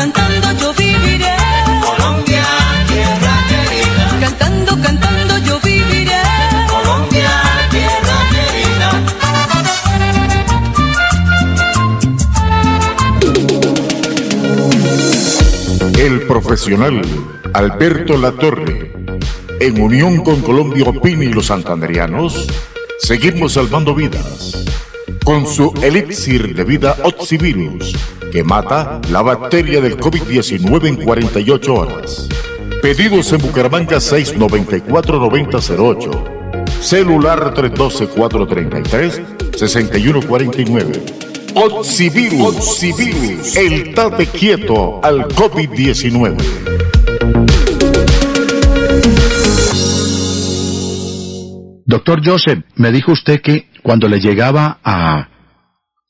Cantando, yo viviré. Colombia, tierra querida. Cantando, cantando yo viviré. Colombia, tierra querida. El profesional Alberto Latorre, en unión con Colombia Opina y los santanderianos, seguimos salvando vidas con su elixir de vida Oxivirus, que mata la bacteria del COVID-19 en 48 horas. Pedidos en Bucaramanga 694-9008. Celular 312-433-6149. Oxivirus, el tate quieto al COVID-19. Doctor Joseph, me dijo usted que cuando le llegaba a,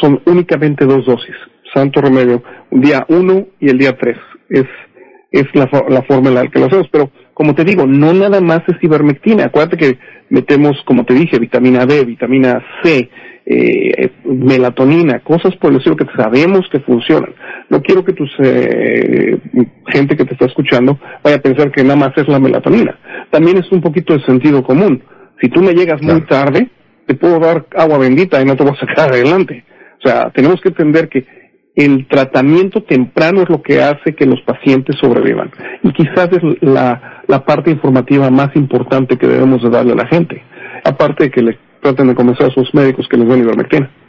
son únicamente dos dosis, santo remedio, día uno y el día tres, es, es la, la forma en la que lo hacemos, pero como te digo, no nada más es ivermectina, acuérdate que metemos, como te dije, vitamina D, vitamina C, eh, melatonina, cosas por el estilo que sabemos que funcionan. No quiero que tus eh, gente que te está escuchando vaya a pensar que nada más es la melatonina. También es un poquito de sentido común. Si tú me llegas muy tarde, te puedo dar agua bendita y no te voy a sacar adelante. O sea, tenemos que entender que el tratamiento temprano es lo que hace que los pacientes sobrevivan. Y quizás es la, la parte informativa más importante que debemos de darle a la gente. Aparte de que le traten de convencer a sus médicos que les den ivermectina.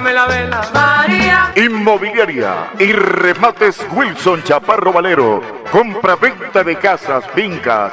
María. Apágame la vela. María. Inmobiliaria y remates Wilson Chaparro Valero. Compra-venta de casas, fincas,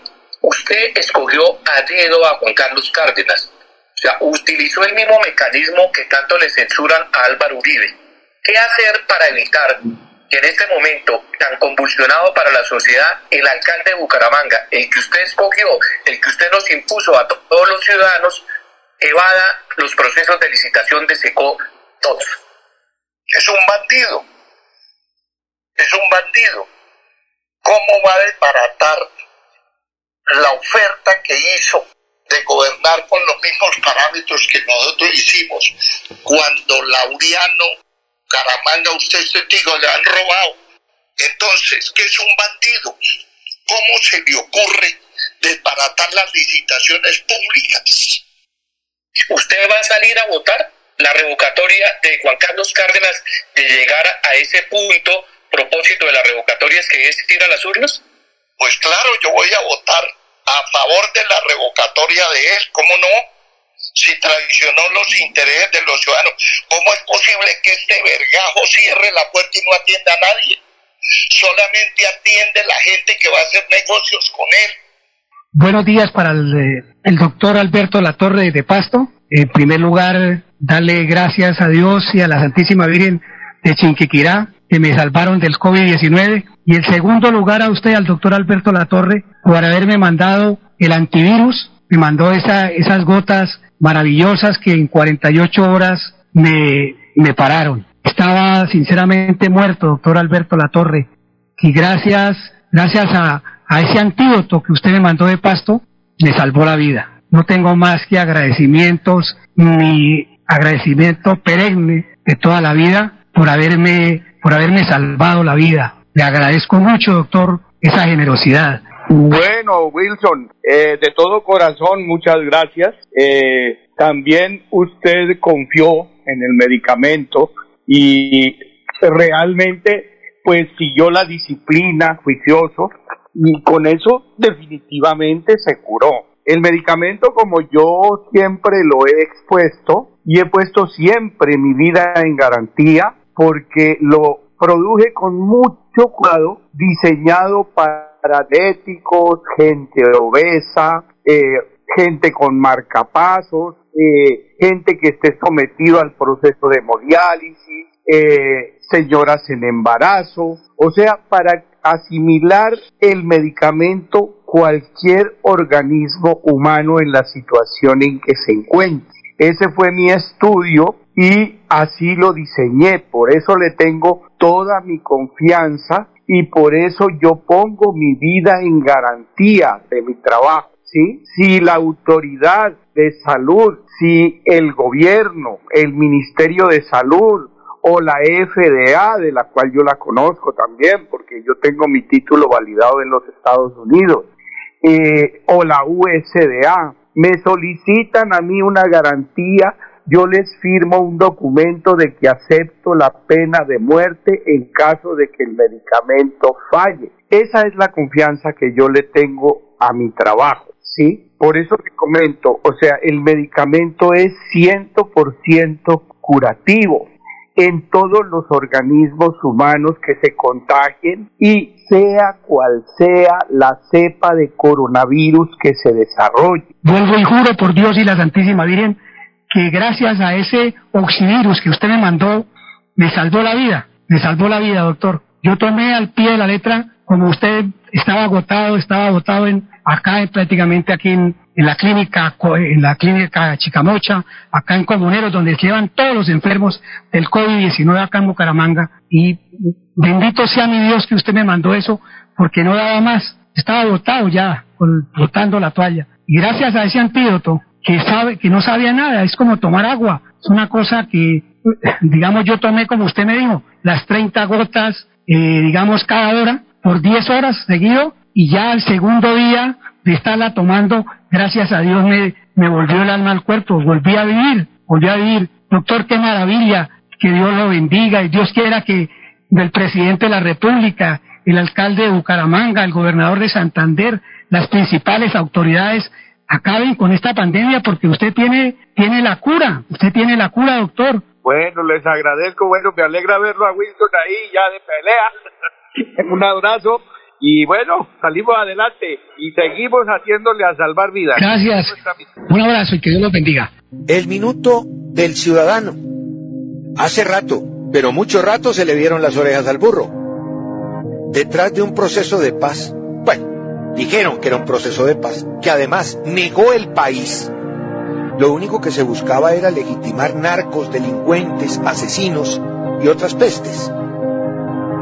escogió a dedo a Juan Carlos Cárdenas. O sea, utilizó el mismo mecanismo que tanto le censuran a Álvaro Uribe. ¿Qué hacer para evitar que en este momento tan convulsionado para la sociedad, el alcalde de Bucaramanga, el que usted escogió, el que usted nos impuso a todos los ciudadanos, evada los procesos de licitación de SECO todos? Es un bandido. Es un bandido. ¿Cómo va a desbaratar la oferta que hizo de gobernar con los mismos parámetros que nosotros hicimos cuando Lauriano Caramanga, usted es testigo, le han robado. Entonces, ¿qué es un bandido? ¿Cómo se le ocurre desbaratar las licitaciones públicas? ¿Usted va a salir a votar la revocatoria de Juan Carlos Cárdenas de llegar a ese punto? Propósito de la revocatoria es que es a las urnas? Pues claro, yo voy a votar a favor de la revocatoria de él, ¿cómo no? Si traicionó los intereses de los ciudadanos, ¿cómo es posible que este vergajo cierre la puerta y no atienda a nadie? Solamente atiende la gente que va a hacer negocios con él. Buenos días para el, eh, doctor Alberto Latorre de Pasto. En primer lugar, darle gracias a Dios y a la Santísima Virgen de Chinquiquirá que me salvaron del COVID-19. Y en segundo lugar a usted, al doctor Alberto Latorre, por haberme mandado el antivirus, me mandó esa, esas gotas maravillosas que en 48 horas me, me pararon. Estaba sinceramente muerto, doctor Alberto Latorre. Y gracias, gracias a, a ese antídoto que usted me mandó de pasto, me salvó la vida. No tengo más que agradecimientos, mi agradecimiento perenne de toda la vida por haberme por haberme salvado la vida. Le agradezco mucho, doctor, esa generosidad. Bueno, Wilson, eh, de todo corazón, muchas gracias. Eh, también usted confió en el medicamento y realmente pues siguió la disciplina juicioso y con eso definitivamente se curó. El medicamento, como yo siempre lo he expuesto y he puesto siempre mi vida en garantía, porque lo produje con mucho cuidado, diseñado para diabéticos, gente obesa, eh, gente con marcapasos, eh, gente que esté sometido al proceso de hemodiálisis, eh, señoras en embarazo, o sea, para asimilar el medicamento cualquier organismo humano en la situación en que se encuentre. Ese fue mi estudio y así lo diseñé, por eso le tengo toda mi confianza y por eso yo pongo mi vida en garantía de mi trabajo. ¿sí? Si la autoridad de salud, si el gobierno, el Ministerio de Salud o la FDA, de la cual yo la conozco también, porque yo tengo mi título validado en los Estados Unidos, eh, o la USDA, me solicitan a mí una garantía yo les firmo un documento de que acepto la pena de muerte en caso de que el medicamento falle. Esa es la confianza que yo le tengo a mi trabajo, ¿sí? Por eso te comento, o sea, el medicamento es 100% curativo en todos los organismos humanos que se contagien y sea cual sea la cepa de coronavirus que se desarrolle. Vuelvo y juro por Dios y la Santísima Virgen que gracias a ese oxivirus que usted me mandó, me salvó la vida, me salvó la vida, doctor. Yo tomé al pie de la letra como usted estaba agotado, estaba agotado en, acá prácticamente aquí en, la clínica, en la clínica Chicamocha, acá en Comuneros, donde llevan todos los enfermos del COVID-19 acá en Bucaramanga. Y bendito sea mi Dios que usted me mandó eso, porque no daba más. Estaba agotado ya, botando la toalla. Y gracias a ese antídoto, que sabe, que no sabía nada, es como tomar agua. Es una cosa que, digamos, yo tomé como usted me dijo, las 30 gotas, eh, digamos, cada hora, por 10 horas seguido, y ya al segundo día de estarla tomando, gracias a Dios me, me volvió el alma al cuerpo, volví a vivir, volví a vivir. Doctor, qué maravilla, que Dios lo bendiga y Dios quiera que del presidente de la República, el alcalde de Bucaramanga, el gobernador de Santander, las principales autoridades acaben con esta pandemia porque usted tiene, tiene la cura, usted tiene la cura, doctor. Bueno, les agradezco, bueno, me alegra verlo a Wilson ahí ya de pelea. Un abrazo y bueno, salimos adelante y seguimos haciéndole a salvar vidas. Gracias. Un abrazo y que Dios los bendiga. El minuto del ciudadano. Hace rato, pero mucho rato se le vieron las orejas al burro. Detrás de un proceso de paz, dijeron que era un proceso de paz, que además negó el país. Lo único que se buscaba era legitimar narcos, delincuentes, asesinos y otras pestes.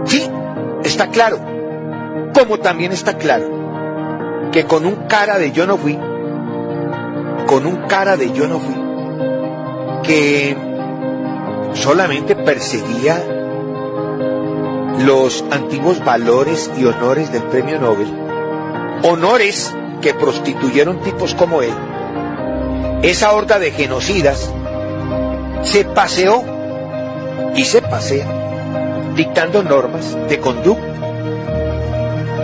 Sí, está claro como también está claro que con un cara de yo no fui, con un cara de yo no fui, que solamente perseguía los antiguos valores y honores del premio Nobel, honores que prostituyeron tipos como él, esa horda de genocidas se paseó y se pasea dictando normas de conducta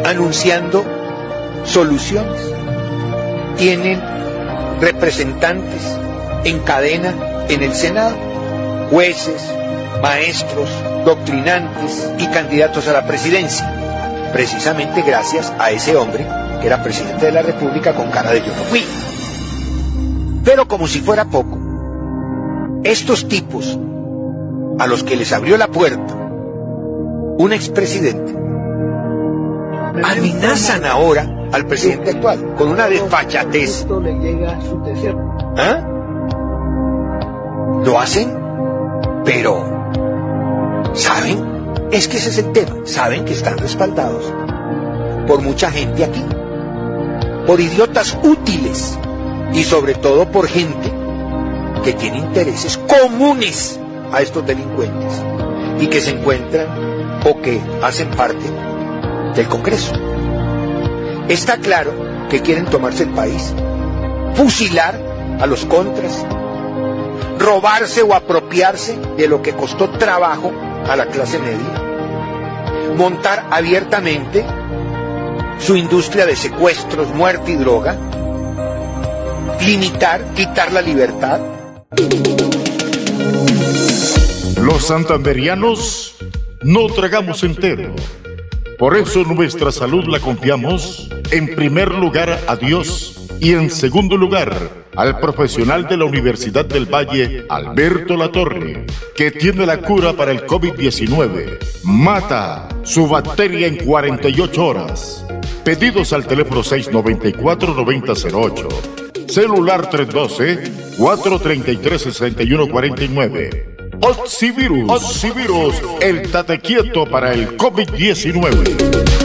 anunciando soluciones. Tienen representantes en cadena en el Senado, jueces, maestros, doctrinantes y candidatos a la presidencia, precisamente gracias a ese hombre que era presidente de la República con cara de yo no fui. Pero como si fuera poco, estos tipos a los que les abrió la puerta un expresidente amenazan ahora al presidente actual con una desfachatez. ¿Ah? Lo hacen, pero ¿saben? Es que ese es el tema. Saben que están respaldados por mucha gente aquí, por idiotas útiles y sobre todo por gente que tiene intereses comunes a estos delincuentes y que se encuentran o que hacen parte del Congreso. Está claro que quieren tomarse el país, fusilar a los contras, robarse o apropiarse de lo que costó trabajo a la clase media, montar abiertamente su industria de secuestros, muerte y droga, limitar, quitar la libertad. Los santanderianos no tragamos entero por eso nuestra salud la confiamos en primer lugar a Dios y en segundo lugar al profesional de la Universidad del Valle, Alberto Latorre, que tiene la cura para el COVID-19. Mata su bacteria en 48 horas. Pedidos al teléfono 694-9008. Celular 312-433-6149. Oxivirus. Oxivirus, el tate quieto para el COVID-19.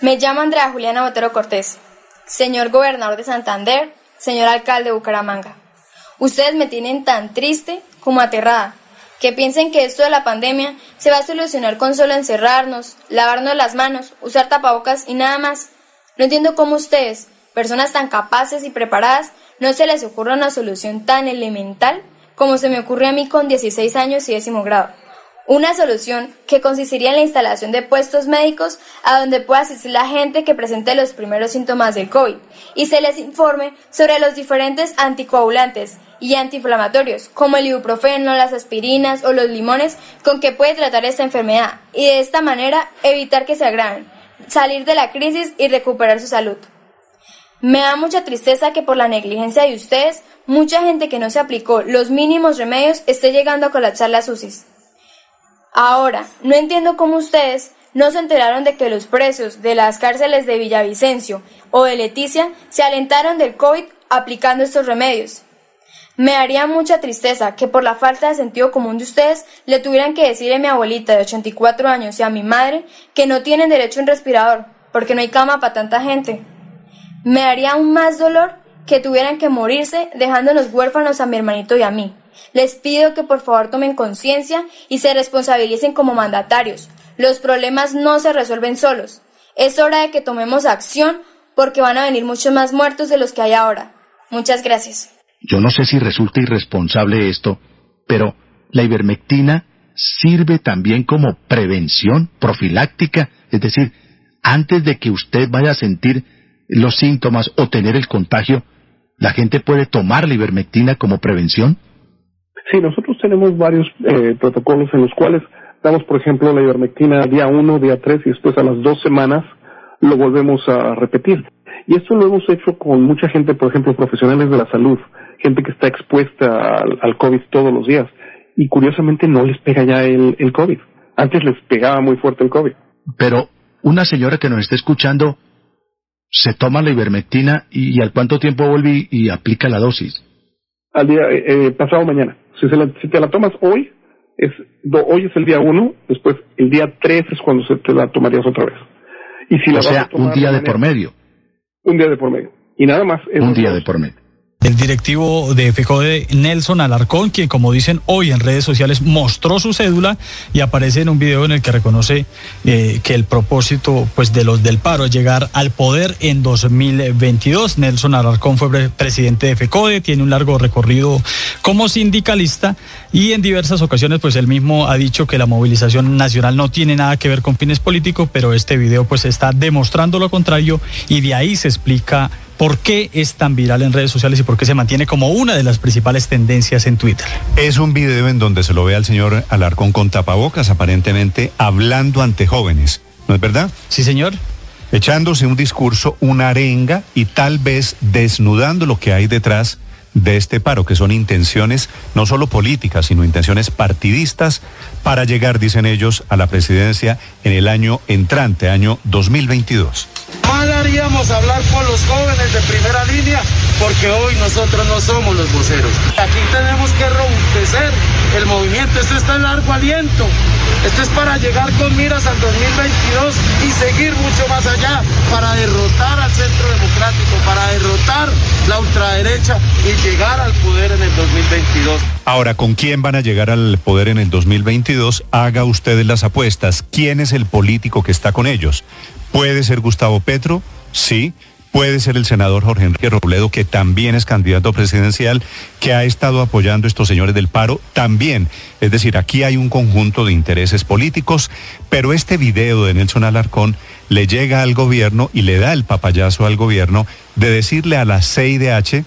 Me llamo Andrea Juliana Botero Cortés, señor gobernador de Santander, señor alcalde de Bucaramanga. Ustedes me tienen tan triste como aterrada, que piensen que esto de la pandemia se va a solucionar con solo encerrarnos, lavarnos las manos, usar tapabocas y nada más. No entiendo cómo ustedes, personas tan capaces y preparadas, no se les ocurra una solución tan elemental como se me ocurre a mí con 16 años y décimo grado. Una solución que consistiría en la instalación de puestos médicos a donde pueda asistir la gente que presente los primeros síntomas del COVID y se les informe sobre los diferentes anticoagulantes y antiinflamatorios, como el ibuprofeno, las aspirinas o los limones con que puede tratar esta enfermedad y de esta manera evitar que se agraven, salir de la crisis y recuperar su salud. Me da mucha tristeza que por la negligencia de ustedes, mucha gente que no se aplicó los mínimos remedios esté llegando a colapsar las UCIs. Ahora, no entiendo cómo ustedes no se enteraron de que los presos de las cárceles de Villavicencio o de Leticia se alentaron del COVID aplicando estos remedios. Me haría mucha tristeza que por la falta de sentido común de ustedes le tuvieran que decir a mi abuelita de 84 años y a mi madre que no tienen derecho a un respirador porque no hay cama para tanta gente. Me haría aún más dolor que tuvieran que morirse dejándonos huérfanos a mi hermanito y a mí. Les pido que por favor tomen conciencia y se responsabilicen como mandatarios. Los problemas no se resuelven solos. Es hora de que tomemos acción porque van a venir muchos más muertos de los que hay ahora. Muchas gracias. Yo no sé si resulta irresponsable esto, pero la ivermectina sirve también como prevención profiláctica, es decir, antes de que usted vaya a sentir los síntomas o tener el contagio, ¿la gente puede tomar la ivermectina como prevención? Sí, nosotros tenemos varios eh, protocolos en los cuales damos, por ejemplo, la ivermectina día 1, día 3 y después a las dos semanas lo volvemos a repetir. Y esto lo hemos hecho con mucha gente, por ejemplo, profesionales de la salud, gente que está expuesta al, COVID todos los días. Y curiosamente no les pega ya el, el COVID. Antes les pegaba muy fuerte el COVID. Pero una señora que nos está escuchando se toma la ivermectina y, al cuánto tiempo vuelve y, aplica la dosis. Al día eh, eh pasado mañana. Si, se la, si te la tomas hoy, es, hoy es el día uno, después el día tres es cuando se te la tomarías otra vez. Y si o sea, un día de por medio. Un día de por medio. Y nada más. Un día de por medio. El directivo de FECODE, Nelson Alarcón, quien como dicen hoy en redes sociales mostró su cédula y aparece en un video en el que reconoce eh, que el propósito pues de los del paro es llegar al poder en 2022. Nelson Alarcón fue presidente de FECODE, tiene un largo recorrido como sindicalista y en diversas ocasiones pues él mismo ha dicho que la movilización nacional no tiene nada que ver con fines políticos, pero este video pues está demostrando lo contrario y de ahí se explica ¿Por qué es tan viral en redes sociales y por qué se mantiene como una de las principales tendencias en Twitter? Es un video en donde se lo ve al señor Alarcón con tapabocas, aparentemente hablando ante jóvenes. ¿No es verdad? Sí, señor. Echándose un discurso, una arenga y tal vez desnudando lo que hay detrás de este paro, que son intenciones no solo políticas, sino intenciones partidistas para llegar, dicen ellos, a la presidencia en el año entrante, año 2022. Mal haríamos hablar con los jóvenes de primera línea porque hoy nosotros no somos los voceros. Aquí tenemos que robustecer el movimiento. Esto está en largo aliento. Esto es para llegar con miras al 2022 y seguir mucho más allá para derrotar al centro democrático, para derrotar la ultraderecha y llegar al poder en el 2022. Ahora, ¿con quién van a llegar al poder en el 2022? Haga ustedes las apuestas. ¿Quién es el político que está con ellos? ¿Puede ser Gustavo Petro? Sí. Puede ser el senador Jorge Enrique Robledo, que también es candidato presidencial, que ha estado apoyando a estos señores del paro también. Es decir, aquí hay un conjunto de intereses políticos, pero este video de Nelson Alarcón le llega al gobierno y le da el papayazo al gobierno de decirle a la CIDH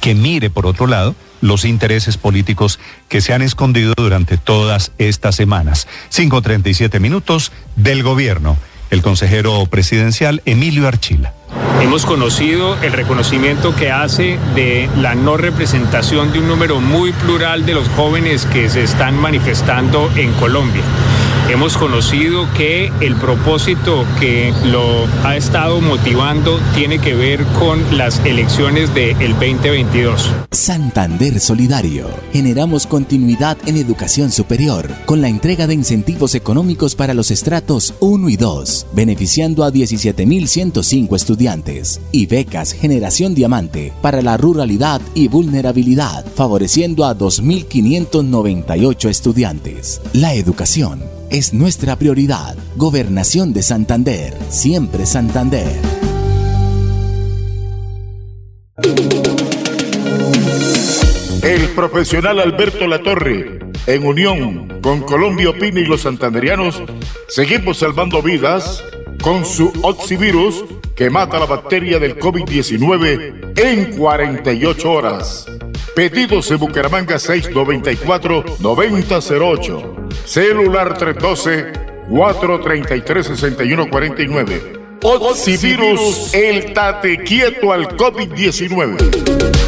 que mire por otro lado los intereses políticos que se han escondido durante todas estas semanas. 5.37 minutos del gobierno. El consejero presidencial Emilio Archila. Hemos conocido el reconocimiento que hace de la no representación de un número muy plural de los jóvenes que se están manifestando en Colombia. Hemos conocido que el propósito que lo ha estado motivando tiene que ver con las elecciones del 2022. Santander Solidario. Generamos continuidad en educación superior con la entrega de incentivos económicos para los estratos 1 y 2, beneficiando a 17.105 estudiantes y becas Generación Diamante para la ruralidad y vulnerabilidad, favoreciendo a 2.598 estudiantes. La educación es nuestra prioridad. Gobernación de Santander, siempre Santander. El profesional Alberto Latorre En unión con Colombia Opina y los santanderianos, seguimos salvando vidas con su Oxivirus que mata la bacteria del COVID-19 en 48 horas. Pedidos en Bucaramanga 694-9008. Celular 312-433-6149. Oxivirus, el tate quieto al COVID-19.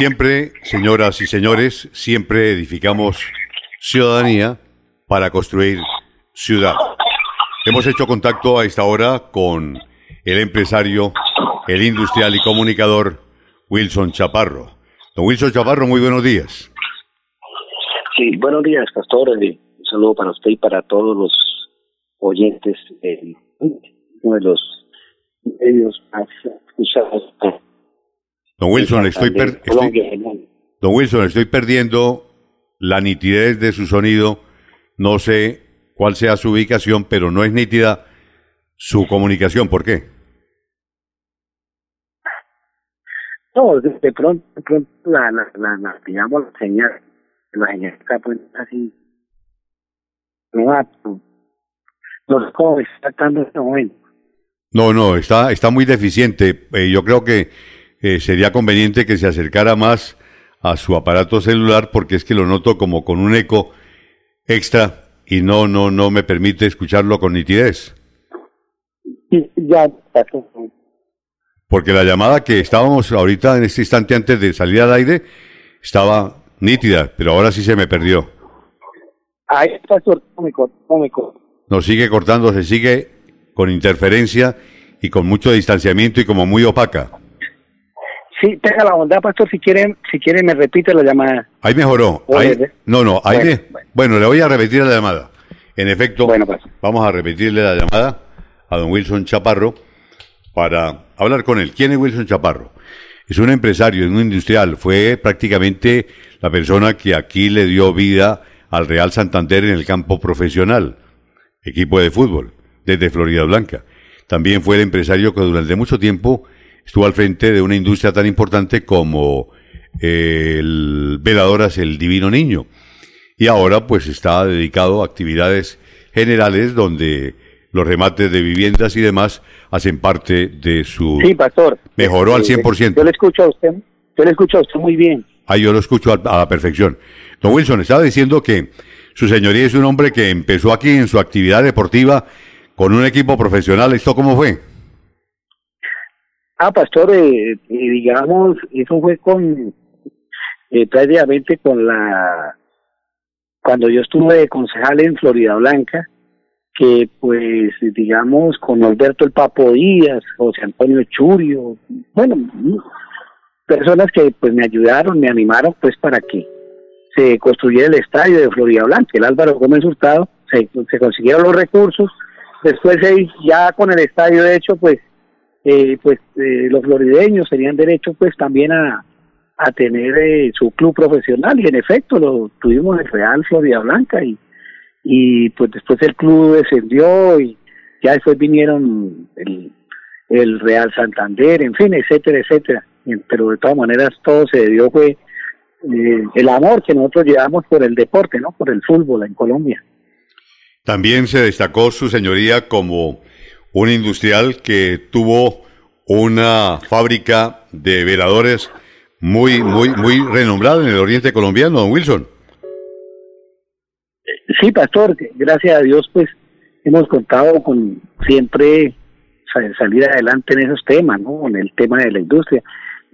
Siempre, señoras y señores, siempre edificamos ciudadanía para construir ciudad. Hemos hecho contacto a esta hora con el empresario, el industrial y comunicador Wilson Chaparro. Don Wilson Chaparro, muy buenos días. Sí, buenos días, pastor. Eh, un saludo para usted y para todos los oyentes de uno de los medios más escuchados Don Wilson, estoy, Don Wilson, estoy perdiendo la nitidez de su sonido. No sé cuál sea su ubicación, pero no es nítida su comunicación. ¿Por qué? No, de, pronto, de pronto la, la, la, digamos, la señal, la señal está pues así. No, no sé cómo está tratando en este momento. No, no, está, está muy deficiente. Eh, yo creo que eh, sería conveniente que se acercara más a su aparato celular porque es que lo noto como con un eco extra y no no no me permite escucharlo con nitidez. Ya, porque la llamada que estábamos ahorita en este instante antes de salir al aire estaba nítida, pero ahora sí se me perdió. Ahí está, Nos sigue cortando, se sigue con interferencia y con mucho distanciamiento y como muy opaca. Sí, tenga la bondad, pastor, si quieren, si quieren me repite la llamada. Ahí mejoró. Ahí, no, no, ahí bueno, le voy a repetir la llamada. En efecto, pues. vamos a repetirle la llamada a don Wilson Chaparro para hablar con él. ¿Quién es Wilson Chaparro? Es un empresario, es un industrial, fue prácticamente la persona que aquí le dio vida al Real Santander en el campo profesional, equipo de fútbol, desde Florida Blanca. También fue el empresario que durante mucho tiempo estuvo al frente de una industria tan importante como eh, el Veladoras El Divino Niño. Y ahora pues está dedicado a actividades generales donde los remates de viviendas y demás hacen parte de su... Sí, pastor. Mejoró al 100%. Yo le escucho a usted, yo le escucho a usted muy bien. Ah, yo lo escucho a, a la perfección. Don Wilson, estaba diciendo que su señoría es un hombre que empezó aquí en su actividad deportiva con un equipo profesional. ¿Esto cómo fue? Ah, pastor, eh, digamos, eso fue con, eh, con la, cuando yo estuve de concejal en Florida Blanca, que pues, digamos, con Alberto el Papo Díaz, José Antonio Churio, bueno, personas que pues me ayudaron, me animaron pues para que se construyera el estadio de Florida Blanca, el Álvaro Gómez Hurtado, se, se consiguieron los recursos, después ya con el estadio hecho, pues eh, pues eh, los florideños tenían derecho pues también a, a tener eh, su club profesional y en efecto lo tuvimos en Real Florida Blanca y, y pues después el club descendió y ya después vinieron el, el Real Santander, en fin, etcétera, etcétera. Pero de todas maneras todo se debió fue eh, el amor que nosotros llevamos por el deporte, ¿no? Por el fútbol en Colombia. También se destacó su señoría como un industrial que tuvo una fábrica de veladores muy, muy, muy renombrada en el oriente colombiano, don Wilson. Sí, pastor, gracias a Dios, pues hemos contado con siempre salir adelante en esos temas, ¿no? En el tema de la industria.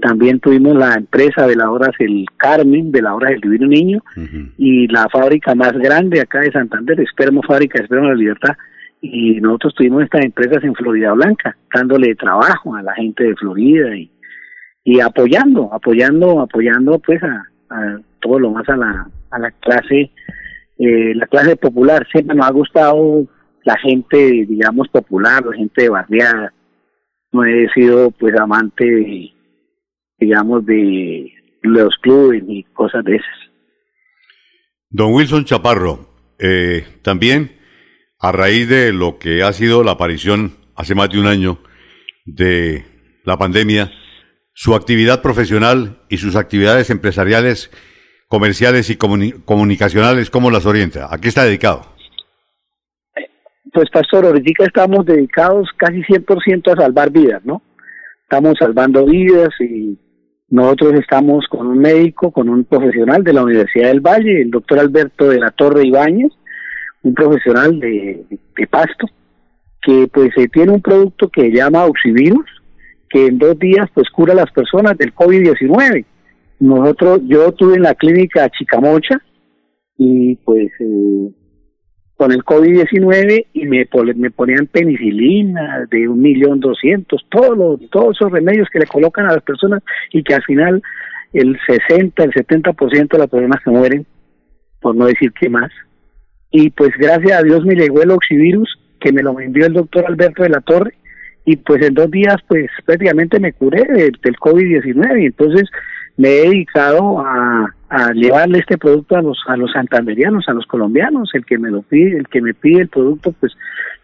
También tuvimos la empresa veladoras El Carmen, veladoras El Divino Niño, y la fábrica más grande acá de Santander, Espermo Fábrica, Espermo La Libertad, y nosotros tuvimos estas empresas en Florida Blanca, dándole trabajo a la gente de Florida y, y apoyando, apoyando, apoyando pues a, todo lo más a la, a la clase, eh, la clase popular. Siempre nos ha gustado la gente, digamos, popular, la gente barriada. No he sido, pues, amante, digamos, de los clubes y cosas de esas. Don Wilson Chaparro, eh, también a raíz de lo que ha sido la aparición hace más de un año de la pandemia, su actividad profesional y sus actividades empresariales, comerciales y comunicacionales, ¿cómo las orienta? ¿A qué está dedicado? Pues Pastor, ahorita estamos dedicados casi 100% a salvar vidas, ¿no? Estamos salvando vidas y nosotros estamos con un médico, con un profesional de la Universidad del Valle, el doctor Alberto de la Torre Ibáñez, un profesional de, Pasto, que pues eh, tiene un producto que llama Oxivirus, que en dos días pues cura a las personas del COVID-19. Nosotros, yo tuve en la clínica Chicamocha y pues eh, con el COVID-19 y me, me ponían penicilina de un millón doscientos, todos todos esos remedios que le colocan a las personas y que al final el 60, el 70% de las personas se mueren, por no decir que más. Y pues gracias a Dios me llegó el oxivirus que me lo vendió el doctor Alberto de la Torre y pues en dos días pues prácticamente me curé del, del COVID-19 y entonces me he dedicado a, llevarle este producto a los a los santanderianos, a los colombianos, el que me lo pide, el que me pide el producto, pues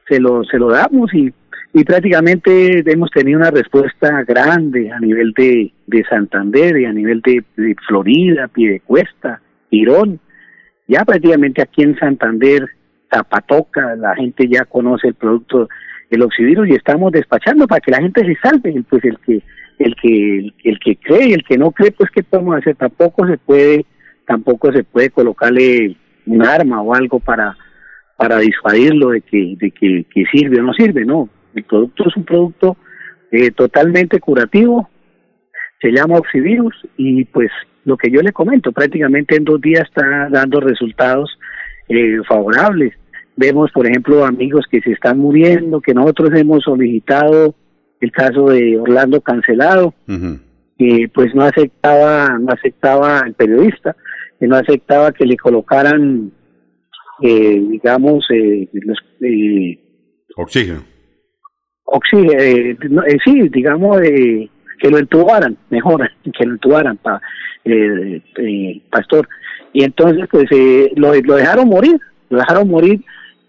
se lo se lo damos y y prácticamente hemos tenido una respuesta grande a nivel de, de Santander y a nivel de, de Florida, Piedecuesta, Girón. Ya prácticamente aquí en Santander, Zapatoca, la gente ya conoce el producto, el oxivirus y estamos despachando para que la gente se salve, pues el que el que el, que cree y el que no cree pues qué podemos hacer tampoco se puede tampoco se puede colocarle un arma o algo para para disuadirlo de que de que, sirve o no sirve no. El producto es un producto eh, totalmente curativo se llama oxivirus y pues lo que yo le comento prácticamente en dos días está dando resultados eh, favorables vemos por ejemplo amigos que se están muriendo que nosotros hemos solicitado el caso de Orlando Cancelado, que pues no aceptaba, no aceptaba el periodista, que no aceptaba que le colocaran, eh, digamos, eh, eh oxígeno. Oxígeno, eh, sí, digamos, que lo entubaran, mejor, que lo entubaran, pa, pastor. Y entonces, pues, lo, lo dejaron morir, lo dejaron morir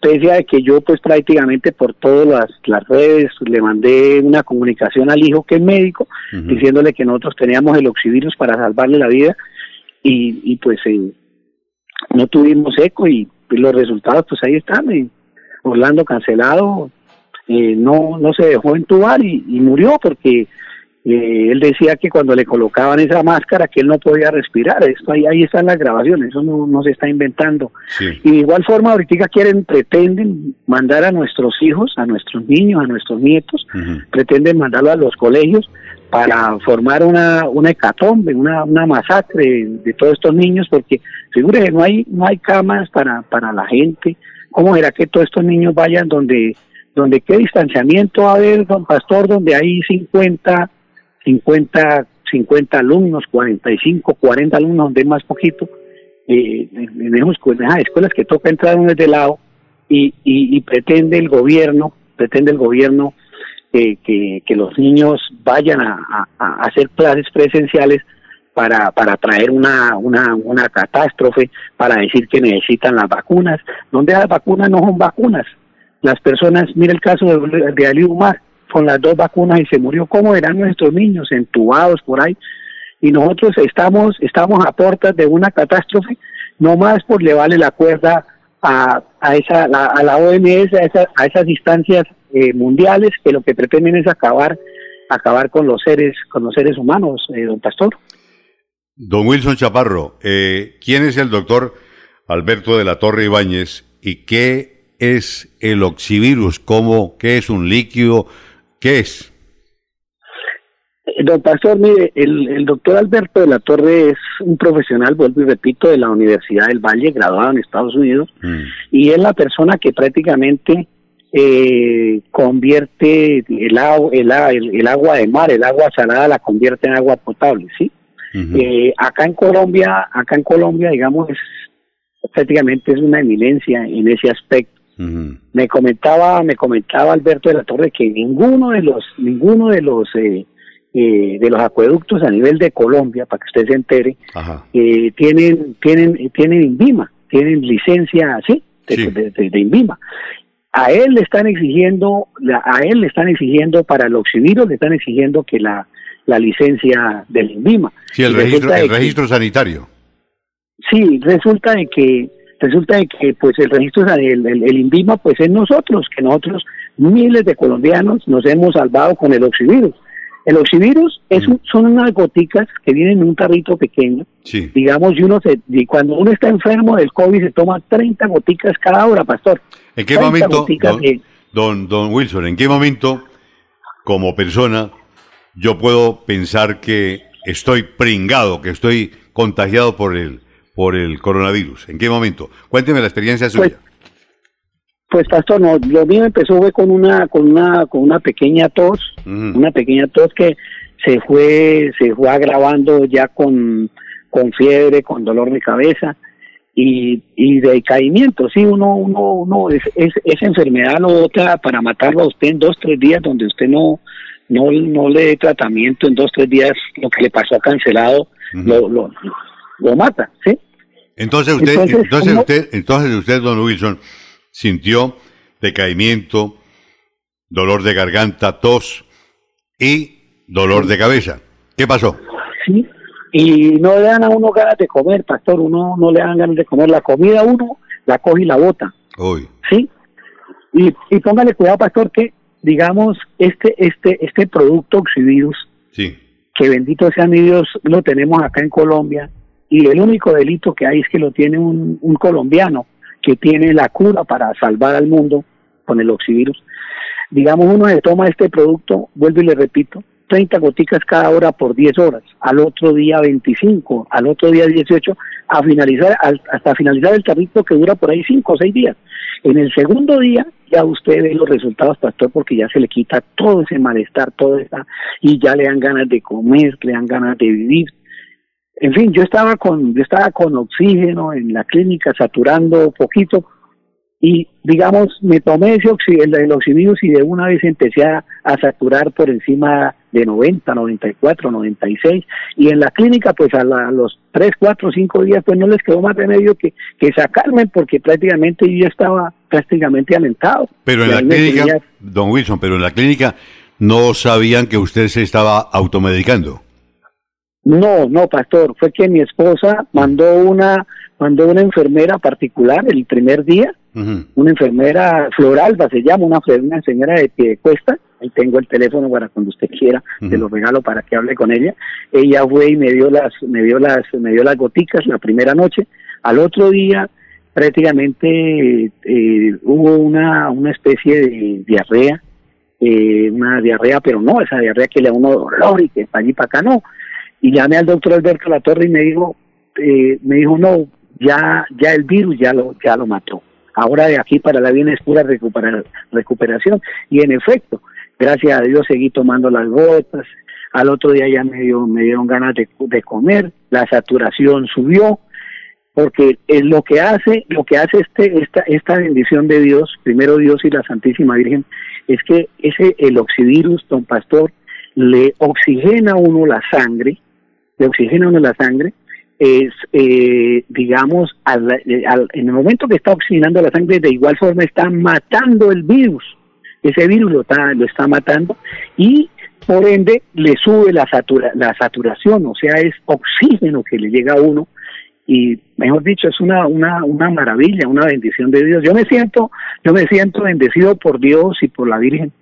pese de que yo pues prácticamente por todas las, las redes le mandé una comunicación al hijo que es médico, diciéndole que nosotros teníamos el oxivirus para salvarle la vida y, y pues eh, no tuvimos eco y, los resultados pues ahí están. Eh, Orlando cancelado, eh, no, no se dejó entubar y, y murió porque eh, él decía que cuando le colocaban esa máscara que él no podía respirar. Esto ahí, ahí están las grabaciones, eso no, no se está inventando. Y de igual forma ahorita quieren, pretenden mandar a nuestros hijos, a nuestros niños, a nuestros nietos, pretenden mandarlo a los colegios para formar una, una hecatombe, una, una masacre de, todos estos niños, porque figúrese, no hay, no hay camas para, para la gente. ¿Cómo era que todos estos niños vayan donde, donde qué distanciamiento va a haber, don Pastor, donde hay 50 50, 50 alumnos, 45, 40 alumnos, es más poquito, eh, en, esas escuelas que toca entrar uno de lado y, y, pretende el gobierno, pretende el gobierno eh, que, que los niños vayan a, a, hacer clases presenciales para, para traer una, una, una catástrofe, para decir que necesitan las vacunas, donde las vacunas no son vacunas. Las personas, mira el caso de, de Ali Umar, con las dos vacunas y se murió. ¿Cómo eran nuestros niños entubados por ahí? Y nosotros estamos, estamos a puertas de una catástrofe, no más por llevarle la cuerda a, a, esa, a la OMS, a, a esas instancias eh, mundiales que lo que pretenden es acabar, acabar con los seres, con los seres humanos, eh, don Pastor. Don Wilson Chaparro, eh, ¿quién es el doctor Alberto de la Torre Ibáñez y qué es el oxivirus? ¿Cómo, qué es un líquido? ¿Qué es? Eh, don Pastor, mire, el, doctor Alberto de la Torre es un profesional, vuelvo y repito, de la Universidad del Valle, graduado en Estados Unidos, mm. y es la persona que prácticamente eh, convierte el, el, el, agua de mar, el agua salada, la convierte en agua potable, ¿sí? Eh, acá en Colombia, acá en Colombia, digamos, es, prácticamente es una eminencia en ese aspecto. Me comentaba, me comentaba Alberto de la Torre que ninguno de los, ninguno de los eh, eh, de los acueductos a nivel de Colombia, para que usted se entere, eh, tienen, tienen, tienen INVIMA, tienen licencia así de, de, INVIMA. A él le están exigiendo, a él le están exigiendo para el oxivirus, le están exigiendo que la, la licencia del INVIMA. Sí, el registro, el registro sanitario. Sí, resulta de que resulta de que pues el registro el, el, el, INVIMA pues es nosotros, que nosotros miles de colombianos nos hemos salvado con el oxivirus. El oxivirus es son unas goticas que vienen en un tarrito pequeño. Digamos, y uno se, y cuando uno está enfermo del COVID se toma 30 goticas cada hora, pastor. ¿En qué momento, don, don, Wilson, en qué momento, como persona, yo puedo pensar que estoy pringado, que estoy contagiado por el, por el coronavirus? ¿En qué momento? Cuénteme la experiencia suya. Pues, pues pastor, no, lo mío empezó fue con una con una con una pequeña tos, una pequeña tos que se fue se fue agravando ya con con fiebre, con dolor de cabeza y, y decaimiento. Sí, uno uno uno es, esa enfermedad lo bota para matarlo a usted en dos tres días donde usted no no no le dé tratamiento en dos tres días lo que le pasó a cancelado lo, lo, lo mata, ¿sí? Entonces usted entonces usted entonces usted don Wilson sintió decaimiento, dolor de garganta, tos y dolor de cabeza. ¿Qué pasó? Sí, y no le dan a uno ganas de comer, pastor, uno no le dan ganas de comer. La comida uno la coge y la bota. Uy. Sí. Y, y póngale cuidado, pastor, que digamos, este, este, este producto Oxivirus, sí. que bendito sea mi Dios, lo tenemos acá en Colombia, y el único delito que hay es que lo tiene un, un colombiano que tiene la cura para salvar al mundo con el oxivirus. Digamos, uno se toma este producto, vuelvo y le repito, 30 goticas cada hora por 10 horas, al otro día 25, al otro día 18, a finalizar, hasta finalizar el tarrito que dura por ahí 5 o 6 días. En el segundo día ya usted ve los resultados, pastor, porque ya se le quita todo ese malestar, todo esa, y ya le dan ganas de comer, le dan ganas de vivir, en fin, yo estaba con, yo estaba con oxígeno en la clínica, saturando poquito, y digamos, me tomé ese oxígeno, el, oxivirus y de una vez empecé a, saturar por encima de 90, 94, 96, y en la clínica, pues a, los 3, 4, 5 días, pues no les quedó más remedio que, que sacarme, porque prácticamente yo estaba prácticamente alentado. Pero en la clínica, don Wilson, pero en la clínica no sabían que usted se estaba automedicando. No, no, pastor, fue que mi esposa mandó una mandó una enfermera particular el primer día, una enfermera Floralba se llama, una, una señora de pie de cuesta, ahí tengo el teléfono para cuando usted quiera, se lo regalo para que hable con ella. Ella fue y me dio las me dio las me dio las goticas la primera noche, al otro día prácticamente eh, hubo una una especie de diarrea, eh, una diarrea, pero no esa diarrea que le da uno dolor y que para allí para acá no y llamé al doctor Alberto Latorre y me dijo, eh, me dijo, no, ya, ya el virus ya lo, ya lo mató. Ahora de aquí para la viene es pura recuperación. Y en efecto, gracias a Dios seguí tomando las gotas. Al otro día ya me, dio, me dieron ganas de, de comer, la saturación subió, porque es lo que hace, lo que hace este, esta, esta bendición de Dios, primero Dios y la Santísima Virgen, es que ese el oxivirus, don pastor, le oxigena a uno la sangre, de oxígeno en la sangre, es, eh, digamos, eh, al, en el momento que está oxigenando la sangre, de igual forma está matando el virus. Ese virus lo está, lo está matando y por ende le sube la, satura, la saturación, o sea, es oxígeno que le llega a uno y mejor dicho es una, una, una maravilla, una bendición de Dios. Yo me siento, yo me siento bendecido por Dios y por la Virgen.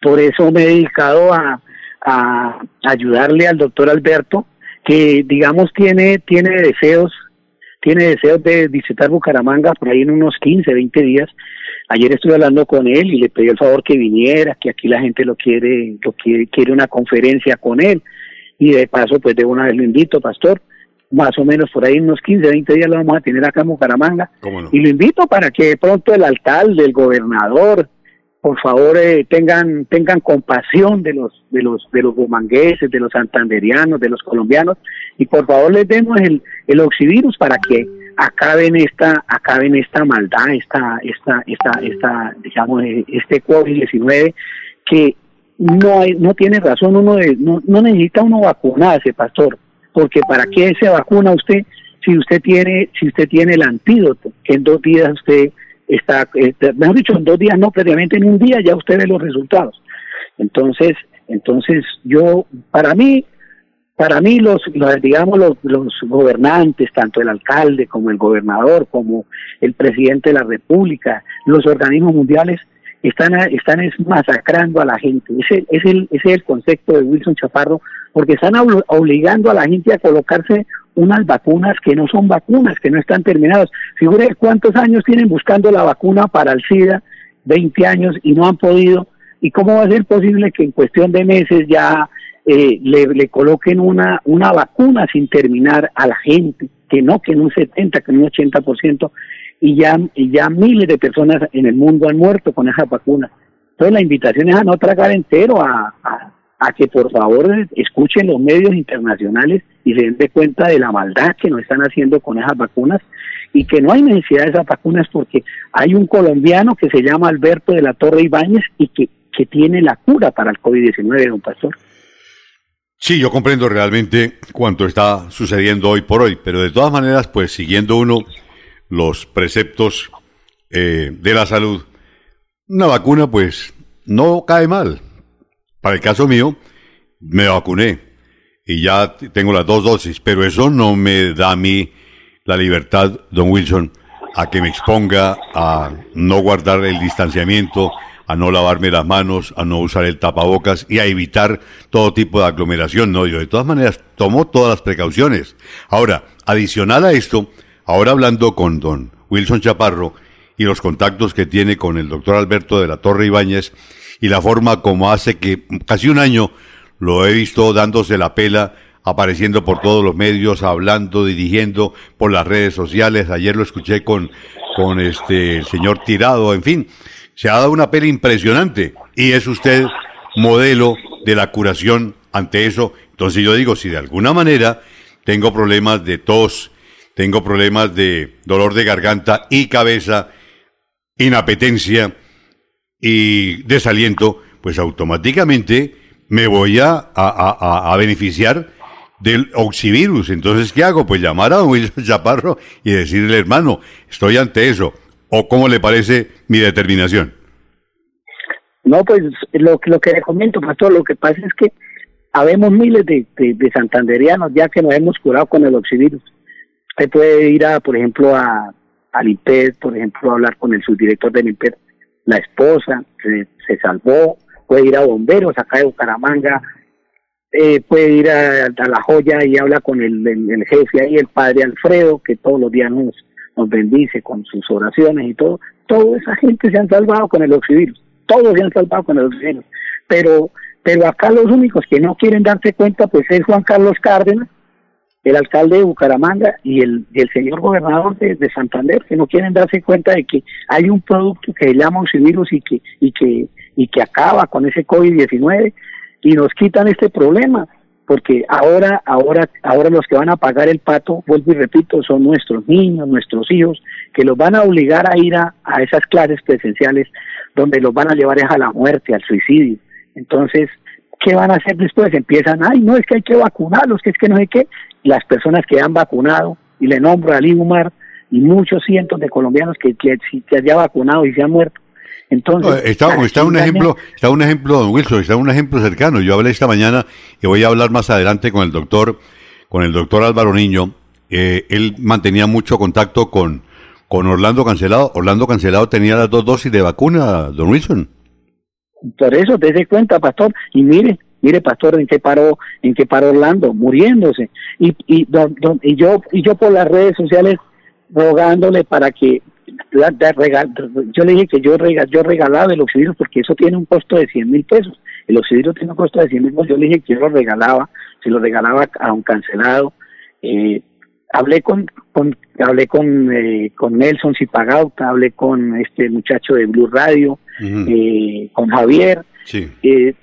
Por eso me he dedicado a, a ayudarle al doctor Alberto, que digamos tiene, tiene deseos, tiene deseos de visitar Bucaramanga por ahí en unos 15, 20 días. Ayer estuve hablando con él y le pedí el favor que viniera, que aquí la gente lo quiere, lo quiere, quiere una conferencia con él. Y de paso, pues de una vez lo invito, pastor. Más o menos por ahí en unos 15, 20 días lo vamos a tener acá en Bucaramanga. Y lo invito para que de pronto el alcalde, el gobernador, por favor eh, tengan tengan compasión de los de los de los bumangueses, de los santanderianos, de los colombianos y por favor les demos el el oxivirus para que acaben esta acaben esta maldad, esta esta esta esta digamos eh, este COVID-19 que no hay, no tiene razón uno de no, no necesita uno vacunarse, pastor, porque para qué se vacuna usted si usted tiene si usted tiene el antídoto, que en dos días usted está, eh, mejor dicho, en dos días, no, previamente en un día ya usted ve los resultados. Entonces, entonces yo, para mí, para mí los, digamos los, los gobernantes, tanto el alcalde como el gobernador, como el presidente de la República, los organismos mundiales, están, están es masacrando a la gente. Ese, es ese es el concepto de Wilson Chaparro, porque están obligando a la gente a colocarse unas vacunas que no son vacunas, que no están terminadas. Figure cuántos años tienen buscando la vacuna para el SIDA, 20 años, y no han podido. ¿Y cómo va a ser posible que en cuestión de meses ya eh, le, coloquen una, una vacuna sin terminar a la gente? Que no, que en un 70, que en un 80%, y ya, y ya miles de personas en el mundo han muerto con esa vacuna. Entonces la invitación es a no tragar entero, a, a que por favor escuchen los medios internacionales y se den de cuenta de la maldad que nos están haciendo con esas vacunas y que no hay necesidad de esas vacunas porque hay un colombiano que se llama Alberto de la Torre Ibáñez y que, que tiene la cura para el COVID-19, don Pastor. Sí, yo comprendo realmente cuánto está sucediendo hoy por hoy, pero de todas maneras, pues siguiendo uno los preceptos eh, de la salud, una vacuna pues no cae mal, para el caso mío, me vacuné y ya tengo las dos dosis, pero eso no me da a mí la libertad, don Wilson, a que me exponga a no guardar el distanciamiento, a no lavarme las manos, a no usar el tapabocas y a evitar todo tipo de aglomeración. No, yo de todas maneras tomo todas las precauciones. Ahora, adicional a esto, ahora hablando con don Wilson Chaparro y los contactos que tiene con el doctor Alberto de la Torre Ibáñez, y la forma como hace que casi un año lo he visto dándose la pela, apareciendo por todos los medios, hablando, dirigiendo por las redes sociales. Ayer lo escuché con, con este el señor Tirado, en fin, se ha dado una pela impresionante y es usted modelo de la curación ante eso. Entonces yo digo, si de alguna manera tengo problemas de tos, tengo problemas de dolor de garganta y cabeza, inapetencia, y desaliento, pues automáticamente me voy a, a, beneficiar del oxivirus. Entonces, ¿qué hago? Pues llamar a don Wilson Chaparro y decirle, hermano, estoy ante eso. ¿O cómo le parece mi determinación? No, pues lo, lo que le comento, pastor, lo que pasa es que habemos miles de, de, santanderianos ya que nos hemos curado con el oxivirus. Usted puede ir, a, por ejemplo, a, al IPED, por ejemplo, hablar con el subdirector del IPED la esposa se, salvó, puede ir a bomberos acá de Bucaramanga, eh, puede ir a, La Joya y habla con el, jefe ahí, el padre Alfredo, que todos los días nos, nos bendice con sus oraciones y todo. Toda esa gente se han salvado con el oxivirus, todos se han salvado con el oxivirus. Pero, pero acá los únicos que no quieren darse cuenta, pues es Juan Carlos Cárdenas, el alcalde de Bucaramanga y el, el señor gobernador de, Santander, que no quieren darse cuenta de que hay un producto que llama virus y que, y que, y que acaba con ese COVID-19 y nos quitan este problema, porque ahora, ahora, ahora los que van a pagar el pato, vuelvo y repito, son nuestros niños, nuestros hijos, que los van a obligar a ir a, a esas clases presenciales donde los van a llevar a la muerte, al suicidio. Entonces, ¿qué van a hacer después? Empiezan, ay, no, es que hay que vacunarlos, que es que no sé qué, las personas que han vacunado, y le nombro a Umar y muchos cientos de colombianos que, que, que ya vacunado y se han muerto. Entonces, está, está un ejemplo, está un ejemplo, don Wilson, está un ejemplo cercano. Yo hablé esta mañana y voy a hablar más adelante con el doctor, con el doctor Álvaro Niño. Eh, él mantenía mucho contacto con, con Orlando Cancelado. Orlando Cancelado tenía las dos dosis de vacuna, don Wilson. Por eso, te cuenta, pastor, y mire, mire pastor en qué paró en qué paró Orlando muriéndose. Y y, y yo y yo por las redes sociales rogándole para que yo le dije que yo yo regalaba el oxidiro porque eso tiene un costo de 100 mil pesos. El oxidiro tiene un costo de 100 mil pesos. Yo le dije que yo lo regalaba si lo regalaba a un cancelado. Eh, hablé con, con hablé con eh, con Nelson Zipagauta, hablé con este muchacho de Blue Radio, eh, con Javier. Eh,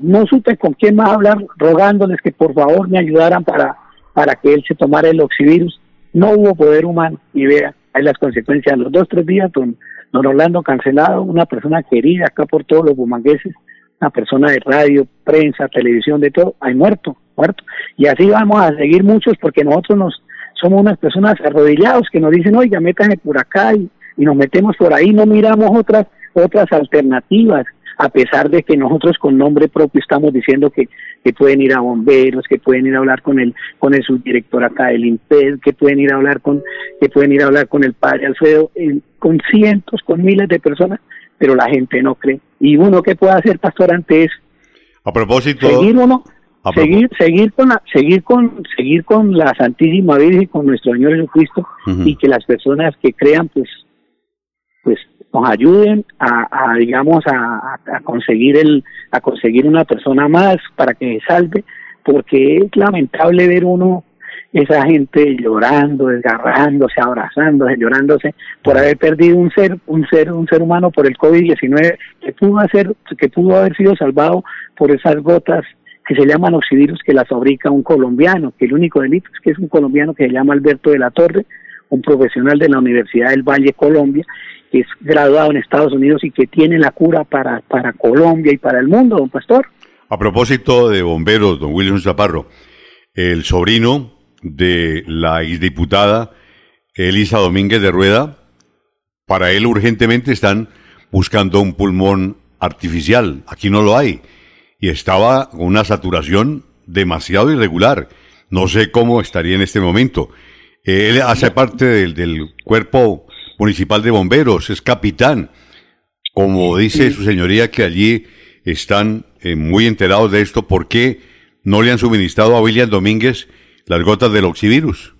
no supe con quién más hablar, rogándoles que por favor me ayudaran para para que él se tomara el oxivirus. No hubo poder humano y vea, hay las consecuencias. Los dos, tres días, don, don Orlando cancelado, una persona querida acá por todos los bumangueses, una persona de radio, prensa, televisión, de todo, hay muerto, muerto. Y así vamos a seguir muchos porque nosotros nos somos unas personas arrodillados que nos dicen, oiga, métanme por acá y, y nos metemos por ahí, no miramos otras otras alternativas, a pesar de que nosotros con nombre propio estamos diciendo que, que pueden ir a bomberos, que pueden ir a hablar con el con el subdirector acá del INPED, que pueden ir a hablar con que pueden ir a hablar con el padre Alfredo, con cientos, con miles de personas, pero la gente no cree. Y uno que puede hacer pastor ante eso. A propósito, seguir uno, seguir seguir con la, seguir con seguir con la Santísima Virgen, con nuestro Señor Jesucristo y que las personas que crean pues pues nos ayuden a, digamos a, a, conseguir el a conseguir una persona más para que salve porque es lamentable ver uno esa gente llorando, desgarrándose, abrazándose, llorándose por haber perdido un ser, un ser, un ser humano por el COVID-19 que pudo hacer, que pudo haber sido salvado por esas gotas que se llaman oxivirus que las fabrica un colombiano, que el único delito es que es un colombiano que se llama Alberto de la Torre, un profesional de la Universidad del Valle Colombia, que es graduado en Estados Unidos y que tiene la cura para, para Colombia y para el mundo, don Pastor. A propósito de bomberos, don Wilson Chaparro, el sobrino de la exdiputada Elisa Domínguez de Rueda, para él urgentemente están buscando un pulmón artificial. Aquí no lo hay. Y estaba con una saturación demasiado irregular. No sé cómo estaría en este momento. Él hace parte del, cuerpo municipal de bomberos, es capitán. Como dice su señoría que allí están eh, muy enterados de esto, ¿por qué no le han suministrado a William Domínguez las gotas del oxivirus.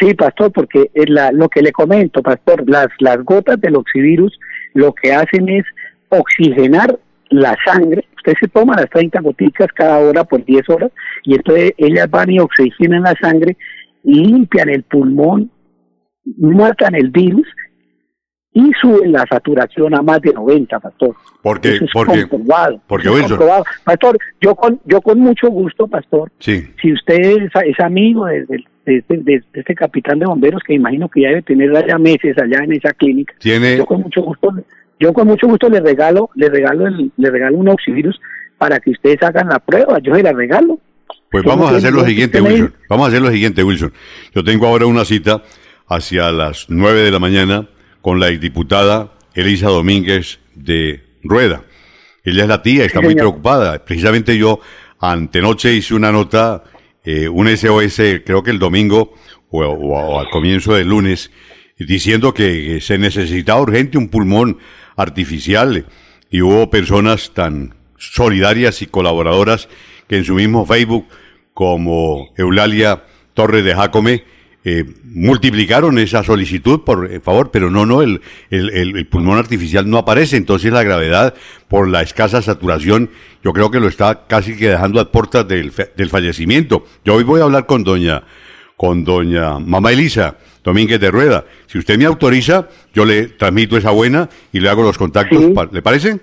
Sí, pastor, porque la, lo que le comento, pastor, las, las gotas del oxivirus lo que hacen es oxigenar la sangre. Usted se toma las 30 goticas cada hora por 10 horas y entonces ellas van y oxigenan la sangre, limpian el pulmón, matan el virus y suben la saturación a más de 90, pastor. Porque, Eso es porque, comprobado. porque Eso es comprobado. Pastor, yo con, yo con mucho gusto, pastor, Sí. si usted es, es amigo de, de- de- de- de este capitán de bomberos que imagino que ya debe tener ya meses allá en esa clínica, Tiene- yo con mucho gusto, yo con mucho gusto le regalo, le regalo el, le regalo un oxivirus para que ustedes hagan la prueba, yo se la regalo. Pues vamos a hacer lo siguiente, Wilson. Vamos a hacer lo siguiente, Wilson. Yo tengo ahora una cita hacia las nueve de la mañana con la exdiputada Elisa Domínguez de Rueda. Ella es la tía, está Sí, muy señor. preocupada. Precisamente yo antenoche hice una nota, eh, un SOS, creo que el domingo o, o- o al comienzo del lunes, diciendo que se necesitaba urgente un pulmón artificial y hubo personas tan solidarias y colaboradoras que en su mismo Facebook, como Eulalia Torres de Jacome, eh, multiplicaron esa solicitud por eh, favor, pero no, no, el, el, pulmón artificial no aparece, entonces la gravedad por la escasa saturación, yo creo que lo está casi que dejando a puertas del, del fallecimiento. Yo hoy voy a hablar con doña, con doña Mamá Elisa Domínguez de Rueda. Si usted me autoriza, yo le transmito esa buena y le hago los contactos, pa- ¿le parece?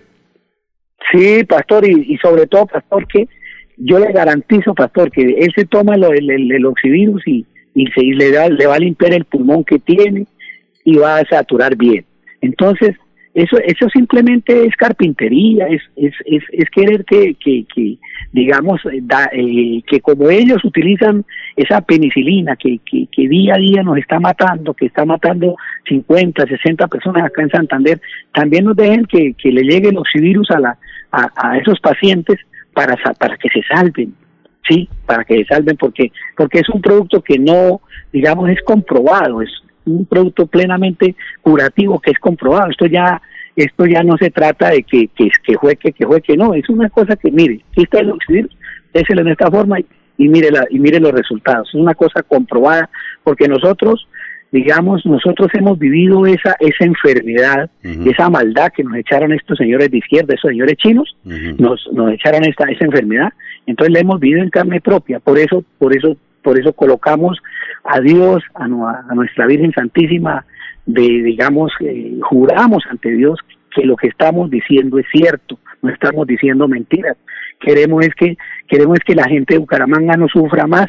Sí, pastor, y, y sobre todo, pastor, que yo le garantizo, pastor, que él se toma lo- el, el, el oxivirus y, y se le, da, le va a limpiar el pulmón que tiene y va a saturar bien. Entonces, eso eso simplemente es carpintería, es es, es, querer que, que, que digamos, eh, da- eh, que como ellos utilizan esa penicilina que, que, que día a día nos está matando, que está matando 50, 60 personas acá en Santander, también nos dejen que, que le llegue el oxivirus a, la, a, a esos pacientes para, para que se salven, sí, para que se salven, porque, porque es un producto que no, digamos, es comprobado, es un producto plenamente curativo que es comprobado. Esto ya, esto ya no se trata de que, que, que fue que, que no, es una cosa que, mire, aquí está el déselo en esta forma y, y mire la, y mire los resultados. Es una cosa comprobada, porque nosotros, digamos, nosotros hemos vivido esa, esa enfermedad, esa maldad que nos echaron estos señores de izquierda, esos señores chinos, nos, nos echaron esta, esa enfermedad, entonces la hemos vivido en carne propia, por eso, por eso por eso colocamos a Dios, a, nuestra Virgen Santísima, de, digamos, eh, juramos ante Dios que lo que estamos diciendo es cierto, no estamos diciendo mentiras. Queremos es que queremos es que la gente de Bucaramanga no sufra más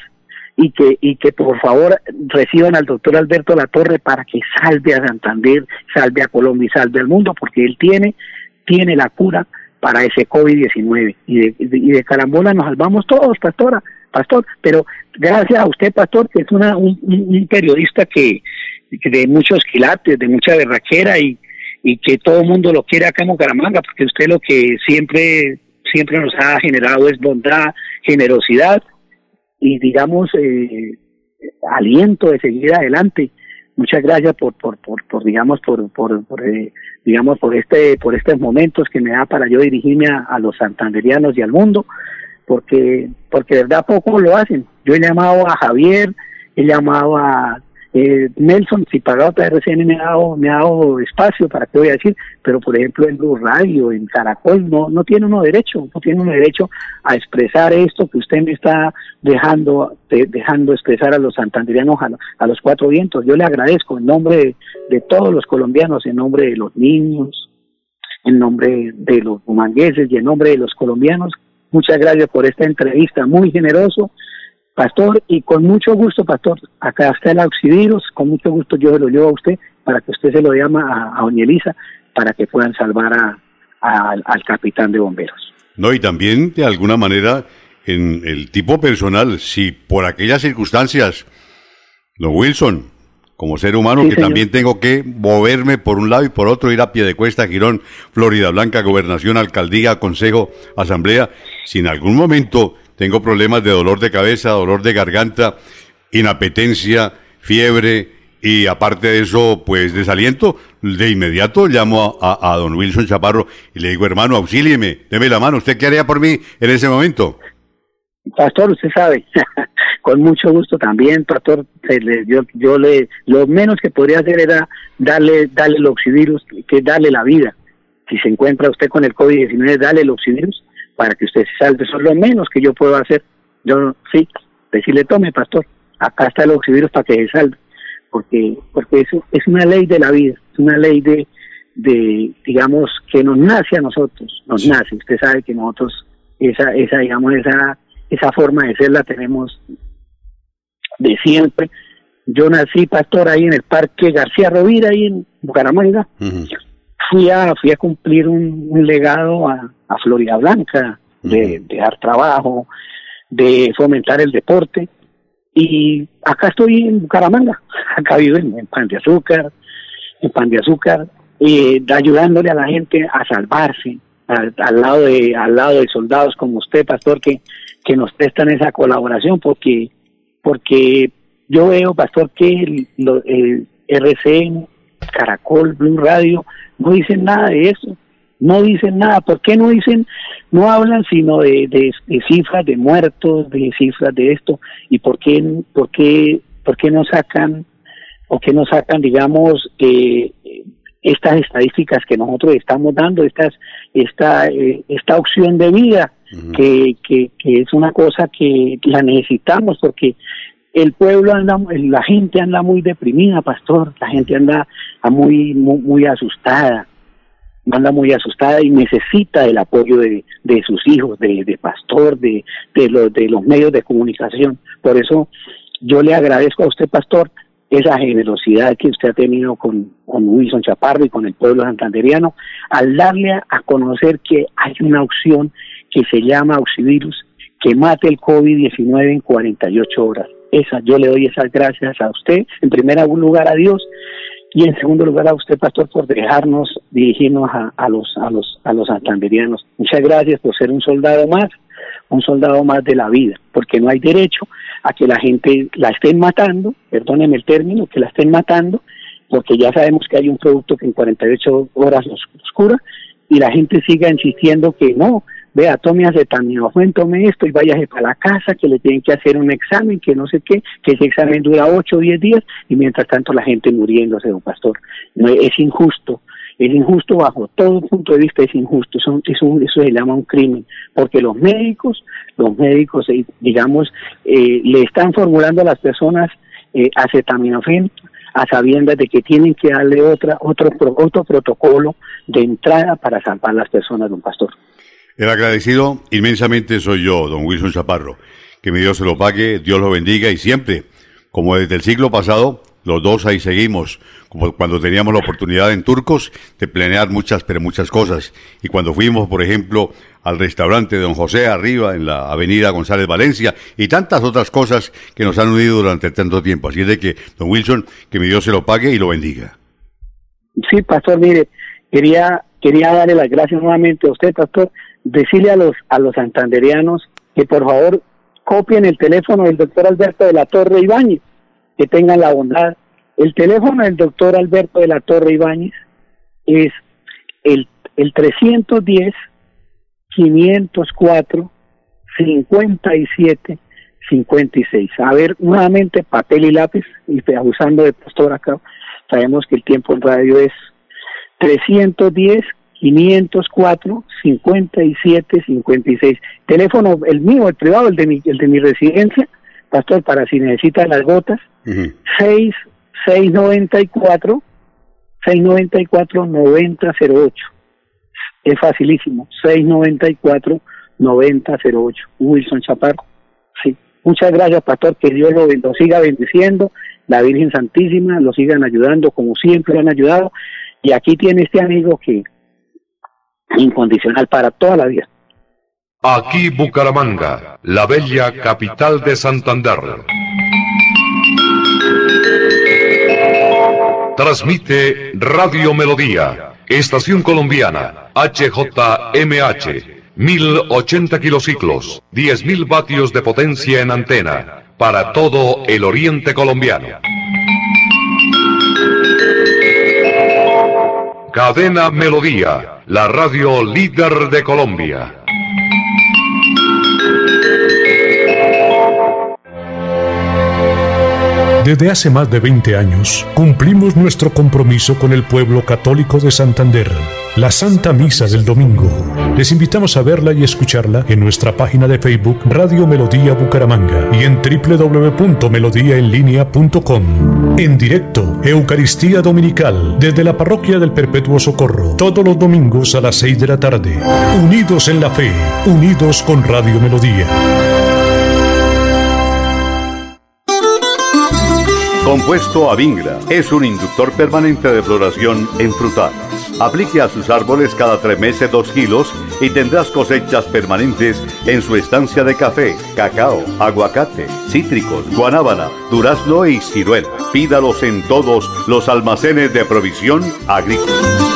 y que y que por favor reciban al doctor Alberto Latorre para que salve a Santander, salve a Colombia y salve al mundo, porque él tiene tiene la cura para ese COVID-19 y de, y de carambola nos salvamos todos, pastora, pastor, pero gracias a usted, pastor, que es una, un, periodista que, de muchos quilates, de mucha berraquera y, y que todo el mundo lo quiere acá en Bucaramanga, porque usted lo que siempre siempre nos ha generado es bondad, generosidad y digamos eh, aliento de seguir adelante. Muchas gracias por, por, por, por digamos, por, por, por eh, digamos, por este, por estos momentos que me da para yo dirigirme a, los santanderianos y al mundo, porque, porque de verdad poco lo hacen. Yo he llamado a Javier, he llamado a eh, Nelson, si pagado otra RCN me ha dado, me ha dado espacio para qué voy a decir, pero por ejemplo en Blue Radio, en Caracol, no, no tiene uno derecho, no tiene uno derecho a expresar esto que usted me está dejando, dejando expresar a los santanderianos, a, los cuatro vientos. Yo le agradezco en nombre de, todos los colombianos, en nombre de los niños, en nombre de los humangueses y en nombre de los colombianos. Muchas gracias por esta entrevista, muy generoso Pastor, y con mucho gusto, Pastor, acá está el auxilios, con mucho gusto yo se lo llevo a usted para que usted se lo llama a, a doña Elisa para que puedan salvar a, al capitán de bomberos. No, y también de alguna manera en el tipo personal, si por aquellas circunstancias, don Wilson, como ser humano que también tengo que moverme por un lado y por otro, ir a pie de cuesta, Girón, Florida Blanca, Gobernación, Alcaldía, Consejo, Asamblea, si en algún momento tengo problemas de dolor de cabeza, dolor de garganta, inapetencia, fiebre y aparte de eso, pues desaliento, de inmediato llamo a, don Wilson Chaparro y le digo, hermano, auxílieme, deme la mano, ¿usted qué haría por mí en ese momento? Pastor, usted sabe, con mucho gusto también, pastor, yo, yo le, lo menos que podría hacer era darle, darle el oxivirus, que darle la vida. Si se encuentra usted con el COVID-19, darle el oxivirus para que usted se salve. Eso es lo menos que yo puedo hacer. Yo, sí, decirle, tome, pastor, acá está el oxivirus para que se salve. Porque, porque eso es una ley de la vida, es una ley de, de, digamos, que nos nace a nosotros, nos nace. Usted sabe que nosotros, esa, esa, digamos, esa, esa forma de ser la tenemos de siempre. Yo nací pastor ahí en el Parque García Rovira, ahí en Bucaramanga fui a, fui a cumplir un, legado a, a, Florida Blanca, de, dar trabajo, de fomentar el deporte. Y acá estoy en Bucaramanga, acá vivo en, Pan de Azúcar, en Pan de Azúcar, eh, ayudándole a la gente a salvarse, al, lado de al lado de soldados como usted, pastor, que, que nos prestan esa colaboración, porque porque yo veo, pastor, que el, el RCN, Caracol, Blue Radio, no dicen nada de eso, no dicen nada. ¿Por qué no dicen, no hablan sino de, de, cifras de muertos, de cifras de esto? ¿Y por qué, por qué, por qué no sacan, o qué no sacan, digamos, eh, estas estadísticas que nosotros estamos dando, estas, esta, eh, esta opción de vida, que, que, que es una cosa que la necesitamos porque el pueblo anda, la gente anda muy deprimida, pastor, la gente anda muy, muy, asustada, anda muy asustada y necesita el apoyo de, sus hijos, de, pastor, de, los, medios de comunicación. Por eso yo le agradezco a usted, pastor, esa generosidad que usted ha tenido con, Wilson Chaparro y con el pueblo santanderiano, al darle a conocer que hay una opción que se llama Auxivirus, que mate el COVID-19 en 48 horas. Esa, yo le doy esas gracias a usted, en primer lugar a Dios y en segundo lugar a usted, pastor, por dejarnos dirigirnos a, los a los a los santanderianos. Muchas gracias por ser un soldado más, un soldado más de la vida, porque no hay derecho a que la gente la estén matando, perdónenme el término, que la estén matando, porque ya sabemos que hay un producto que en 48 horas nos cura y la gente siga insistiendo que no, vea, tome acetaminofén, tome esto y váyase para la casa, que le tienen que hacer un examen, que no sé qué, que ese examen dura 8 o 10 días y mientras tanto la gente muriéndose, don pastor. No, es injusto es injusto bajo todo punto de vista, es injusto, eso, eso, eso se llama un crimen, porque los médicos, los médicos, eh, digamos, eh, le están formulando a las personas eh, acetaminofén a sabiendas de que tienen que darle otra, otro, otro protocolo de entrada para salvar a las personas, don Pastor. El agradecido inmensamente soy yo, don Wilson Chaparro. Que mi Dios se lo pague, Dios lo bendiga y siempre, como desde el siglo pasado, los dos ahí seguimos, como cuando teníamos la oportunidad en Turcos de planear muchas, pero muchas cosas. Y cuando fuimos, por ejemplo, al restaurante de Don José arriba en la avenida González Valencia y tantas otras cosas que nos han unido durante tanto tiempo. Así es de que, don Wilson, que mi Dios se lo pague y lo bendiga. Sí, pastor, mire, quería, quería darle las gracias nuevamente a usted, pastor, decirle a los, a los santanderianos que por favor copien el teléfono del doctor Alberto de la Torre Ibáñez que tengan la bondad. El teléfono del doctor Alberto de la Torre Ibáñez es el, el 310 504 57 56. A ver, nuevamente papel y lápiz, y abusando de pastor acá, sabemos que el tiempo en radio es 310 504 57 56. Teléfono, el mío, el privado, el de mi, el de mi residencia, pastor, para si necesita las seis noventa y cuatro, noventa cero ocho. Es facilísimo, seis noventa y cuatro, noventa cero ocho. Wilson Chaparro. Sí. Muchas gracias, pastor, que Dios lo, lo siga bendiciendo, la Virgen Santísima lo sigan ayudando como siempre han ayudado. Y aquí tiene este amigo que incondicional para toda la vida. Aquí Bucaramanga, la bella capital de Santander. Transmite Radio Melodía, Estación Colombiana, HJMH, 1080 kilociclos, 10.000 vatios de potencia en antena, para todo el oriente colombiano. Cadena Melodía, la radio líder de Colombia. Desde hace más de 20 años, cumplimos nuestro compromiso con el pueblo católico de Santander, la Santa Misa del Domingo. Les invitamos a verla y escucharla en nuestra página de Facebook Radio Melodía Bucaramanga y en www.melodíaenlínea.com. En directo, Eucaristía Dominical, desde la Parroquia del Perpetuo Socorro, todos los domingos a las 6 de la tarde. Unidos en la fe, unidos con Radio Melodía. Compuesto a Vingra es un inductor permanente de floración en frutales. Aplique a sus árboles cada tres meses dos kilos y tendrás cosechas permanentes en su estancia de café, cacao, aguacate, cítricos, guanábana, durazno y ciruela. Pídalos en todos los almacenes de provisión agrícola.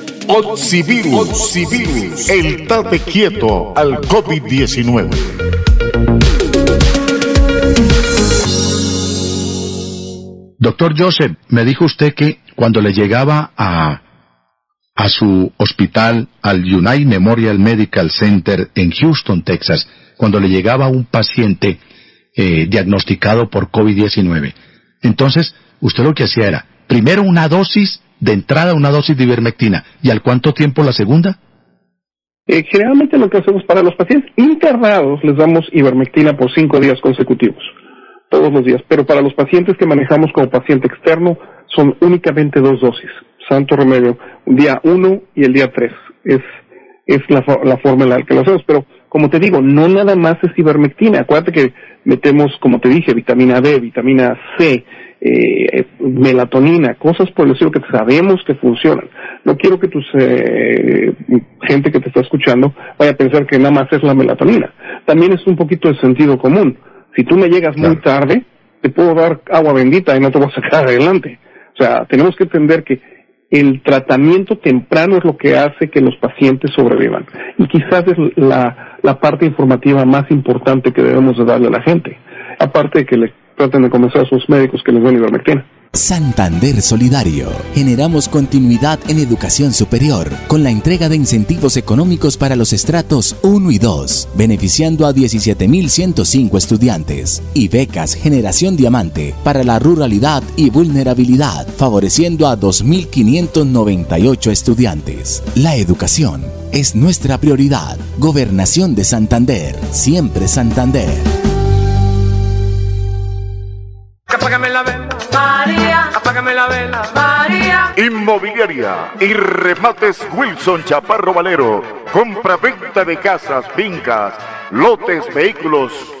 El tate quieto al COVID-19. Doctor Joseph, me dijo usted que cuando le llegaba a, a su hospital, al United Memorial Medical Center en Houston, Texas, cuando le llegaba un paciente eh, diagnosticado por COVID-19, entonces usted lo que hacía era, primero una dosis de entrada una dosis de ivermectina. ¿Y al cuánto tiempo la segunda? Eh, generalmente lo que hacemos para los pacientes internados les damos ivermectina por cinco días consecutivos. todos los días, pero para los pacientes que manejamos como paciente externo son únicamente dos dosis. Santo remedio, día uno y el día tres. Es, es la, la forma en la que lo hacemos, pero como te digo, no nada más es ivermectina. Acuérdate que metemos, como te dije, vitamina D, vitamina C, eh, melatonina, cosas por el estilo que sabemos que funcionan. No quiero que tus eh, gente que te está escuchando vaya a pensar que nada más es la melatonina. También es un poquito de sentido común. Si tú me llegas muy tarde, te puedo dar agua bendita y no te voy a sacar adelante. O sea, tenemos que entender que el tratamiento temprano es lo que hace que los pacientes sobrevivan. Y quizás es la, la parte informativa más importante que debemos de darle a la gente. Aparte de que le traten de convencer a sus médicos que les den ivermectina. Santander Solidario. Generamos continuidad en educación superior con la entrega de incentivos económicos para los estratos 1 y 2, beneficiando a 17.105 estudiantes, y becas Generación Diamante para la ruralidad y vulnerabilidad, favoreciendo a 2.598 estudiantes. La educación es nuestra prioridad. Gobernación de Santander, siempre Santander. Apágame la vela, María. Apágame la vela, María. Inmobiliaria y remates Wilson Chaparro Valero. Compra-venta de casas, fincas, lotes, vehículos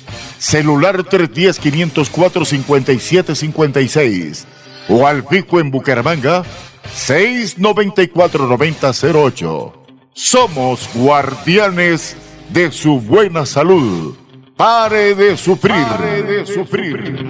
celular 310-504-5756 o al pico en Bucaramanga 694-9008. Somos guardianes de su buena salud. Pare de sufrir. Pare de sufrir.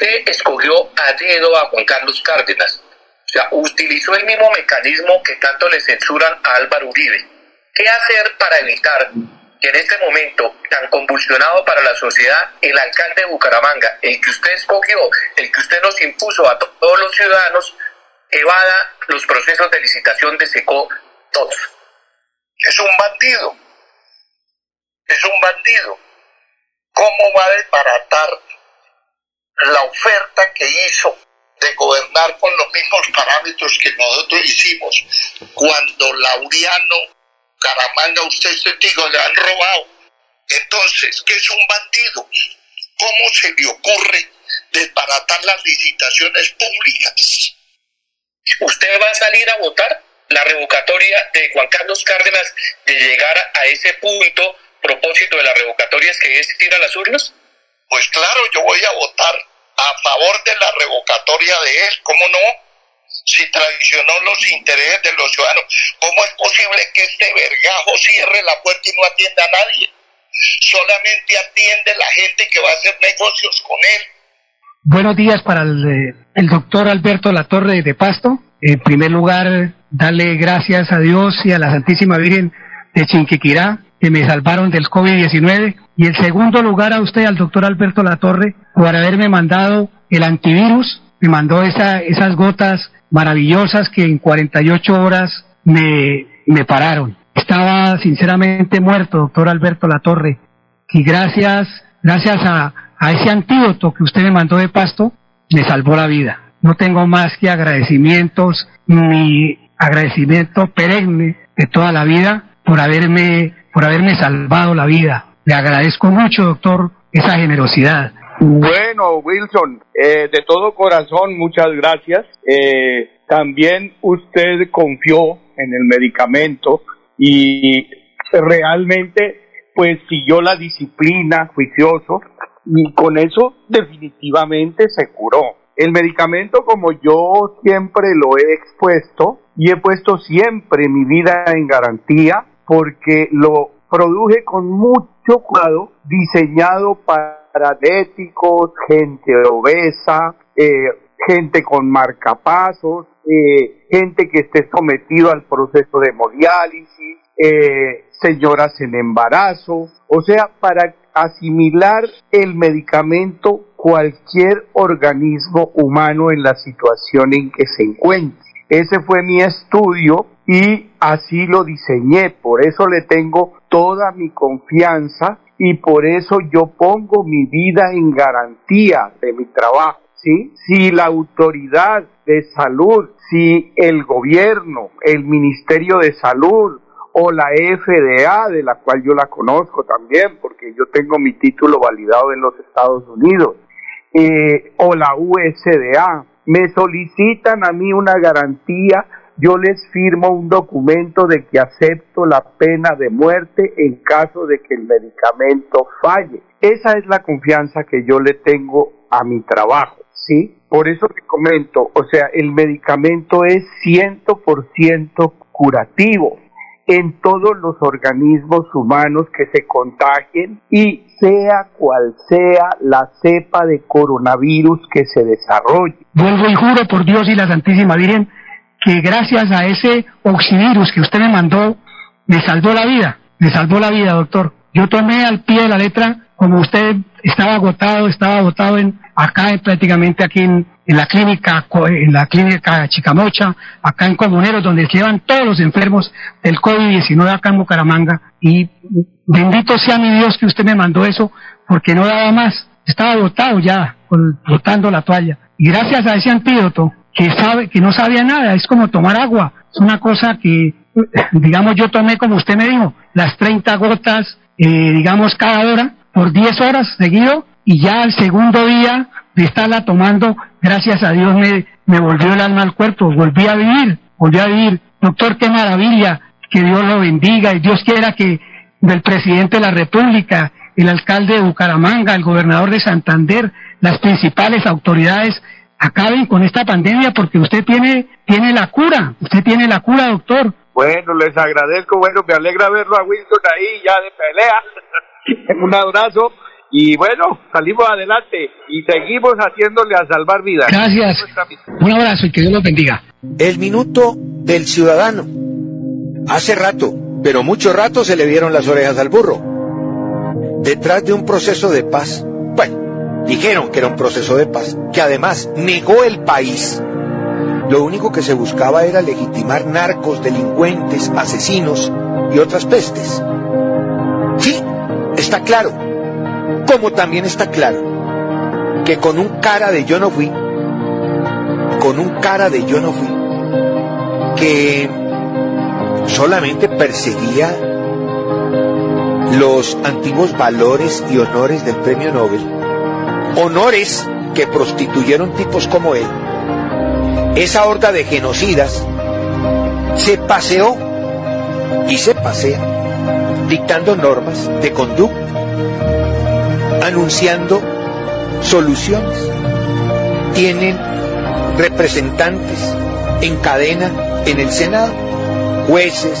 usted escogió a dedo a Juan Carlos Cárdenas. O sea, utilizó el mismo mecanismo que tanto le censuran a Álvaro Uribe. ¿Qué hacer para evitar que en este momento tan convulsionado para la sociedad, el alcalde de Bucaramanga, el que usted escogió, el que usted nos impuso a todos los ciudadanos, evada los procesos de licitación de SECO todos? Es un bandido. Es un bandido. ¿Cómo va a desbaratar la oferta que hizo de gobernar con los mismos parámetros que nosotros hicimos cuando Lauriano Caramanga, usted es testigo, le han robado. Entonces, ¿qué es un bandido? ¿Cómo se le ocurre desbaratar las licitaciones públicas? ¿Usted va a salir a votar la revocatoria de Juan Carlos Cárdenas de llegar a ese punto propósito de la revocatoria es que es ir a las urnas? Pues claro, yo voy a votar a favor de la revocatoria de él, ¿cómo no? Si traicionó los intereses de los ciudadanos, ¿cómo es posible que este vergajo cierre la puerta y no atienda a nadie? Solamente atiende la gente que va a hacer negocios con él. Buenos días para el, doctor Alberto Latorre de Pasto. En primer lugar, darle gracias a Dios y a la Santísima Virgen de Chinquiquirá que me salvaron del COVID-19. Y en segundo lugar a usted, al doctor Alberto Latorre, por haberme mandado el antivirus. Me mandó esa, esas gotas maravillosas que en 48 horas me, me pararon. Estaba sinceramente muerto, doctor Alberto Latorre. Y gracias, gracias a, ese antídoto que usted me mandó de pasto, me salvó la vida. No tengo más que agradecimientos, mi agradecimiento perenne de toda la vida por haberme por haberme salvado la vida. Le agradezco mucho, doctor, esa generosidad. Bueno, Wilson, eh, de todo corazón, muchas gracias. Eh, también usted confió en el medicamento y realmente pues siguió la disciplina juicioso y con eso definitivamente se curó. El medicamento, como yo siempre lo he expuesto y he puesto siempre mi vida en garantía, porque lo produje con mucho cuidado, diseñado para diabéticos, gente obesa, eh, gente con marcapasos, eh, gente que esté sometido al proceso de hemodiálisis, eh, señoras en embarazo, o sea, para asimilar el medicamento cualquier organismo humano en la situación en que se encuentre. Ese fue mi estudio y así lo diseñé, por eso le tengo toda mi confianza y por eso yo pongo mi vida en garantía de mi trabajo. ¿sí? Si la autoridad de salud, si el gobierno, el Ministerio de Salud o la FDA, de la cual yo la conozco también, porque yo tengo mi título validado en los Estados Unidos, eh, o la USDA, me solicitan a mí una garantía yo les firmo un documento de que acepto la pena de muerte en caso de que el medicamento falle. Esa es la confianza que yo le tengo a mi trabajo, ¿sí? Por eso te comento, o sea, el medicamento es 100% curativo en todos los organismos humanos que se contagien y sea cual sea la cepa de coronavirus que se desarrolle. Vuelvo y juro por Dios y la Santísima Virgen que gracias a ese oxivirus que usted me mandó, me salvó la vida, me salvó la vida, doctor. Yo tomé al pie de la letra, como usted estaba agotado, estaba agotado en, acá prácticamente aquí en, la clínica, en la clínica Chicamocha, acá en Comuneros, donde llevan todos los enfermos del COVID-19 acá en Bucaramanga. Y bendito sea mi Dios que usted me mandó eso, porque no daba más. Estaba agotado ya, botando la toalla. Y gracias a ese antídoto, que sabe, que no sabía nada, es como tomar agua, es una cosa que, digamos, yo tomé como usted me dijo, las 30 gotas, eh, digamos, cada hora, por 10 horas seguido, y ya al segundo día de estarla tomando, gracias a Dios me, me volvió el alma al cuerpo, volví a vivir, volví a vivir. Doctor, qué maravilla, que Dios lo bendiga y Dios quiera que del presidente de la República, el alcalde de Bucaramanga, el gobernador de Santander, las principales autoridades acaben con esta pandemia porque usted tiene, tiene la cura, usted tiene la cura, doctor. Bueno, les agradezco, bueno, me alegra verlo a Wilson ahí ya de pelea. Un abrazo y bueno, salimos adelante y seguimos haciéndole a salvar vidas. Gracias. Un abrazo y que Dios los bendiga. El minuto del ciudadano. Hace rato, pero mucho rato se le vieron las orejas al burro. Detrás de un proceso de paz, Dijeron que era un proceso de paz, que además negó el país. Lo único que se buscaba era legitimar narcos, delincuentes, asesinos y otras pestes. Sí, está claro. Como también está claro que con un cara de yo no fui, con un cara de yo no fui, que solamente perseguía los antiguos valores y honores del premio Nobel, honores que prostituyeron tipos como él, esa horda de genocidas se paseó y se pasea dictando normas de conducta, anunciando soluciones. Tienen representantes en cadena en el Senado, jueces,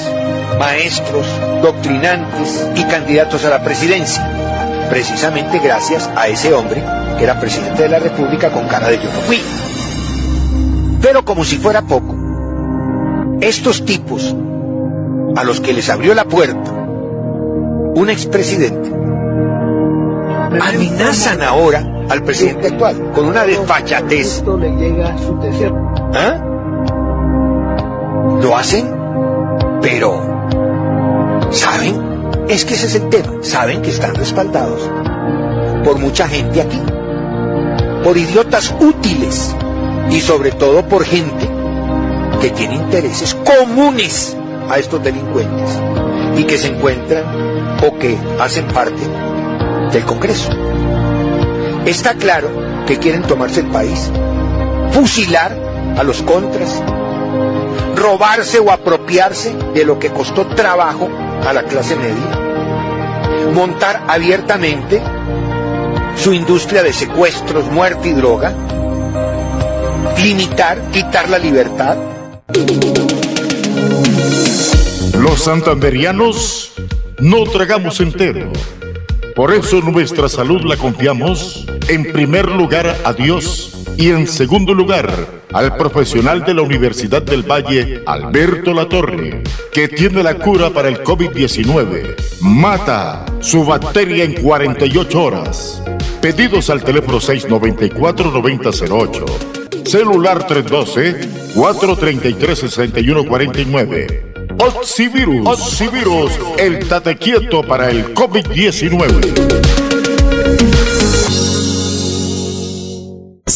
maestros, doctrinantes y candidatos a la presidencia, precisamente gracias a ese hombre era presidente de la República con cara de yo no fui. Pero como si fuera poco, estos tipos a los que les abrió la puerta un expresidente amenazan ahora al presidente actual con una desfachatez. ¿Ah? Lo hacen, pero ¿saben? Es que ese es el tema. Saben que están respaldados por mucha gente aquí, por idiotas útiles y sobre todo por gente que tiene intereses comunes a estos delincuentes y que se encuentran o que hacen parte del Congreso. Está claro que quieren tomarse el país, fusilar a los contras, robarse o apropiarse de lo que costó trabajo a la clase media, montar abiertamente su industria de secuestros, muerte y droga, limitar, quitar la libertad. Los santanderianos no tragamos entero. Por eso nuestra salud la confiamos en primer lugar a Dios y en segundo lugar al profesional de la Universidad del Valle, Alberto Latorre, que tiene la cura para el COVID-19. Mata su bacteria en 48 horas. Pedidos al teléfono 694-9008. Celular 312-433-6149. Oxivirus. Oxivirus, el tate quieto para el COVID-19.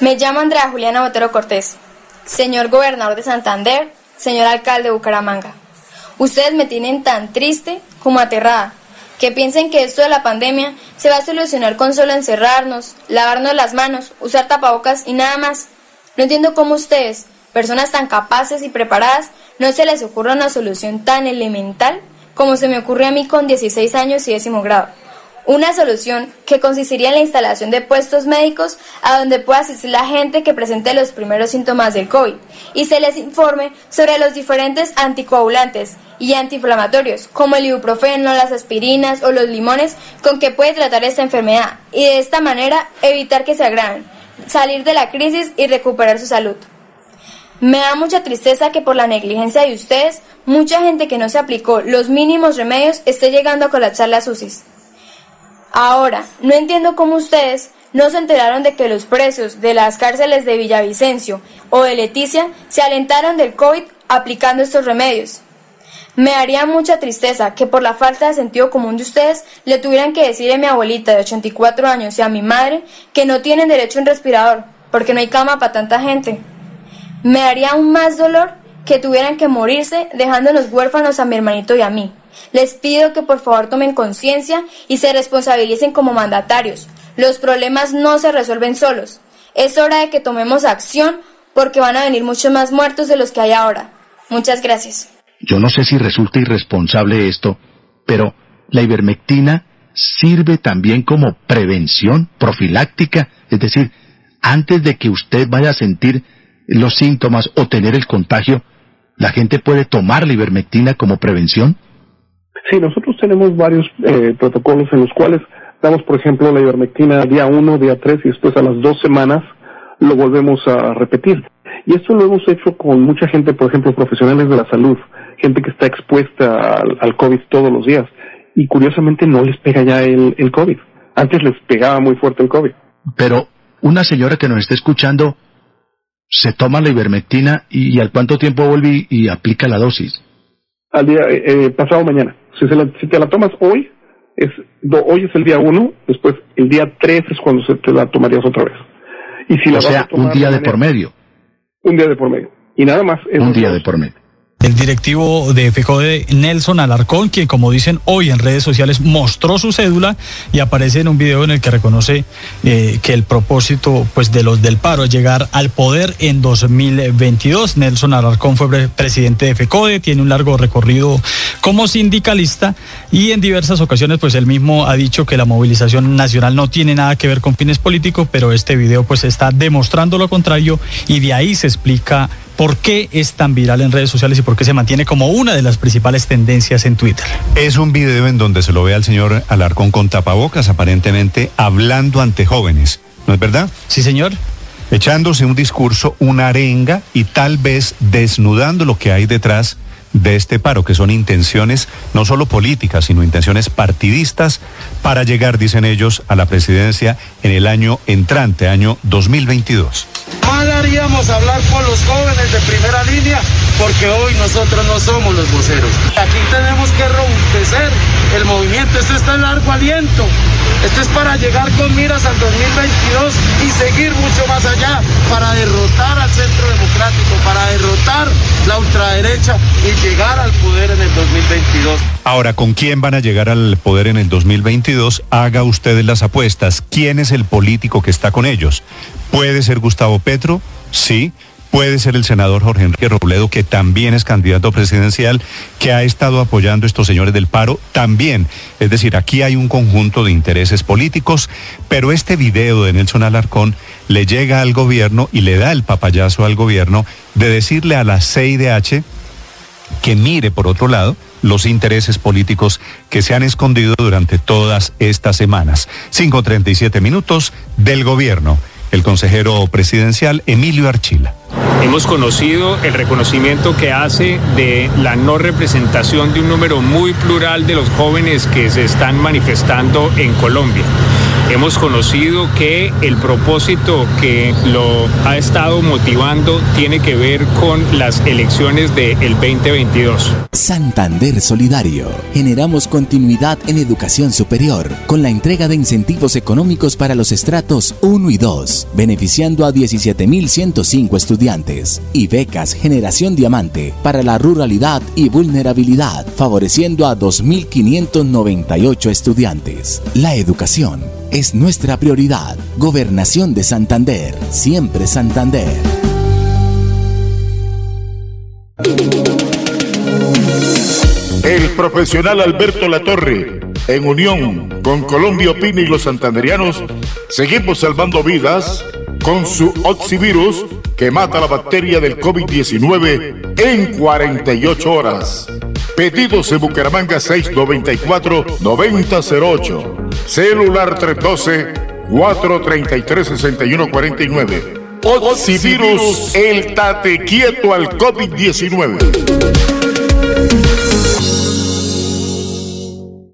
Me llamo Andrea Juliana Botero Cortés, señor gobernador de Santander, señor alcalde de Bucaramanga. Ustedes me tienen tan triste como aterrada, que piensen que esto de la pandemia se va a solucionar con solo encerrarnos, lavarnos las manos, usar tapabocas y nada más. No entiendo cómo ustedes, personas tan capaces y preparadas, no se les ocurra una solución tan elemental como se me ocurre a mí con 16 años y décimo grado. Una solución que consistiría en la instalación de puestos médicos a donde pueda asistir la gente que presente los primeros síntomas del COVID y se les informe sobre los diferentes anticoagulantes y antiinflamatorios como el ibuprofeno, las aspirinas o los limones con que puede tratar esta enfermedad y de esta manera evitar que se agraven, salir de la crisis y recuperar su salud. Me da mucha tristeza que por la negligencia de ustedes, mucha gente que no se aplicó los mínimos remedios esté llegando a colapsar las UCIs. Ahora, no entiendo cómo ustedes no se enteraron de que los presos de las cárceles de Villavicencio o de Leticia se alentaron del COVID aplicando estos remedios. Me haría mucha tristeza que por la falta de sentido común de ustedes le tuvieran que decir a mi abuelita de 84 años y a mi madre que no tienen derecho a un respirador porque no hay cama para tanta gente. Me haría aún más dolor que tuvieran que morirse dejándonos huérfanos a mi hermanito y a mí. Les pido que por favor tomen conciencia y se responsabilicen como mandatarios. Los problemas no se resuelven solos. Es hora de que tomemos acción porque van a venir muchos más muertos de los que hay ahora. Muchas gracias. Yo no sé si resulta irresponsable esto, pero la ivermectina sirve también como prevención profiláctica, es decir, antes de que usted vaya a sentir los síntomas o tener el contagio, ¿la gente puede tomar la ivermectina como prevención? Sí, nosotros tenemos varios eh, protocolos en los cuales damos, por ejemplo, la ivermectina día 1, día 3 y después a las dos semanas lo volvemos a repetir. Y esto lo hemos hecho con mucha gente, por ejemplo, profesionales de la salud, gente que está expuesta al, COVID todos los días. Y curiosamente no les pega ya el, el COVID. Antes les pegaba muy fuerte el COVID. Pero una señora que nos está escuchando se toma la ivermectina y, al cuánto tiempo vuelve y, aplica la dosis. Al día eh, eh pasado mañana. Si, te la tomas hoy, Es, hoy es el día uno, después el día tres es cuando se te la tomarías otra vez. Y si o sea, un día de por medio. Un día de por medio. Y nada más. Un día de por medio. El directivo de FECODE, Nelson Alarcón, quien como dicen hoy en redes sociales mostró su cédula y aparece en un video en el que reconoce eh, que el propósito pues, de los del paro es llegar al poder en 2022. Nelson Alarcón fue presidente de FECODE, tiene un largo recorrido como sindicalista y en diversas ocasiones pues él mismo ha dicho que la movilización nacional no tiene nada que ver con fines políticos, pero este video pues está demostrando lo contrario y de ahí se explica ¿Por qué es tan viral en redes sociales y por qué se mantiene como una de las principales tendencias en Twitter? Es un video en donde se lo ve al señor Alarcón con tapabocas, aparentemente hablando ante jóvenes. ¿No es verdad? Sí, señor. Echándose un discurso, una arenga y tal vez desnudando lo que hay detrás de este paro, que son intenciones no solo políticas, sino intenciones partidistas para llegar, dicen ellos, a la presidencia en el año entrante, año 2022. Mal haríamos hablar con los jóvenes de primera línea porque hoy nosotros no somos los voceros. Aquí tenemos que robustecer el movimiento. Esto está en largo aliento. Esto es para llegar con miras al 2022 y seguir mucho más allá para derrotar al centro democrático, para derrotar la ultraderecha y llegar al poder en el 2022. Ahora, ¿con quién van a llegar al poder en el 2022? Haga ustedes las apuestas. ¿Quién es el político que está con ellos? ¿Puede ser Gustavo Petro? Sí. Puede ser el senador Jorge Enrique Robledo, que también es candidato presidencial, que ha estado apoyando a estos señores del paro también. Es decir, aquí hay un conjunto de intereses políticos, pero este video de Nelson Alarcón le llega al gobierno y le da el papayazo al gobierno de decirle a la CIDH que mire por otro lado los intereses políticos que se han escondido durante todas estas semanas. 5.37 minutos del gobierno. El consejero presidencial Emilio Archila. Hemos conocido el reconocimiento que hace de la no representación de un número muy plural de los jóvenes que se están manifestando en Colombia. Hemos conocido que el propósito que lo ha estado motivando tiene que ver con las elecciones del 2022. Santander Solidario. Generamos continuidad en educación superior con la entrega de incentivos económicos para los estratos 1 y 2, beneficiando a 17.105 estudiantes y becas Generación Diamante para la ruralidad y vulnerabilidad, favoreciendo a 2.598 estudiantes. La educación es nuestra prioridad. Gobernación de Santander, siempre Santander. El profesional Alberto Latorre, en unión con Colombia Opina y los santanderianos, seguimos salvando vidas con su Oxivirus que mata la bacteria del COVID-19 en 48 horas. Pedidos en Bucaramanga 694-9008. Celular 312-433-6149. Oxivirus, el tate quieto al COVID-19.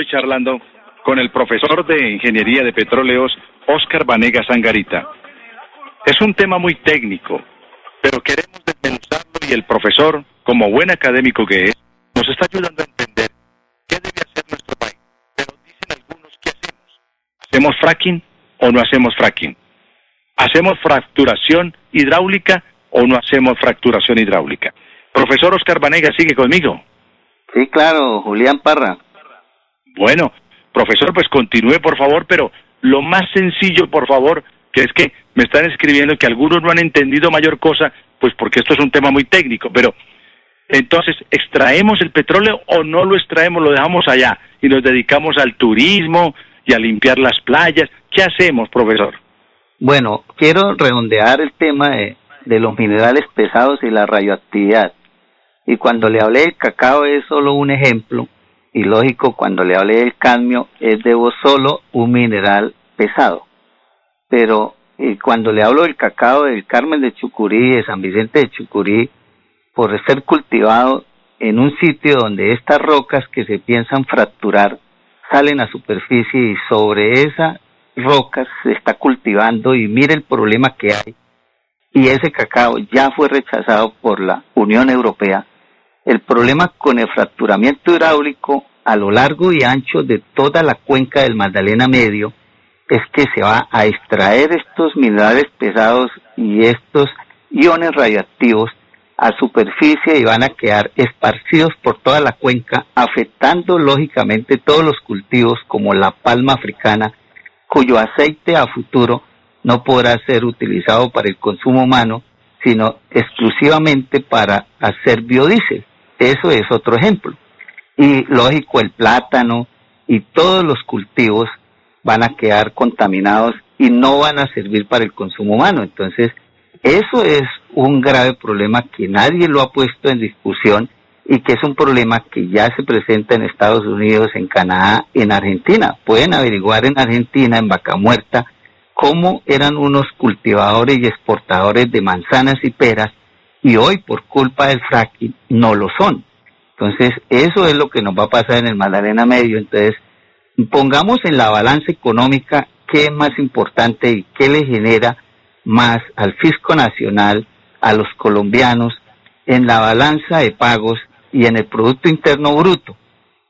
Charlando con el profesor de Ingeniería de Petróleos, Oscar Vanega Sangarita. Es un tema muy técnico, pero queremos desmenuzarlo y el profesor, como buen académico que es, nos está ayudando a entender qué debe hacer nuestro país. Pero dicen algunos, ¿qué hacemos? ¿Hacemos fracking o no hacemos fracking? ¿Hacemos fracturación hidráulica o no hacemos fracturación hidráulica? Profesor Oscar Vanega, sigue conmigo. Sí, claro, Julián Parra. Bueno, profesor, pues continúe, por favor, pero lo más sencillo, por favor, que es que me están escribiendo que algunos no han entendido mayor cosa, pues porque esto es un tema muy técnico, pero entonces, ¿extraemos el petróleo o no lo extraemos, lo dejamos allá y nos dedicamos al turismo y a limpiar las playas? ¿Qué hacemos, profesor? Bueno, quiero redondear el tema de, de los minerales pesados y la radioactividad. Y cuando le hablé del cacao es solo un ejemplo, y lógico, cuando le hablé del cadmio es de solo un mineral pesado. Pero y cuando le hablo del cacao del Carmen de Chucurí, de San Vicente de Chucurí, por ser cultivado en un sitio donde estas rocas que se piensan fracturar salen a superficie y sobre esas rocas se está cultivando y mire el problema que hay. Y ese cacao ya fue rechazado por la Unión Europea el problema con el fracturamiento hidráulico a lo largo y ancho de toda la cuenca del Magdalena Medio es que se va a extraer estos minerales pesados y estos iones radioactivos a superficie y van a quedar esparcidos por toda la cuenca, afectando lógicamente todos los cultivos como la palma africana, cuyo aceite a futuro no podrá ser utilizado para el consumo humano, sino exclusivamente para hacer biodiesel. Eso es otro ejemplo. Y lógico, el plátano y todos los cultivos van a quedar contaminados y no van a servir para el consumo humano. Entonces, eso es un grave problema que nadie lo ha puesto en discusión y que es un problema que ya se presenta en Estados Unidos, en Canadá, en Argentina. Pueden averiguar en Argentina, en Vaca Muerta, cómo eran unos cultivadores y exportadores de manzanas y peras y hoy por culpa del fracking no lo son. Entonces, eso es lo que nos va a pasar en el Magdalena Medio. Entonces, pongamos en la balanza económica qué es más importante y qué le genera más al fisco nacional, a los colombianos, en la balanza de pagos y en el Producto Interno Bruto.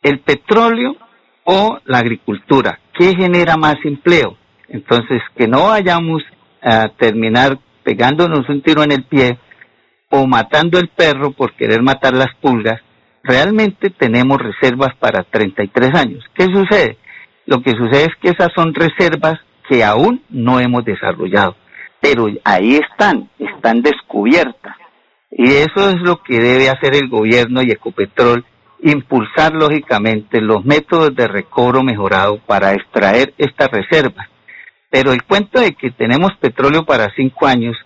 El petróleo o la agricultura, ¿qué genera más empleo? Entonces, que no vayamos a terminar pegándonos un tiro en el pie o matando el perro por querer matar las pulgas, realmente tenemos reservas para 33 años. ¿Qué sucede? Lo que sucede es que esas son reservas que aún no hemos desarrollado, pero ahí están, están descubiertas. Y eso es lo que debe hacer el gobierno y Ecopetrol, impulsar lógicamente los métodos de recobro mejorado para extraer estas reservas. Pero el cuento de que tenemos petróleo para cinco años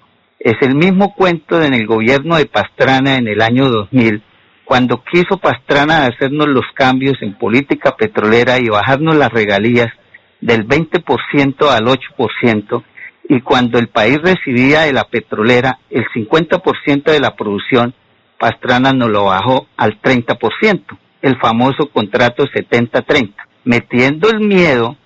es el mismo cuento en el gobierno de Pastrana en el año 2000, cuando quiso Pastrana hacernos los cambios en política petrolera y bajarnos las regalías del 20% al 8%, y cuando el país recibía de la petrolera el 50% de la producción, Pastrana nos lo bajó al 30%, el famoso contrato 70-30, metiendo el miedo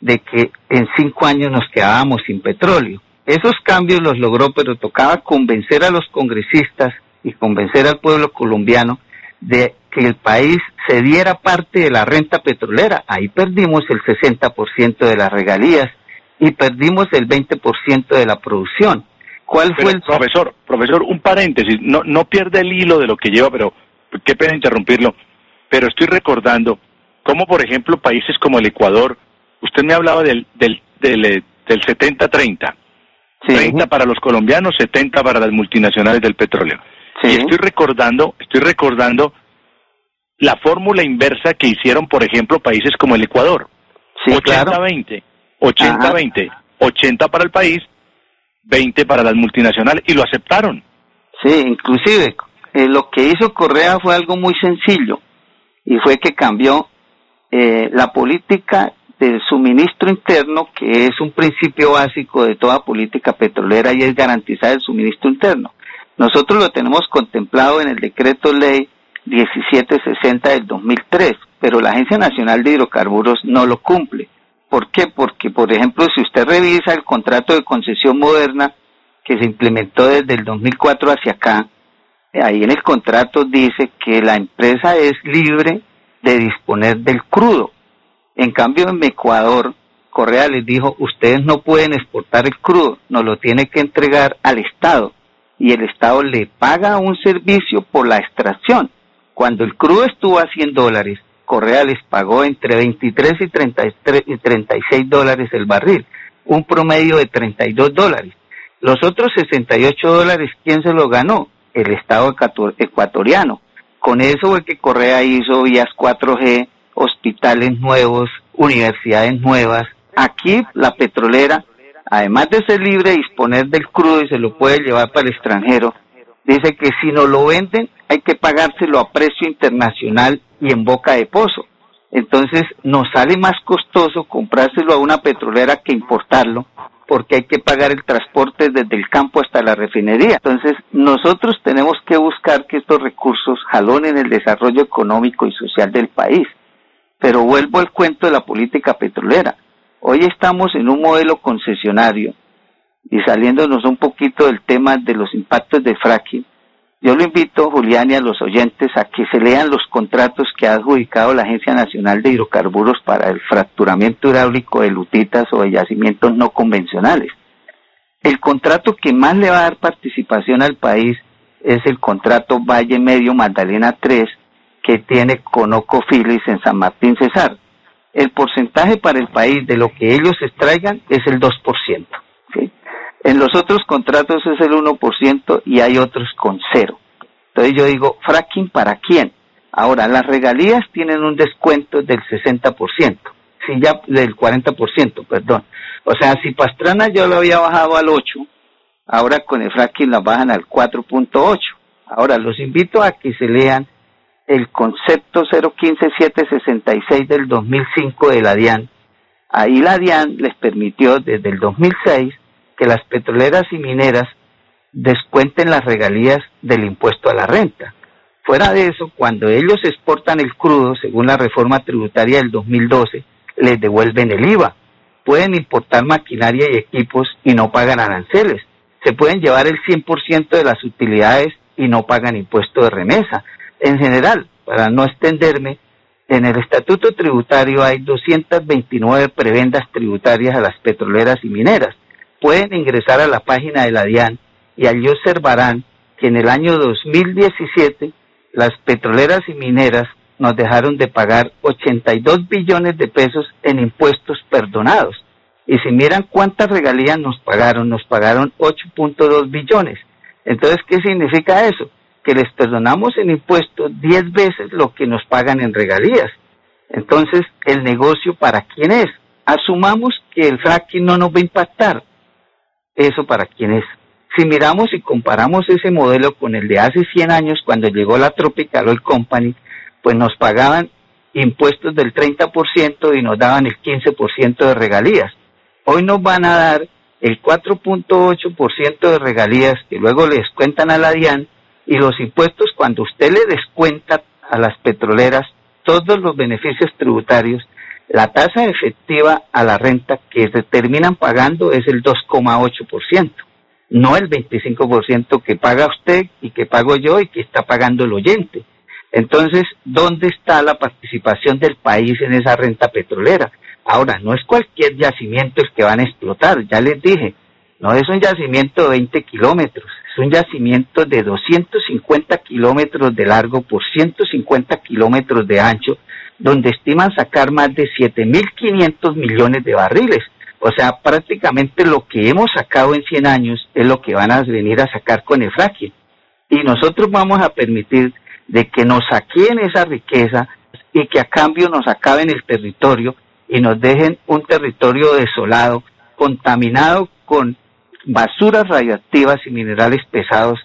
de que en cinco años nos quedábamos sin petróleo. Esos cambios los logró, pero tocaba convencer a los congresistas y convencer al pueblo colombiano de que el país se diera parte de la renta petrolera. Ahí perdimos el 60% de las regalías y perdimos el 20% de la producción. ¿Cuál fue el profesor? Profesor, un paréntesis, no no pierde el hilo de lo que lleva, pero qué pena interrumpirlo. Pero estoy recordando cómo, por ejemplo, países como el Ecuador, usted me hablaba del del del, eh, del 70-30 30 para los colombianos, 70 para las multinacionales del petróleo. Y estoy recordando, estoy recordando la fórmula inversa que hicieron, por ejemplo, países como el Ecuador. 80-20, 80-20, 80 para el país, 20 para las multinacionales, y lo aceptaron. Sí, inclusive eh, lo que hizo Correa fue algo muy sencillo, y fue que cambió eh, la política del suministro interno, que es un principio básico de toda política petrolera y es garantizar el suministro interno. Nosotros lo tenemos contemplado en el decreto ley 1760 del 2003, pero la Agencia Nacional de Hidrocarburos no lo cumple. ¿Por qué? Porque, por ejemplo, si usted revisa el contrato de concesión moderna que se implementó desde el 2004 hacia acá, ahí en el contrato dice que la empresa es libre de disponer del crudo. En cambio, en Ecuador, Correa les dijo, ustedes no pueden exportar el crudo, nos lo tiene que entregar al Estado y el Estado le paga un servicio por la extracción. Cuando el crudo estuvo a 100 dólares, Correa les pagó entre 23 y, 33 y 36 dólares el barril, un promedio de 32 dólares. Los otros 68 dólares, ¿quién se lo ganó? El Estado ecuatoriano. Con eso fue que Correa hizo vías 4G, hospitales nuevos, universidades nuevas. Aquí la petrolera, además de ser libre de disponer del crudo y se lo puede llevar para el extranjero, dice que si no lo venden hay que pagárselo a precio internacional y en boca de pozo. Entonces nos sale más costoso comprárselo a una petrolera que importarlo porque hay que pagar el transporte desde el campo hasta la refinería. Entonces, nosotros tenemos que buscar que estos recursos jalonen el desarrollo económico y social del país. Pero vuelvo al cuento de la política petrolera. Hoy estamos en un modelo concesionario y saliéndonos un poquito del tema de los impactos de fracking, yo lo invito, Julián, y a los oyentes a que se lean los contratos que ha adjudicado la Agencia Nacional de Hidrocarburos para el fracturamiento hidráulico de lutitas o de yacimientos no convencionales. El contrato que más le va a dar participación al país es el contrato Valle Medio Magdalena 3 que tiene con Ocofilis en San Martín Cesar. El porcentaje para el país de lo que ellos extraigan es el 2%. ¿sí? En los otros contratos es el 1% y hay otros con cero. Entonces yo digo, fracking para quién? Ahora, las regalías tienen un descuento del 60%, si ya del 40%, perdón. O sea, si Pastrana yo lo había bajado al 8, ahora con el fracking la bajan al 4.8. Ahora, los invito a que se lean el concepto 015766 del 2005 de la DIAN. Ahí la DIAN les permitió desde el 2006 que las petroleras y mineras descuenten las regalías del impuesto a la renta. Fuera de eso, cuando ellos exportan el crudo, según la reforma tributaria del 2012, les devuelven el IVA. Pueden importar maquinaria y equipos y no pagan aranceles. Se pueden llevar el 100% de las utilidades y no pagan impuesto de remesa. En general, para no extenderme, en el estatuto tributario hay 229 prebendas tributarias a las petroleras y mineras pueden ingresar a la página de la DIAN y allí observarán que en el año 2017 las petroleras y mineras nos dejaron de pagar 82 billones de pesos en impuestos perdonados. Y si miran cuántas regalías nos pagaron, nos pagaron 8.2 billones. Entonces, ¿qué significa eso? Que les perdonamos en impuestos 10 veces lo que nos pagan en regalías. Entonces, ¿el negocio para quién es? Asumamos que el fracking no nos va a impactar eso para quienes, si miramos y comparamos ese modelo con el de hace 100 años cuando llegó la Tropical Oil Company, pues nos pagaban impuestos del 30% y nos daban el 15% de regalías. Hoy nos van a dar el 4.8% de regalías que luego le descuentan a la DIAN y los impuestos cuando usted le descuenta a las petroleras todos los beneficios tributarios, la tasa efectiva a la renta que se terminan pagando es el 2,8%, no el 25% que paga usted y que pago yo y que está pagando el oyente. Entonces, ¿dónde está la participación del país en esa renta petrolera? Ahora, no es cualquier yacimiento el que van a explotar, ya les dije, no es un yacimiento de 20 kilómetros, es un yacimiento de 250 kilómetros de largo por 150 kilómetros de ancho donde estiman sacar más de 7.500 millones de barriles. O sea, prácticamente lo que hemos sacado en 100 años es lo que van a venir a sacar con el fracking. Y nosotros vamos a permitir de que nos saquen esa riqueza y que a cambio nos acaben el territorio y nos dejen un territorio desolado, contaminado con basuras radioactivas y minerales pesados.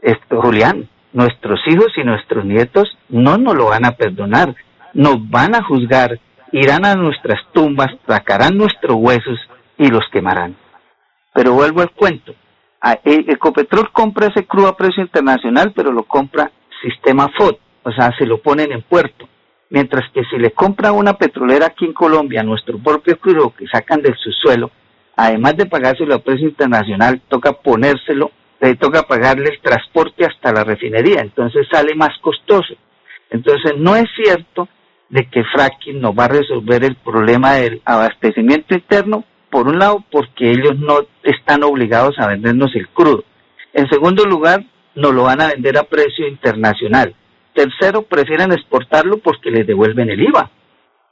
Esto, Julián, nuestros hijos y nuestros nietos no nos lo van a perdonar nos van a juzgar, irán a nuestras tumbas, sacarán nuestros huesos y los quemarán. Pero vuelvo al cuento. E, Ecopetrol compra ese crudo a precio internacional, pero lo compra sistema FOD, o sea, se lo ponen en puerto. Mientras que si le compra una petrolera aquí en Colombia nuestro propio crudo que sacan del subsuelo, además de pagárselo a precio internacional, toca ponérselo, le toca pagarle el transporte hasta la refinería, entonces sale más costoso. Entonces no es cierto de que fracking nos va a resolver el problema del abastecimiento interno, por un lado porque ellos no están obligados a vendernos el crudo. En segundo lugar, nos lo van a vender a precio internacional. Tercero, prefieren exportarlo porque les devuelven el IVA.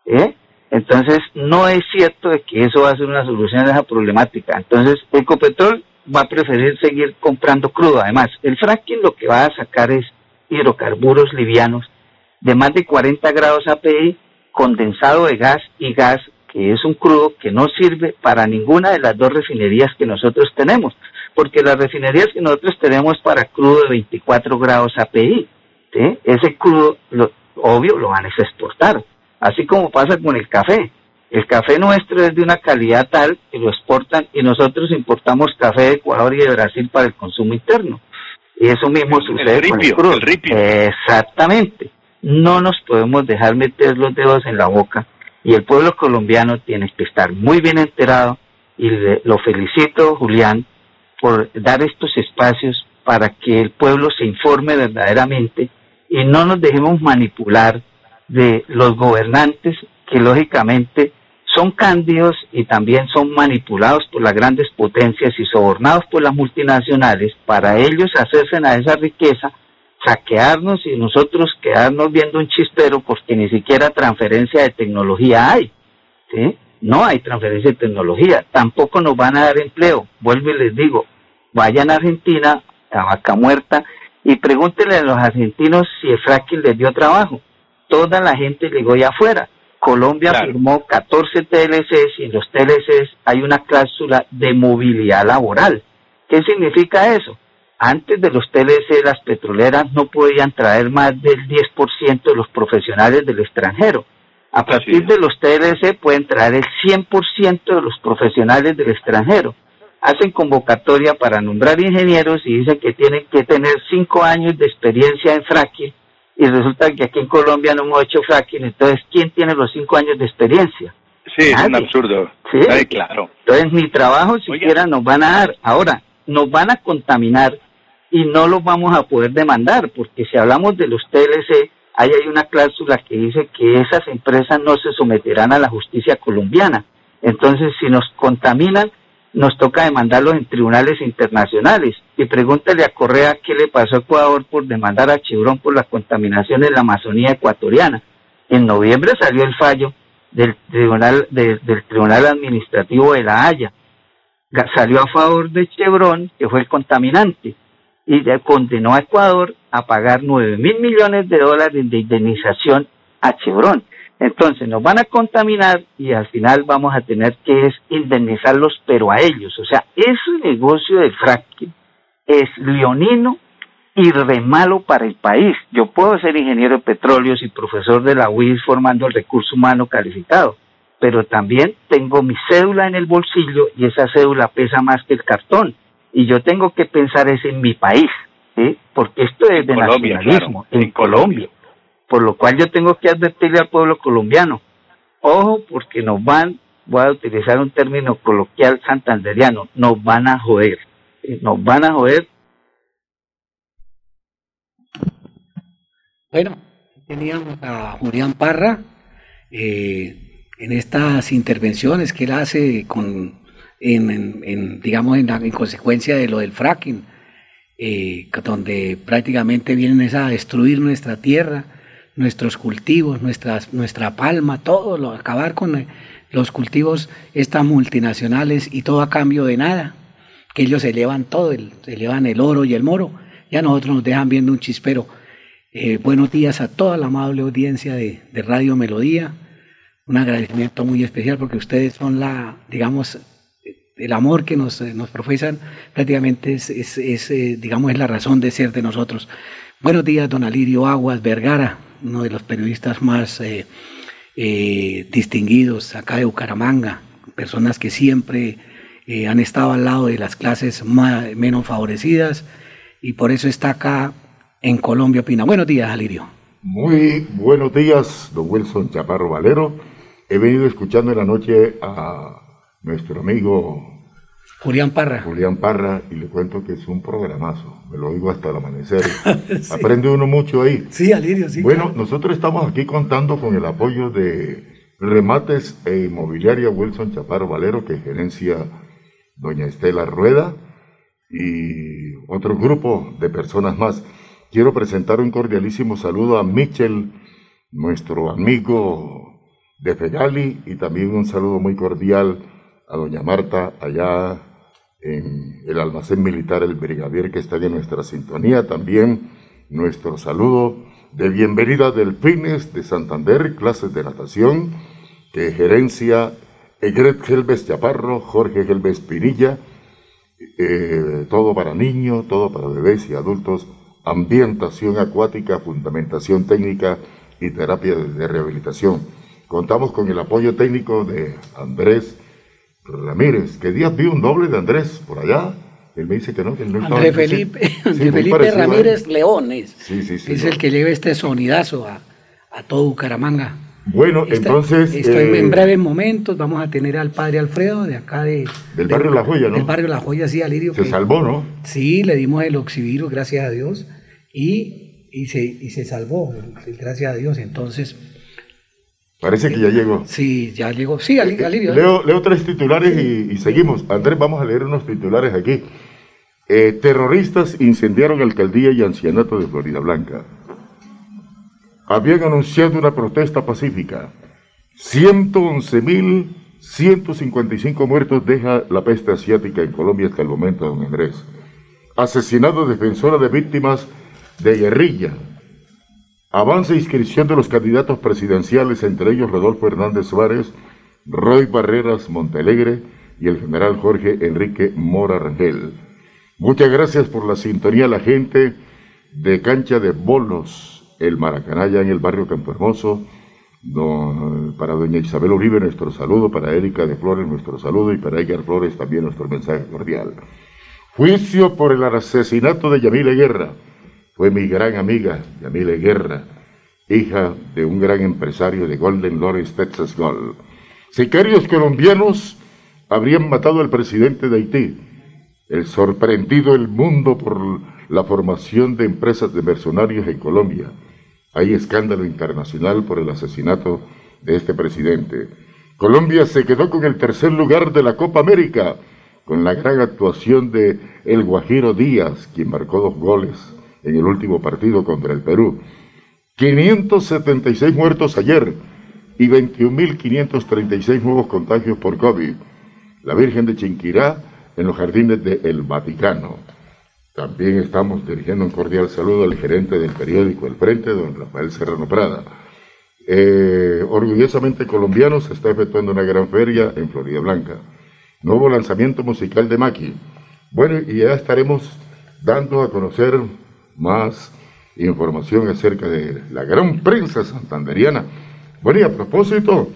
¿eh? Entonces, no es cierto de que eso va a ser una solución a esa problemática. Entonces, Ecopetrol va a preferir seguir comprando crudo. Además, el fracking lo que va a sacar es hidrocarburos livianos de más de 40 grados API, condensado de gas y gas, que es un crudo que no sirve para ninguna de las dos refinerías que nosotros tenemos, porque las refinerías que nosotros tenemos para crudo de 24 grados API, ese crudo, lo, obvio, lo van a exportar, así como pasa con el café. El café nuestro es de una calidad tal que lo exportan y nosotros importamos café de Ecuador y de Brasil para el consumo interno. Y eso mismo sucede con el crudo. Exactamente no nos podemos dejar meter los dedos en la boca y el pueblo colombiano tiene que estar muy bien enterado y lo felicito, Julián, por dar estos espacios para que el pueblo se informe verdaderamente y no nos dejemos manipular de los gobernantes que lógicamente son cándidos y también son manipulados por las grandes potencias y sobornados por las multinacionales para ellos hacerse a esa riqueza saquearnos y nosotros quedarnos viendo un chispero porque ni siquiera transferencia de tecnología hay. No hay transferencia de tecnología. Tampoco nos van a dar empleo. Vuelvo y les digo, vayan a Argentina, a Vaca Muerta, y pregúntenle a los argentinos si el fracking les dio trabajo. Toda la gente llegó ya afuera. Colombia firmó 14 TLCs y en los TLCs hay una cláusula de movilidad laboral. ¿Qué significa eso? Antes de los TLC, las petroleras no podían traer más del 10% de los profesionales del extranjero. A partir de los TLC pueden traer el 100% de los profesionales del extranjero. Hacen convocatoria para nombrar ingenieros y dicen que tienen que tener cinco años de experiencia en fracking y resulta que aquí en Colombia no hemos hecho fracking, entonces ¿quién tiene los cinco años de experiencia? Sí, es un absurdo. Sí, claro. Entonces ni trabajo siquiera nos van a dar. Ahora, nos van a contaminar y no los vamos a poder demandar, porque si hablamos de los TLC, ahí hay una cláusula que dice que esas empresas no se someterán a la justicia colombiana. Entonces, si nos contaminan, nos toca demandarlos en tribunales internacionales. Y pregúntale a Correa qué le pasó a Ecuador por demandar a Chevron por la contaminación en la Amazonía ecuatoriana. En noviembre salió el fallo del Tribunal, del tribunal Administrativo de La Haya. Salió a favor de Chevron, que fue el contaminante y condenó a Ecuador a pagar 9 mil millones de dólares de indemnización a Chevron. Entonces nos van a contaminar y al final vamos a tener que indemnizarlos, pero a ellos. O sea, ese negocio del fracking es leonino y re malo para el país. Yo puedo ser ingeniero de petróleos y profesor de la UIS formando el recurso humano calificado, pero también tengo mi cédula en el bolsillo y esa cédula pesa más que el cartón y yo tengo que pensar es en mi país, porque esto es de nacionalismo, en, Colombia. Por lo cual yo tengo que advertirle al pueblo colombiano, ojo, porque nos van, voy a utilizar un término coloquial santanderiano, nos van a joder, nos van a joder. Bueno, teníamos a Julián Parra eh, en estas intervenciones que él hace con en, digamos, en, consecuencia de lo del fracking, eh, donde prácticamente vienen a destruir nuestra tierra, nuestros cultivos, nuestras, nuestra palma, todo, lo, acabar con eh, los cultivos estas multinacionales y todo a cambio de nada, que ellos se llevan todo, se llevan el oro y el moro, ya nosotros nos dejan viendo un chispero. Eh, buenos días a toda la amable audiencia de, de Radio Melodía, un agradecimiento muy especial porque ustedes son la, digamos, el amor que nos, eh, nos profesan prácticamente es, es, eh, digamos, es la razón de ser de nosotros. Buenos días, don Alirio Aguas Vergara, uno de los periodistas más eh, distinguidos acá de Bucaramanga, personas que siempre han estado al lado de las clases menos favorecidas y por eso está acá en Colombia Opina. Buenos días, Alirio. Muy buenos días, don Wilson Chaparro Valero. He venido escuchando en la noche a nuestro amigo Julián Parra. Julián Parra, y le cuento que es un programazo. Me lo oigo hasta el amanecer. Aprende uno mucho ahí. Sí, Alirio, sí. Bueno, nosotros estamos aquí contando con el apoyo de Remates e Inmobiliaria Wilson Chaparro Valero, que gerencia doña Estela Rueda, y otro grupo de personas más. Quiero presentar un cordialísimo saludo a Michel, nuestro amigo de Fegali, y también un saludo muy cordial a doña Marta allá en el almacén militar El Brigadier que está en nuestra sintonía. También nuestro saludo de bienvenida del Fines de Santander, clases de natación, que gerencia Egret Helves Chaparro, Jorge Helves Pinilla, eh, todo para niños, todo para bebés y adultos, ambientación acuática, fundamentación técnica y terapia de rehabilitación. Contamos con el apoyo técnico de Andrés Ramírez, que días vi un doble de Andrés por allá. Él me dice que no, que él no Andrés Felipe, Felipe Ramírez Leones. Sí, sí, sí, es el que lleva este sonidazo a, a todo Bucaramanga. Bueno, entonces... Estoy en eh, breves momentos, vamos a tener al padre Alfredo de acá de... Del barrio La Joya, ¿no? Del barrio La Joya, sí, Alirio. Se salvó, ¿no? Sí, le dimos el oxivirus, gracias a Dios, y, y, se, y se salvó, gracias a Dios. Entonces, Parece que ya llegó. Sí, ya llegó. Sí, Alirio. Leo, leo tres titulares y, seguimos. Andrés, vamos a leer unos titulares aquí. Eh, terroristas incendiaron alcaldía y ancianato de Florida Blanca. Habían anunciado una protesta pacífica. 111.155 muertos deja la peste asiática en Colombia hasta el momento, don Andrés. Asesinado defensora de víctimas de guerrilla Avanza inscripción de los candidatos presidenciales, entre ellos Rodolfo Hernández Suárez, Roy Barreras Montalegre y el general Jorge Enrique Mora Rangel. Muchas gracias por la sintonía la gente de Cancha de Bolos, el Maracanaya en el barrio Campo Hermoso. para doña Isabel Uribe nuestro saludo, para Erika de Flores nuestro saludo y para Edgar Flores también nuestro mensaje cordial. Juicio por el asesinato de Yamile Guerra fue mi gran amiga, Yamile Guerra, hija de un gran empresario de Golden Lawrence, Texas Gold. Sicarios colombianos habrían matado al presidente de Haití. El sorprendido el mundo por la formación de empresas de mercenarios en Colombia. Hay escándalo internacional por el asesinato de este presidente. Colombia se quedó con el tercer lugar de la Copa América, con la gran actuación de El Guajiro Díaz, quien marcó dos goles en el último partido contra el Perú. 576 muertos ayer y 21.536 nuevos contagios por COVID. La Virgen de Chinquirá en los jardines del Vaticano. También estamos dirigiendo un cordial saludo al gerente del periódico El Frente, don Rafael Serrano Prada. Eh, orgullosamente colombiano se está efectuando una gran feria en Florida Blanca. Nuevo lanzamiento musical de Maki. Bueno, y ya estaremos dando a conocer más información acerca de la gran prensa santanderiana. Bueno, y a propósito,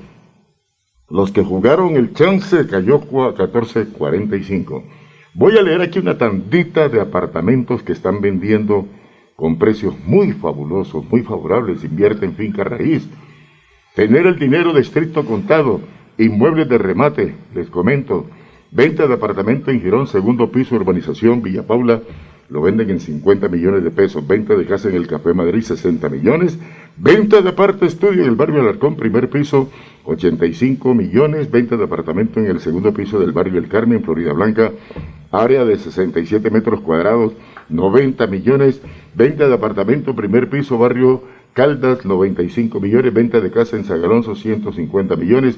los que jugaron el chance cayó 14.45. Voy a leer aquí una tandita de apartamentos que están vendiendo con precios muy fabulosos, muy favorables. Invierte en finca raíz. Tener el dinero de estricto contado, inmuebles de remate, les comento. Venta de apartamento en Girón, segundo piso, urbanización Villa Paula, lo venden en 50 millones de pesos. Venta de casa en el Café Madrid, 60 millones. Venta de aparte estudio en el barrio Alarcón, primer piso, 85 millones. Venta de apartamento en el segundo piso del barrio El Carmen, Florida Blanca, área de 67 metros cuadrados, 90 millones. Venta de apartamento, primer piso, barrio Caldas, 95 millones. Venta de casa en Zagalonso, 150 millones.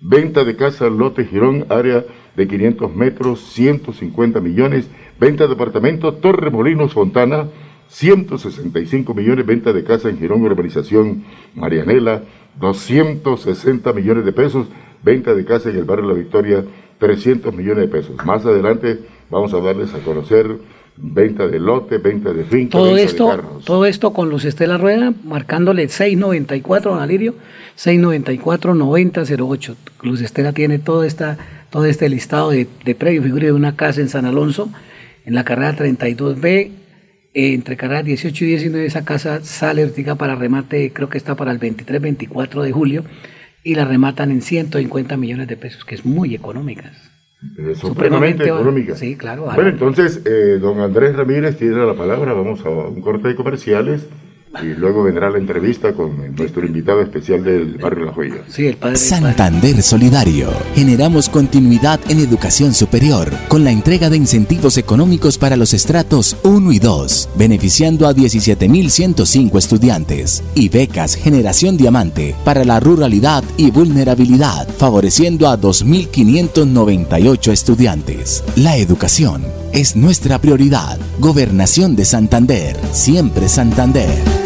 Venta de casa Lote Girón, área de 500 metros, 150 millones. Venta de apartamento Torre Molinos Fontana, 165 millones. Venta de casa en Girón, urbanización Marianela, 260 millones de pesos. Venta de casa en el barrio La Victoria, 300 millones de pesos. Más adelante vamos a darles a conocer venta de lote, venta de finca, todo esto, Todo esto con los Estela Rueda, marcándole 694, don Alirio, 694-9008. Luz Estela tiene todo, esta, todo este listado de, de previo figura de una casa en San Alonso, en la carrera 32B, entre carrera 18 y 19, esa casa sale ahorita para remate, creo que está para el 23-24 de julio, y la rematan en 150 millones de pesos, que es muy económicas. Eh, supremamente económica. Sí, claro. Bueno, entonces, eh, don Andrés Ramírez tiene la palabra. Vamos a un corte de comerciales y luego vendrá la entrevista con nuestro invitado especial del barrio La Joya. Sí, el padre. Santander Solidario. Generamos continuidad en educación superior con la entrega de incentivos económicos para los estratos 1 y 2, beneficiando a 17.105 estudiantes. Y becas Generación Diamante para la ruralidad y vulnerabilidad, favoreciendo a 2.598 estudiantes. La educación es nuestra prioridad. Gobernación de Santander. Siempre Santander.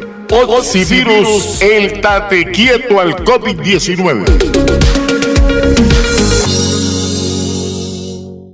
Oxivirus, el tate quieto al COVID-19.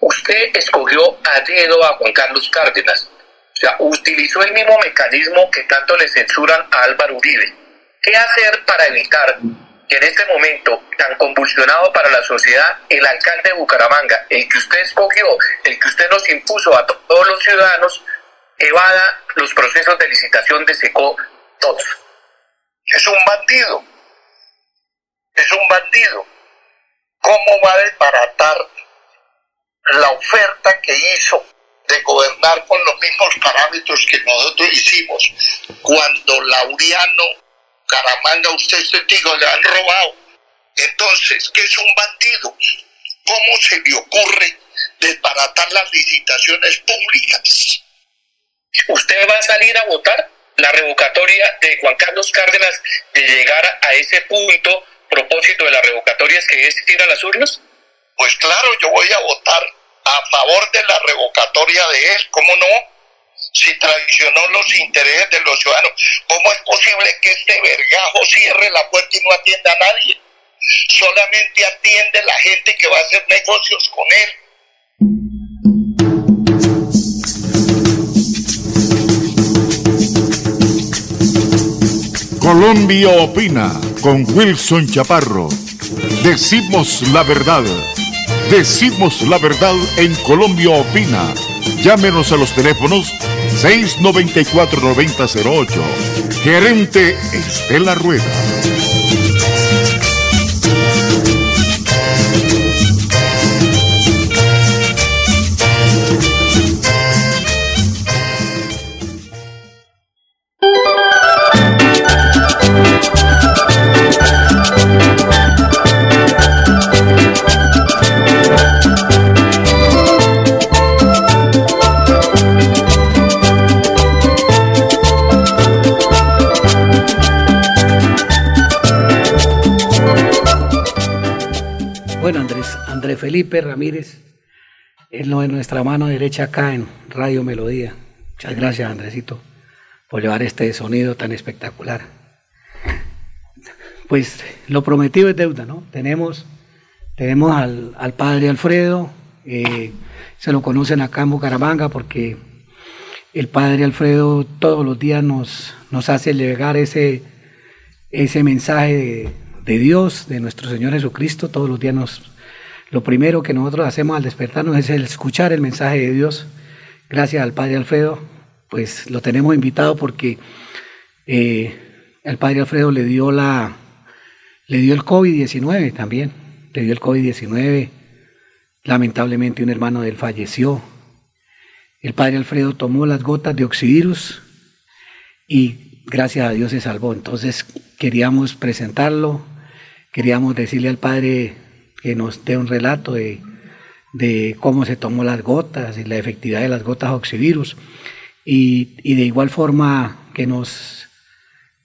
usted escogió a dedo a Juan Carlos Cárdenas. O sea, utilizó el mismo mecanismo que tanto le censuran a Álvaro Uribe. ¿Qué hacer para evitar que en este momento tan convulsionado para la sociedad, el alcalde de Bucaramanga, el que usted escogió, el que usted nos impuso a todos los ciudadanos, evada los procesos de licitación de SECO todos? Es un bandido. Es un bandido. ¿Cómo va a desbaratar la oferta que hizo de gobernar con los mismos parámetros que nosotros hicimos cuando Laureano Caramanga, usted es testigo, le han robado. Entonces, ¿qué es un bandido? ¿Cómo se le ocurre desbaratar las licitaciones públicas? ¿Usted va a salir a votar la revocatoria de Juan Carlos Cárdenas de llegar a ese punto propósito de la revocatoria es que es a las urnas? Pues claro, yo voy a votar a favor de la revocatoria de él, ¿cómo no? Si traicionó los intereses de los ciudadanos, ¿cómo es posible que este vergajo cierre la puerta y no atienda a nadie? Solamente atiende la gente que va a hacer negocios con él. Colombia opina con Wilson Chaparro. Decimos la verdad. Decimos la verdad en Colombia opina. Llámenos a los teléfonos 694-9008. Gerente Estela Rueda. Felipe Ramírez es lo de nuestra mano derecha acá en Radio Melodía. Muchas gracias, Andresito, por llevar este sonido tan espectacular. Pues lo prometido es deuda, ¿no? Tenemos, tenemos al, al padre Alfredo, eh, se lo conocen acá en Bucaramanga porque el padre Alfredo todos los días nos, nos hace llegar ese, ese mensaje de, de Dios, de nuestro Señor Jesucristo, todos los días nos, lo primero que nosotros hacemos al despertarnos es el escuchar el mensaje de Dios. Gracias al Padre Alfredo, pues lo tenemos invitado porque eh, el Padre Alfredo le dio la, le dio el COVID-19 también, le dio el COVID-19. Lamentablemente un hermano de él falleció. El Padre Alfredo tomó las gotas de oxivirus y gracias a Dios se salvó. Entonces queríamos presentarlo, queríamos decirle al Padre que nos dé un relato de, de cómo se tomó las gotas y la efectividad de las gotas oxivirus. Y, y de igual forma que nos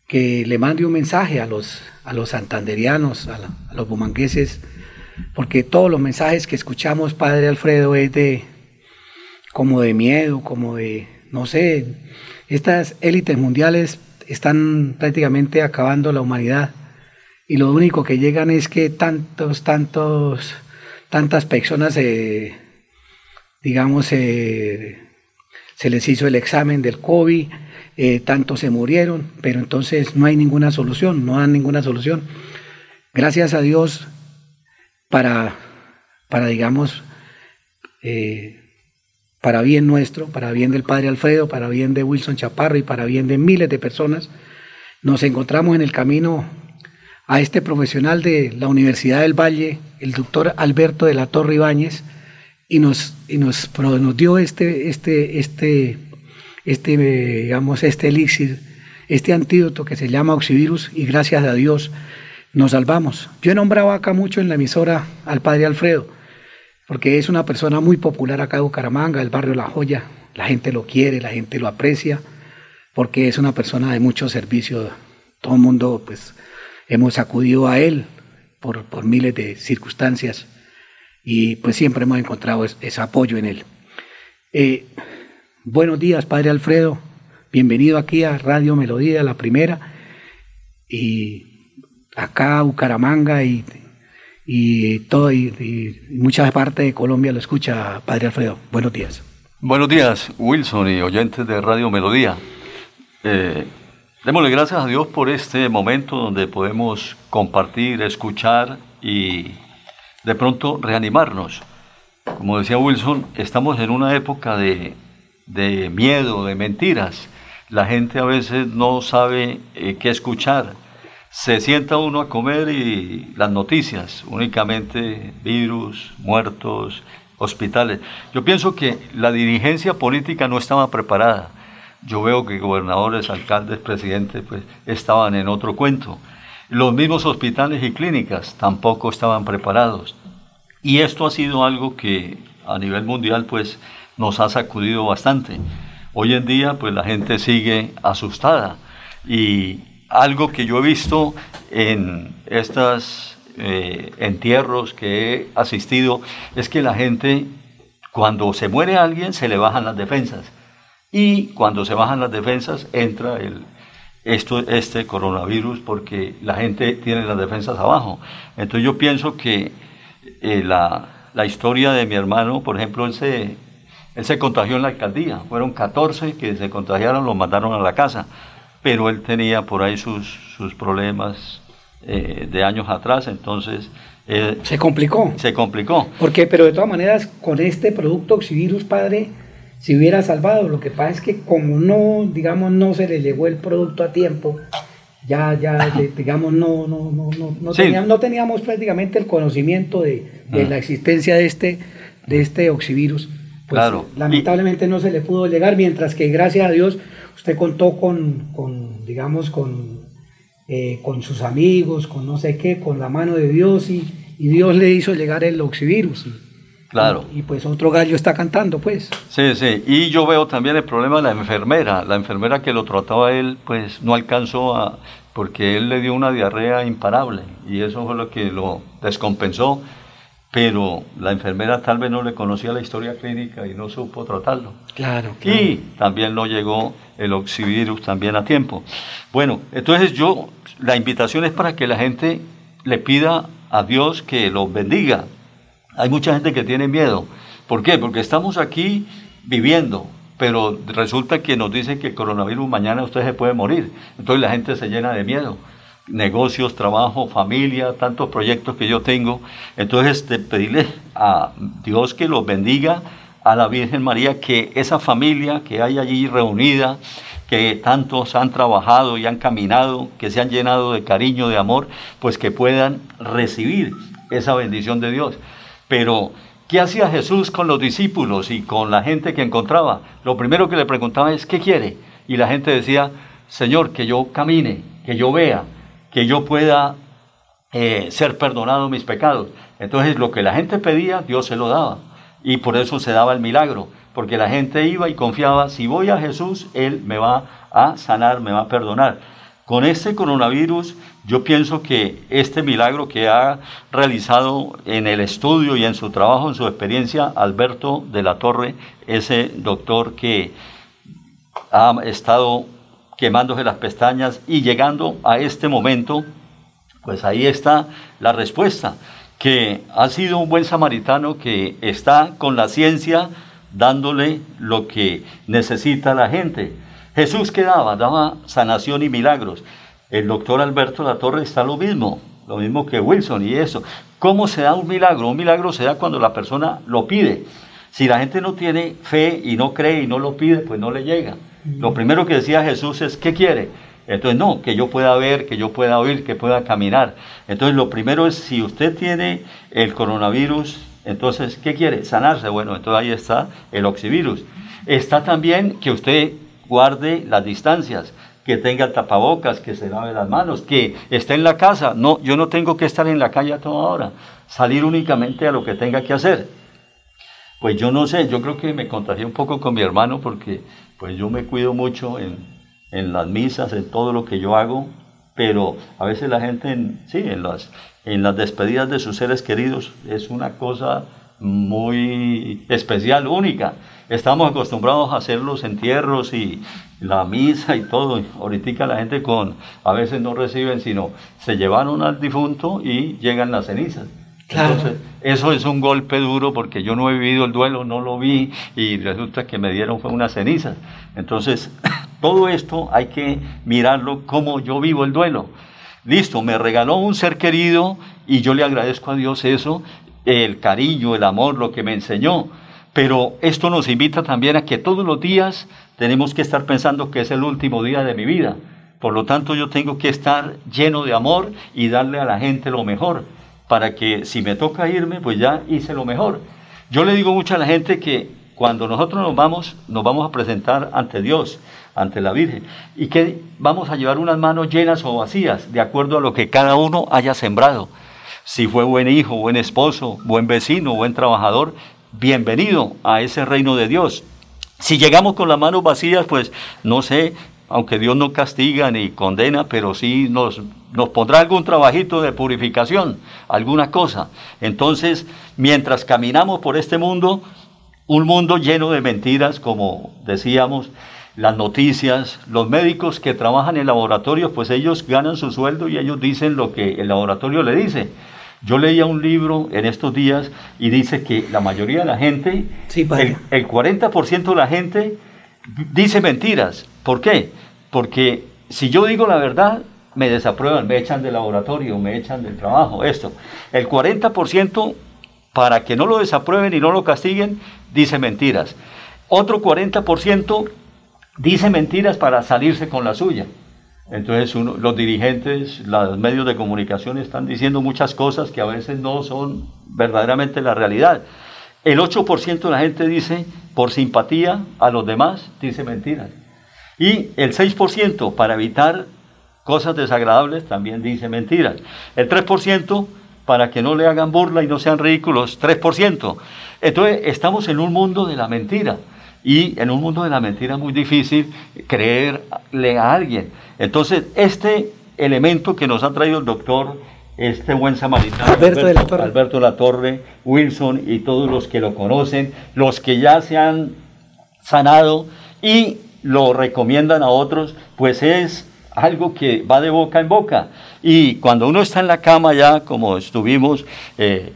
que le mande un mensaje a los, a los santanderianos, a, los bumangueses, porque todos los mensajes que escuchamos, Padre Alfredo, es de como de miedo, como de, no sé, estas élites mundiales están prácticamente acabando la humanidad y lo único que llegan es que tantos, tantos, tantas personas, digamos, se les hizo el examen del COVID, eh, tantos se murieron, pero entonces no hay ninguna solución, no hay ninguna solución. Gracias a Dios para, para digamos, eh, para bien nuestro, para bien del Padre Alfredo, para bien de Wilson Chaparro y para bien de miles de personas, nos encontramos en el camino a este profesional de la Universidad del Valle, el doctor Alberto de la Torre Ibáñez, y nos, y nos, nos dio este, este, este, este, digamos, este elixir, este antídoto que se llama oxivirus, y gracias a Dios nos salvamos. Yo he nombrado acá mucho en la emisora al padre Alfredo, porque es una persona muy popular acá de Bucaramanga, el barrio La Joya. La gente lo quiere, la gente lo aprecia, porque es una persona de mucho servicio. Todo el mundo, pues, hemos acudido a él por, por miles de circunstancias y pues siempre hemos encontrado ese apoyo en él. Eh, buenos días, Padre Alfredo. Bienvenido aquí a Radio Melodía, la primera. Y acá Bucaramanga y, y, todo, y, muchas partes de Colombia lo escucha, Padre Alfredo. Buenos días. Buenos días, Wilson y oyentes de Radio Melodía. Eh, démosle gracias a Dios por este momento donde podemos compartir, escuchar y de pronto reanimarnos. Como decía Wilson, estamos en una época de, de miedo, de mentiras. La gente a veces no sabe eh, qué escuchar. Se sienta uno a comer y las noticias, únicamente virus, muertos, hospitales. Yo pienso que la dirigencia política no estaba preparada. Yo veo que gobernadores, alcaldes, presidentes, pues estaban en otro cuento. Los mismos hospitales y clínicas tampoco estaban preparados. Y esto ha sido algo que a nivel mundial pues nos ha sacudido bastante. Hoy en día pues la gente sigue asustada y algo que yo he visto en estos eh, entierros que he asistido es que la gente cuando se muere alguien se le bajan las defensas y cuando se bajan las defensas entra el, esto, este coronavirus porque la gente tiene las defensas abajo. Entonces yo pienso que eh, la, la, historia de mi hermano, por ejemplo, él se, él se contagió en la alcaldía. Fueron 14 que se contagiaron, lo mandaron a la casa. Pero él tenía por ahí sus, sus problemas eh, de años atrás, entonces... Eh, se complicó. Se complicó. Porque, pero de todas maneras, con este producto Oxivirus, padre, si hubiera salvado. Lo que pasa es que como no, digamos, no se le llegó el producto a tiempo, ya, ya, digamos, no, no, no, no, no, teníamos, no teníamos prácticamente el conocimiento de, de ah. la existencia de este, de este oxivirus. Pues claro. lamentablemente no se le pudo llegar, mientras que gracias a Dios usted contó con, con digamos, con, eh, con sus amigos, con no sé qué, con la mano de Dios y, y Dios le hizo llegar el oxivirus. Claro. Y, pues otro gallo está cantando, pues. Sí, sí. Y yo veo también el problema de la enfermera. La enfermera que lo trataba él, pues no alcanzó a. porque él le dio una diarrea imparable. Y eso fue lo que lo descompensó. Pero la enfermera tal vez no le conocía la historia clínica y no supo tratarlo. Claro, claro. Y también no llegó el oxivirus también a tiempo. Bueno, entonces yo, la invitación es para que la gente le pida a Dios que los bendiga, hay mucha gente que tiene miedo. ¿Por qué? Porque estamos aquí viviendo, pero resulta que nos dicen que el coronavirus mañana usted se puede morir. Entonces la gente se llena de miedo. Negocios, trabajo, familia, tantos proyectos que yo tengo. Entonces, pedirle a Dios que los bendiga, a la Virgen María, que esa familia que hay allí reunida, que tantos han trabajado y han caminado, que se han llenado de cariño, de amor, pues que puedan recibir esa bendición de Dios. Pero, ¿qué hacía Jesús con los discípulos y con la gente que encontraba? Lo primero que le preguntaba es, ¿qué quiere? Y la gente decía, Señor, que yo camine, que yo vea, que yo pueda eh, ser perdonado mis pecados. Entonces, lo que la gente pedía, Dios se lo daba. y por eso se daba el milagro, porque la gente iba y confiaba, si voy a Jesús, Él me va a sanar, me va a perdonar. Con este coronavirus, yo pienso que este milagro que ha realizado en el estudio y en su trabajo, en su experiencia, Alberto de la Torre, ese doctor que ha estado quemándose las pestañas y llegando a este momento, pues ahí está la respuesta, que ha sido un buen samaritano que está con la ciencia dándole lo que necesita la gente. Jesús que daba, daba sanación y milagros. El doctor Alberto La Torre está lo mismo, lo mismo que Wilson y eso. ¿Cómo se da un milagro? Un milagro se da cuando la persona lo pide. Si la gente no tiene fe y no cree y no lo pide, pues no le llega. Lo primero que decía Jesús es, ¿qué quiere? Entonces, no, que yo pueda ver, que yo pueda oír, que pueda caminar. Entonces, lo primero es, si usted tiene el coronavirus, entonces, ¿qué quiere? Sanarse. Bueno, entonces ahí está el oxivirus. Está también que usted guarde las distancias, que tenga tapabocas, que se lave las manos, que esté en la casa. No, yo no tengo que estar en la calle a toda hora, salir únicamente a lo que tenga que hacer. Pues yo no sé, yo creo que me contagié un poco con mi hermano porque pues yo me cuido mucho en, en las misas, en todo lo que yo hago, pero a veces la gente, en, sí, en las, en las despedidas de sus seres queridos es una cosa muy especial, única. Estamos acostumbrados a hacer los entierros y la misa y todo. Ahorita la gente con, a veces no reciben, sino se llevaron al difunto y llegan las cenizas. Entonces, eso es un golpe duro porque yo no he vivido el duelo, no lo vi y resulta que me dieron fue una ceniza. Entonces, todo esto hay que mirarlo como yo vivo el duelo. Listo, me regaló un ser querido y yo le agradezco a Dios eso, el cariño, el amor, lo que me enseñó. Pero esto nos invita también a que todos los días tenemos que estar pensando que es el último día de mi vida. Por lo tanto, yo tengo que estar lleno de amor y darle a la gente lo mejor para que si me toca irme, pues ya hice lo mejor. Yo le digo mucho a la gente que cuando nosotros nos vamos, nos vamos a presentar ante Dios, ante la Virgen, y que vamos a llevar unas manos llenas o vacías, de acuerdo a lo que cada uno haya sembrado. Si fue buen hijo, buen esposo, buen vecino, buen trabajador, bienvenido a ese reino de Dios. Si llegamos con las manos vacías, pues no sé, aunque Dios no castiga ni condena, pero sí nos, nos pondrá algún trabajito de purificación, alguna cosa. Entonces, mientras caminamos por este mundo, un mundo lleno de mentiras, como decíamos, las noticias, los médicos que trabajan en laboratorios, pues ellos ganan su sueldo y ellos dicen lo que el laboratorio le dice. Yo leía un libro en estos días y dice que la mayoría de la gente, el, el 40% de la gente dice mentiras. ¿Por qué? Porque si yo digo la verdad, me desaprueban, me echan del laboratorio, me echan del trabajo, esto. El 40% para que no lo desaprueben y no lo castiguen, dice mentiras. Otro 40% dice mentiras para salirse con la suya. Entonces los dirigentes, los medios de comunicación están diciendo muchas cosas que a veces no son verdaderamente la realidad. El 8% de la gente dice, por simpatía a los demás, dice mentiras. Y el 6% para evitar cosas desagradables también dice mentiras. El 3% para que no le hagan burla y no sean ridículos, 3%. Entonces estamos en un mundo de la mentira. Y en un mundo de la mentira es muy difícil creerle a alguien. Entonces, este elemento que nos ha traído el doctor este buen samaritano, Alberto, de la Torre. Alberto La Torre, Wilson y todos los que lo conocen, los que ya se han sanado y lo recomiendan a otros, pues es algo que va de boca en boca. Y cuando uno está en la cama ya, como estuvimos eh,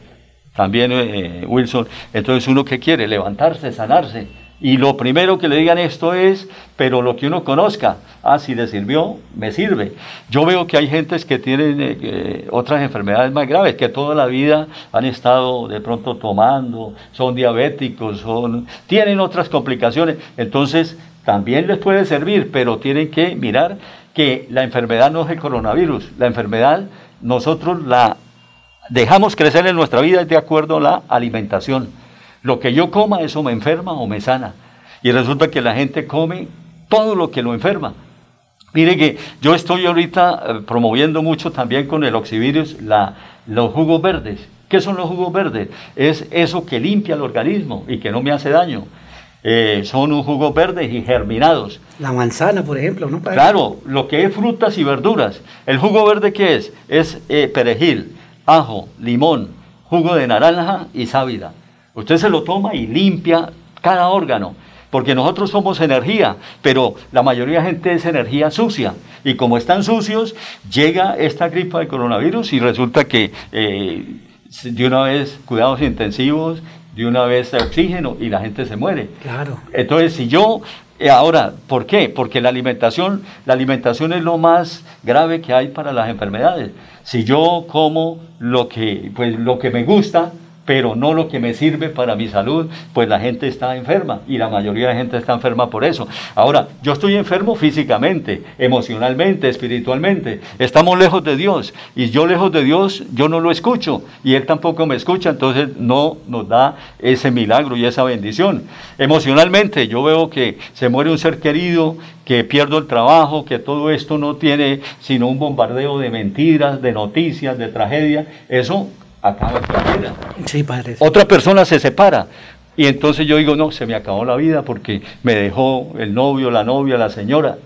también eh, Wilson, entonces uno que quiere levantarse, sanarse. Y lo primero que le digan esto es, pero lo que uno conozca, ah, si le sirvió, me sirve. Yo veo que hay gentes que tienen eh, otras enfermedades más graves, que toda la vida han estado de pronto tomando, son diabéticos, son, tienen otras complicaciones. Entonces, también les puede servir, pero tienen que mirar que la enfermedad no es el coronavirus. La enfermedad nosotros la dejamos crecer en nuestra vida de acuerdo a la alimentación. Lo que yo coma, eso me enferma o me sana. Y resulta que la gente come todo lo que lo enferma. Mire que yo estoy ahorita eh, promoviendo mucho también con el oxivirus la, los jugos verdes, ¿Qué son los jugos verdes? Es eso que limpia el organismo y que no me hace daño. Eh, son un jugos verdes y germinados. La manzana, por ejemplo, ¿no? Claro, lo que es frutas y verduras. ¿El jugo verde qué es? Es eh, perejil, ajo, limón, jugo de naranja y sábila. Usted se lo toma y limpia cada órgano, porque nosotros somos energía, pero la mayoría de gente es energía sucia. Y como están sucios, llega esta gripa del coronavirus y resulta que eh, de una vez cuidados intensivos, de una vez oxígeno y la gente se muere. Claro. Entonces, si yo eh, ahora, ¿por qué? Porque la alimentación, la alimentación es lo más grave que hay para las enfermedades. Si yo como lo que, pues, lo que me gusta, pero no lo que me sirve para mi salud, pues la gente está enferma y la mayoría de la gente está enferma por eso. Ahora, yo estoy enfermo físicamente, emocionalmente, espiritualmente. Estamos lejos de Dios y yo lejos de Dios, yo no lo escucho y Él tampoco me escucha, entonces no nos da ese milagro y esa bendición. Emocionalmente, yo veo que se muere un ser querido, que pierdo el trabajo, que todo esto no tiene sino un bombardeo de mentiras, de noticias, de tragedia. Eso acaba la vida. Sí, padre. Otra persona se separa. Y entonces yo digo, no, se me acabó la vida porque me dejó el novio, la novia, la señora.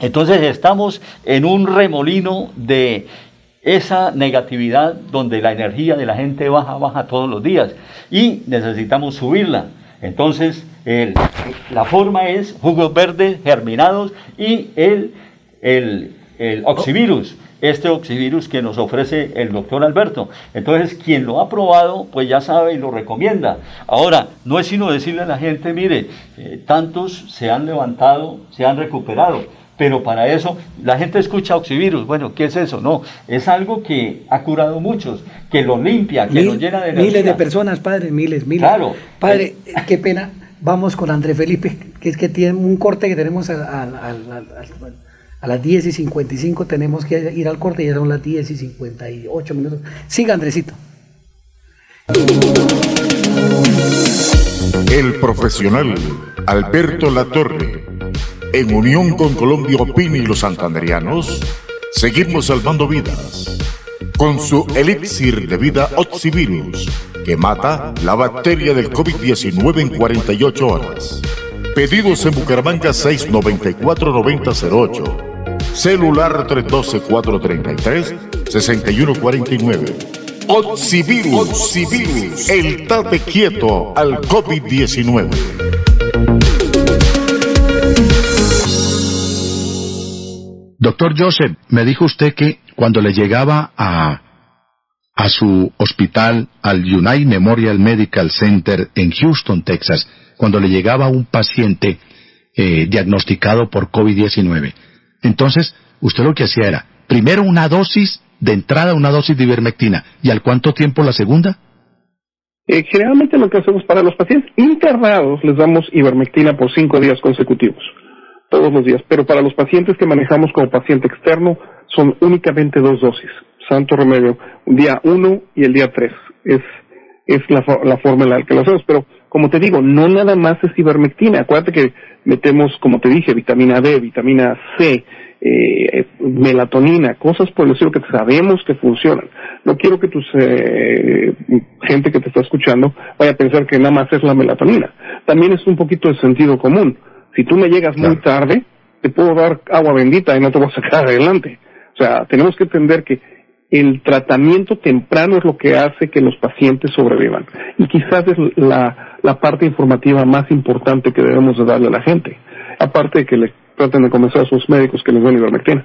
Entonces estamos en un remolino de esa negatividad donde la energía de la gente baja, baja todos los días y necesitamos subirla. Entonces, la forma es jugos verdes germinados y el, el, el oxivirus este oxivirus que nos ofrece el doctor Alberto. Entonces, quien lo ha probado, pues ya sabe y lo recomienda. Ahora, no es sino decirle a la gente, mire, eh, tantos se han levantado, se han recuperado. Pero para eso la gente escucha oxivirus. Bueno, ¿qué es eso? No, es algo que ha curado muchos, que lo limpia, que lo llena de energía. Miles de personas, padre, miles, miles. Claro. Padre, qué pena. Vamos con André Felipe, que es que tiene un corte que tenemos al a las 10 y 55 tenemos que ir al corte, ya son las 10 y 58 minutos. Siga, Andresito. El profesional Alberto Latorre, en unión con Colombia Opina y los santanderianos, seguimos salvando vidas con su elixir de vida Oxivirus, que mata la bacteria del COVID-19 en 48 horas. Pedidos en Bucaramanga 694-9008 Celular 312-433-6149. Oxivirus, el tate quieto al COVID-19. Doctor Joseph, me dijo usted que cuando le llegaba a, a su hospital, al United Memorial Medical Center en Houston, Texas, cuando le llegaba un paciente eh, diagnosticado por COVID-19, entonces, usted lo que hacía era, primero una dosis de entrada, una dosis de ivermectina, ¿y al cuánto tiempo la segunda? Eh, generalmente lo que hacemos para los pacientes internados les damos ivermectina por cinco días consecutivos, todos los días, pero para los pacientes que manejamos como paciente externo son únicamente dos dosis, santo remedio, día uno y el día tres, es, es la, la forma en la que lo hacemos, pero como te digo, no nada más es ivermectina. Acuérdate que metemos, como te dije, vitamina D, vitamina C, eh, melatonina, cosas por el estilo que sabemos que funcionan. No quiero que tu eh, gente que te está escuchando vaya a pensar que nada más es la melatonina. También es un poquito de sentido común. Si tú me llegas muy tarde, te puedo dar agua bendita y no te voy a sacar adelante. O sea, tenemos que entender que el tratamiento temprano es lo que hace que los pacientes sobrevivan. Y quizás es la, la parte informativa más importante que debemos de darle a la gente. Aparte de que le traten de convencer a sus médicos que les den ivermectina.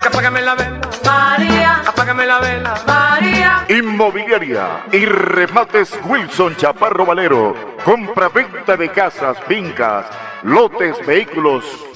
Apágame la vela. María. Apágame la vela. María. Inmobiliaria y remates Wilson Chaparro Valero. Compra-venta de casas, fincas, lotes, vehículos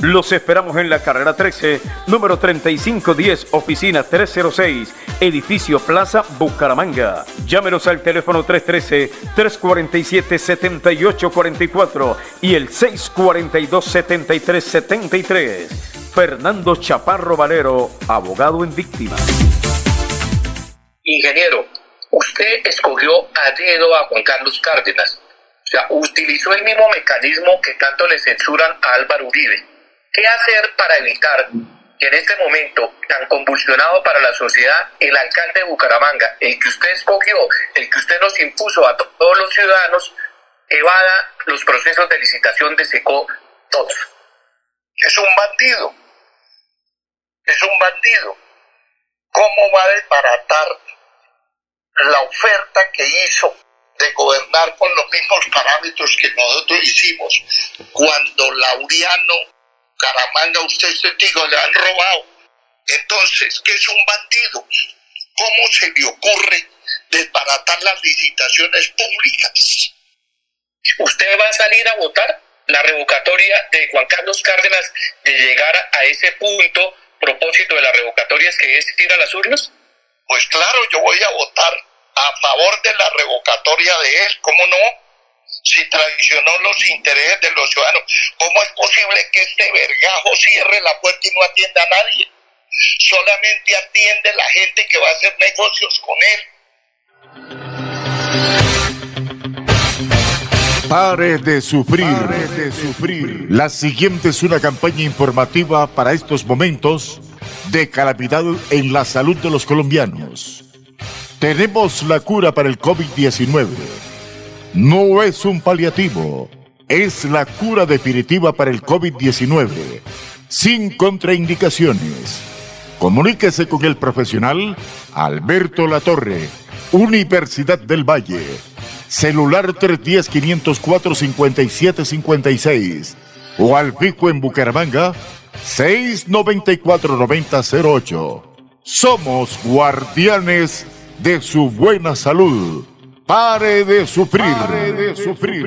Los esperamos en la carrera 13, número 3510, oficina 306, edificio Plaza Bucaramanga. Llámenos al teléfono 313-347-7844 y el 642-7373. Fernando Chaparro Valero, abogado en víctimas. Ingeniero, usted escogió a dedo a Juan Carlos Cárdenas. O sea, utilizó el mismo mecanismo que tanto le censuran a Álvaro Uribe ¿Qué hacer para evitar que en este momento tan convulsionado para la sociedad, el alcalde de Bucaramanga, el que usted escogió, el que usted nos impuso a todos los ciudadanos, evada los procesos de licitación de SECO todos? Es un bandido. Es un bandido. ¿Cómo va a desbaratar la oferta que hizo de gobernar con los mismos parámetros que nosotros hicimos cuando Laureano Caramanga, usted es testigo, le han robado. Entonces, ¿qué es un bandido? ¿Cómo se le ocurre desbaratar las licitaciones públicas? ¿Usted va a salir a votar la revocatoria de Juan Carlos Cárdenas de llegar a ese punto? Propósito de la revocatoria es que es ir a las urnas? Pues claro, yo voy a votar a favor de la revocatoria de él, ¿cómo no? Si traicionó los intereses de los ciudadanos. ¿Cómo es posible que este vergajo cierre la puerta y no atienda a nadie? Solamente atiende la gente que va a hacer negocios con él. Pare de sufrir. Pare de sufrir. La siguiente es una campaña informativa para estos momentos de calamidad en la salud de los colombianos. Tenemos la cura para el COVID-19 no es un paliativo, es la cura definitiva para el COVID-19, sin contraindicaciones. Comuníquese con el profesional Alberto Latorre, Universidad del Valle. Celular 310-504-5756 o al pico en Bucaramanga 694-9008. Somos guardianes de su buena salud. Pare de sufrir.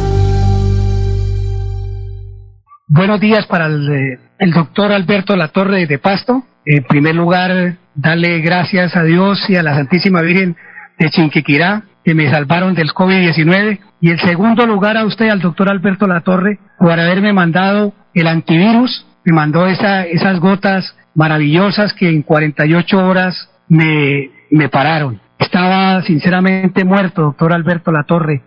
Buenos días para el, eh, el doctor Alberto Latorre de Pasto. En primer lugar, darle gracias a Dios y a la Santísima Virgen de Chinquiquirá que me salvaron del COVID-19. Y en segundo lugar a usted, al doctor Alberto Latorre, por haberme mandado el antivirus. Me mandó esa, esas gotas maravillosas que en 48 horas me me pararon. Estaba sinceramente muerto, doctor Alberto Latorre,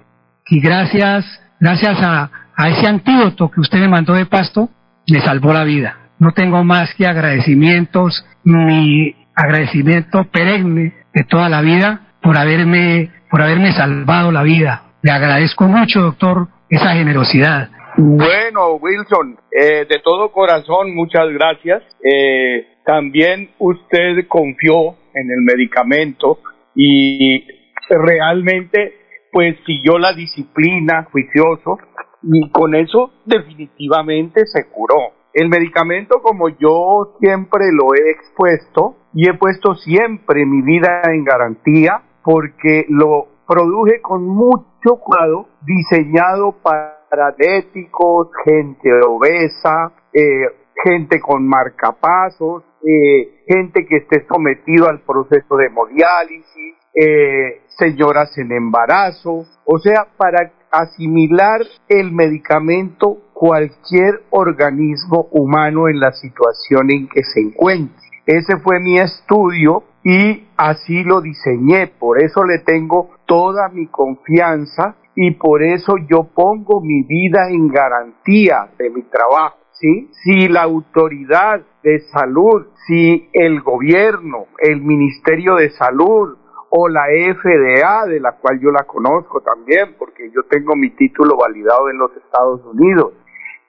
y gracias, gracias a, a ese antídoto que usted me mandó de pasto, me salvó la vida. No tengo más que agradecimientos, mi agradecimiento perenne de toda la vida por haberme, por haberme salvado la vida. Le agradezco mucho, doctor, esa generosidad. Bueno, Wilson, eh, de todo corazón, muchas gracias. Eh, también usted confió en el medicamento y realmente pues siguió la disciplina juicioso y con eso definitivamente se curó. El medicamento como yo siempre lo he expuesto y he puesto siempre mi vida en garantía porque lo produje con mucho cuidado, diseñado para diabéticos, gente obesa, eh, gente con marcapasos, eh, gente que esté sometido al proceso de hemodiálisis, eh, señoras en embarazo, o sea, para asimilar el medicamento cualquier organismo humano en la situación en que se encuentre. Ese fue mi estudio y así lo diseñé, por eso le tengo toda mi confianza y por eso yo pongo mi vida en garantía de mi trabajo. ¿sí? Si la autoridad de salud, si el gobierno, el Ministerio de Salud o la FDA, de la cual yo la conozco también, porque yo tengo mi título validado en los Estados Unidos,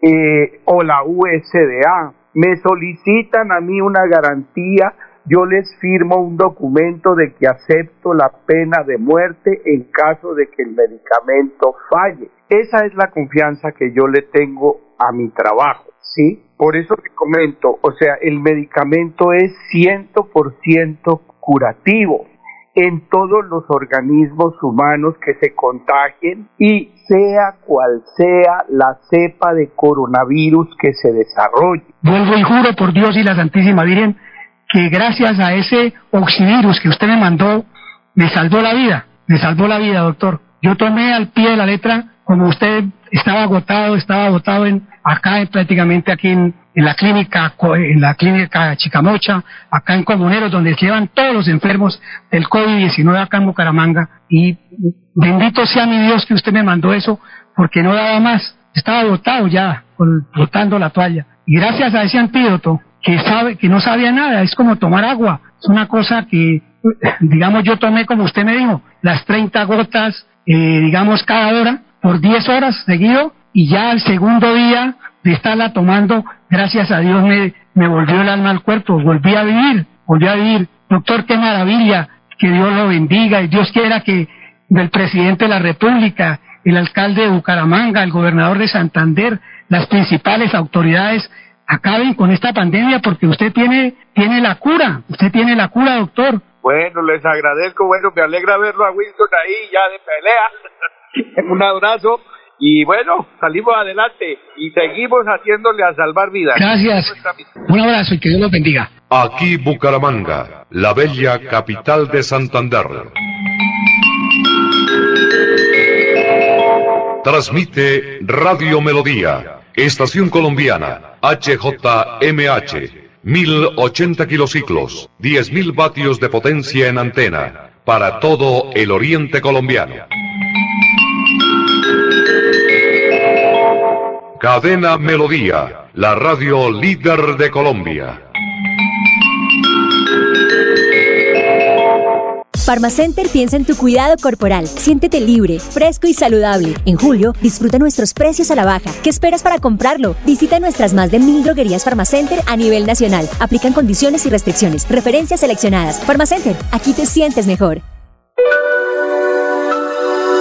eh, o la USDA, me solicitan a mí una garantía, yo les firmo un documento de que acepto la pena de muerte en caso de que el medicamento falle. Esa es la confianza que yo le tengo a mi trabajo, ¿sí? Por eso te comento, o sea, el medicamento es 100% curativo en todos los organismos humanos que se contagien y sea cual sea la cepa de coronavirus que se desarrolle. Vuelvo y juro por Dios y la Santísima Virgen que gracias a ese oxivirus que usted me mandó, me salvó la vida, me salvó la vida, doctor. Yo tomé al pie de la letra, como usted estaba agotado, estaba agotado en, acá prácticamente aquí en, la clínica, en la clínica Chicamocha, acá en Comuneros, donde llevan todos los enfermos del COVID-19 acá en Bucaramanga. Y bendito sea mi Dios que usted me mandó eso, porque no daba más. Estaba agotado ya, botando la toalla. Y gracias a ese antídoto, que sabe, que no sabía nada, es como tomar agua. Es una cosa que, digamos, yo tomé como usted me dijo, las 30 gotas, eh, digamos, cada hora, por 10 horas seguido, y ya al segundo día de estarla tomando, gracias a Dios me, me volvió el alma al cuerpo, volví a vivir, volví a vivir. Doctor, qué maravilla, que Dios lo bendiga y Dios quiera que del presidente de la República, el alcalde de Bucaramanga, el gobernador de Santander, las principales autoridades acaben con esta pandemia porque usted tiene, tiene la cura, usted tiene la cura, doctor. Bueno, les agradezco, bueno, me alegra verlo a Wilson ahí ya de pelea. Un abrazo y bueno, salimos adelante y seguimos haciéndole a salvar vidas. Gracias. Un abrazo y que Dios los bendiga. Aquí Bucaramanga, la bella capital de Santander. Transmite Radio Melodía, Estación Colombiana, HJMH. 1080 kilociclos, 10.000 vatios de potencia en antena, para todo el oriente colombiano. Cadena Melodía, la radio líder de Colombia. Pharmacenter piensa en tu cuidado corporal. Siéntete libre, fresco y saludable. En julio, disfruta nuestros precios a la baja. ¿Qué esperas para comprarlo? Visita nuestras más de mil droguerías Pharmacenter a nivel nacional. Aplican condiciones y restricciones. Referencias seleccionadas. Pharmacenter, aquí te sientes mejor.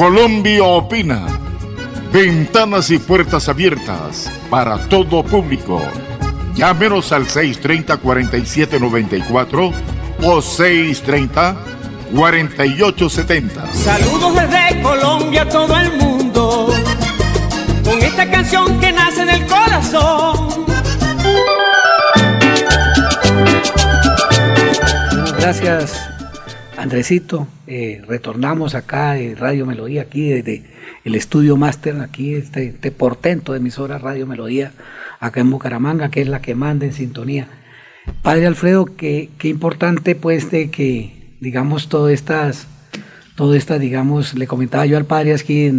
Colombia opina. Ventanas y puertas abiertas para todo público. Llámenos al 630-4794 o 630-4870. Saludos desde Colombia a todo el mundo. Con esta canción que nace del corazón. Gracias Andresito, eh, retornamos acá de Radio Melodía, aquí desde el estudio máster, aquí este, este, portento de emisora Radio Melodía, acá en Bucaramanga, que es la que manda en sintonía. Padre Alfredo, qué, qué importante pues de que, digamos, todas estas, todo estas, digamos, le comentaba yo al padre aquí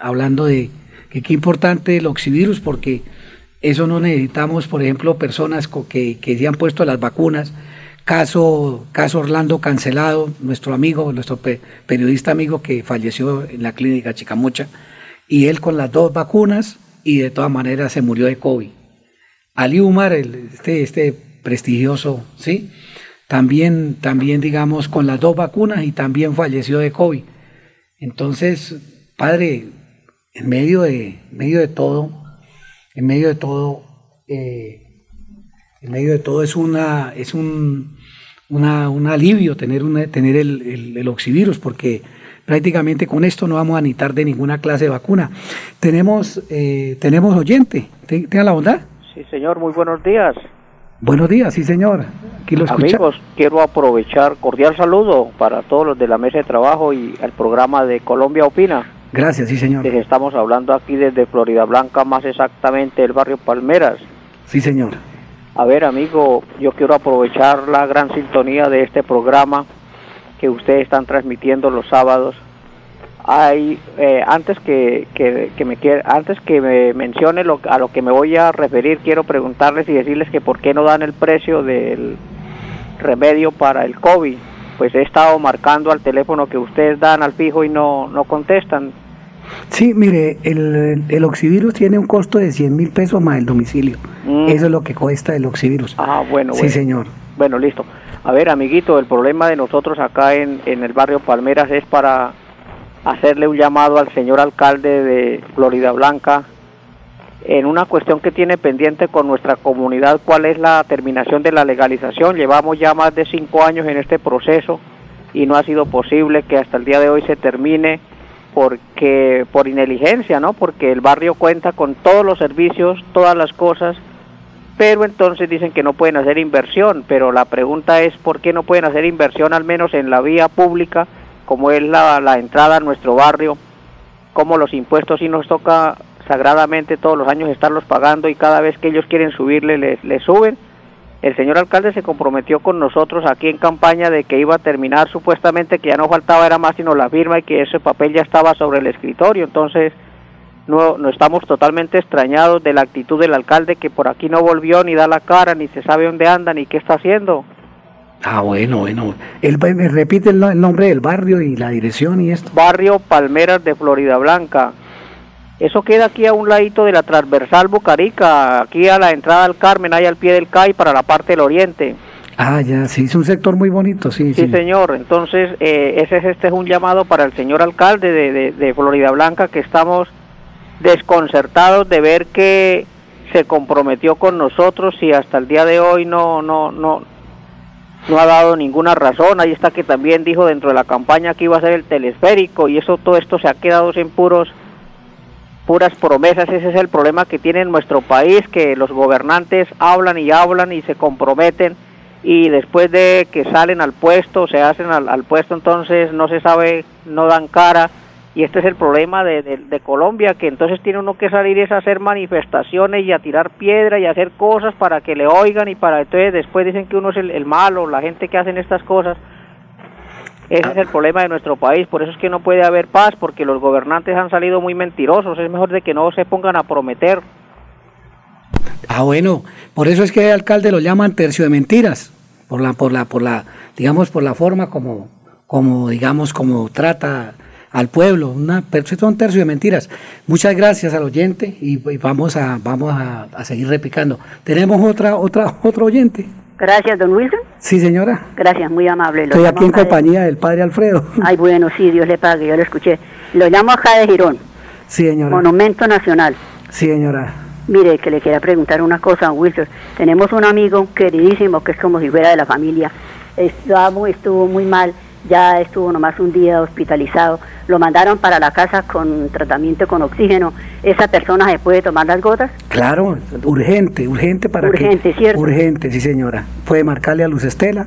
hablando de que qué importante el oxivirus, porque Eso no necesitamos, por ejemplo, personas que, que se han puesto las vacunas. Caso, caso Orlando Cancelado, nuestro amigo, nuestro periodista amigo que falleció en la clínica Chicamocha, y él con las dos vacunas y de todas maneras se murió de COVID. Ali Umar, este, este prestigioso, ¿sí? También, también, digamos, con las dos vacunas y también falleció de COVID. Entonces, padre, en medio de, medio de todo, en medio de todo, eh, en medio de todo es una, es un, un alivio tener, una, tener el, el, oxivirus, porque prácticamente con esto no vamos a necesitar de ninguna clase de vacuna. Tenemos, eh, tenemos oyente, tenga la bondad. Sí, señor, muy buenos días. Buenos días, sí, señor. Aquí lo Amigos, quiero aprovechar cordial saludo para todos los de la mesa de trabajo y el programa de Colombia Opina. Gracias, sí, señor. estamos hablando aquí desde Florida Blanca, más exactamente el barrio Palmeras. Sí, señor. A ver, amigo, yo quiero aprovechar la gran sintonía de este programa que ustedes están transmitiendo los sábados. Hay eh, antes que, que, me antes que me mencione lo, a lo que me voy a referir quiero preguntarles y decirles que por qué no dan el precio del remedio para el COVID. Pues he estado marcando al teléfono que ustedes dan al fijo y no, no contestan Sí, mire, el, el oxivirus tiene un costo de 100 mil pesos más el domicilio. Mm. Eso es lo que cuesta el oxivirus. Ah, bueno. Sí, señor. Bueno, listo. A ver, amiguito, el problema de nosotros acá en, en el barrio Palmeras es para hacerle un llamado al señor alcalde de Florida Blanca en una cuestión que tiene pendiente con nuestra comunidad, cuál es la terminación de la legalización. Llevamos ya más de cinco años en este proceso y no ha sido posible que hasta el día de hoy se termine porque por ineligencia, ¿no? Porque el barrio cuenta con todos los servicios, todas las cosas, pero entonces dicen que no pueden hacer inversión, pero la pregunta es por qué no pueden hacer inversión al menos en la vía pública como es la, la entrada a nuestro barrio, como los impuestos sí nos toca sagradamente todos los años estarlos pagando y cada vez que ellos quieren subirle les, suben. El señor alcalde se comprometió con nosotros aquí en campaña de que iba a terminar supuestamente que ya no faltaba era más sino la firma y que ese papel ya estaba sobre el escritorio. Entonces no, no estamos totalmente extrañados de la actitud del alcalde que por aquí no volvió ni da la cara ni se sabe dónde anda ni qué está haciendo. Ah, bueno, bueno. Él me repite el, nombre del barrio y la dirección y esto. Barrio Palmeras de Florida Blanca. Eso queda aquí a un ladito de la transversal Bucarica, aquí a la entrada al Carmen, ahí al pie del CAI para la parte del oriente. Ah, ya, sí, es un sector muy bonito, sí. Sí, señor. Entonces, eh, ese es, este es un llamado para el señor alcalde de, de, de Florida Blanca que estamos desconcertados de ver que se comprometió con nosotros y hasta el día de hoy no, no, no, no ha dado ninguna razón. Ahí está que también dijo dentro de la campaña que iba a ser el telesférico y eso todo esto se ha quedado sin puros puras promesas. Ese es el problema que tiene nuestro país, que los gobernantes hablan y hablan y se comprometen y después de que salen al puesto, se hacen al, puesto, entonces no se sabe, no dan cara y este es el problema de, Colombia, que entonces tiene uno que salir es a hacer manifestaciones y a tirar piedra y hacer cosas para que le oigan y para entonces después dicen que uno es el, malo, la gente que hacen estas cosas. Ese es el problema de nuestro país, por eso es que no puede haber paz, porque los gobernantes han salido muy mentirosos, es mejor de que no se pongan a prometer. Ah, bueno, por eso es que el alcalde lo llaman tercio de mentiras, por la, por la, por la, digamos, por la forma como, como, digamos, como trata al pueblo, una, un tercio de mentiras. Muchas gracias al oyente y, vamos a vamos a, seguir replicando. Tenemos otra otra otro oyente. Gracias, don Wilson. Sí, señora. Gracias, muy amable. Estoy aquí en compañía del padre Alfredo. Ay, bueno, sí, Dios le pague, yo lo escuché. Lo llamo acá de Girón. Sí, señora. Monumento Nacional. Sí, señora. Mire, que le quería preguntar una cosa, don Wilson. Tenemos un amigo queridísimo que es como si fuera de la familia. Estuvo, estuvo muy mal ya estuvo nomás un día hospitalizado, lo mandaron para la casa con tratamiento con oxígeno, ¿esa persona se puede tomar las gotas? Claro, urgente, urgente para urgente, ¿cierto? Urgente, sí señora. Puede marcarle a Luz Estela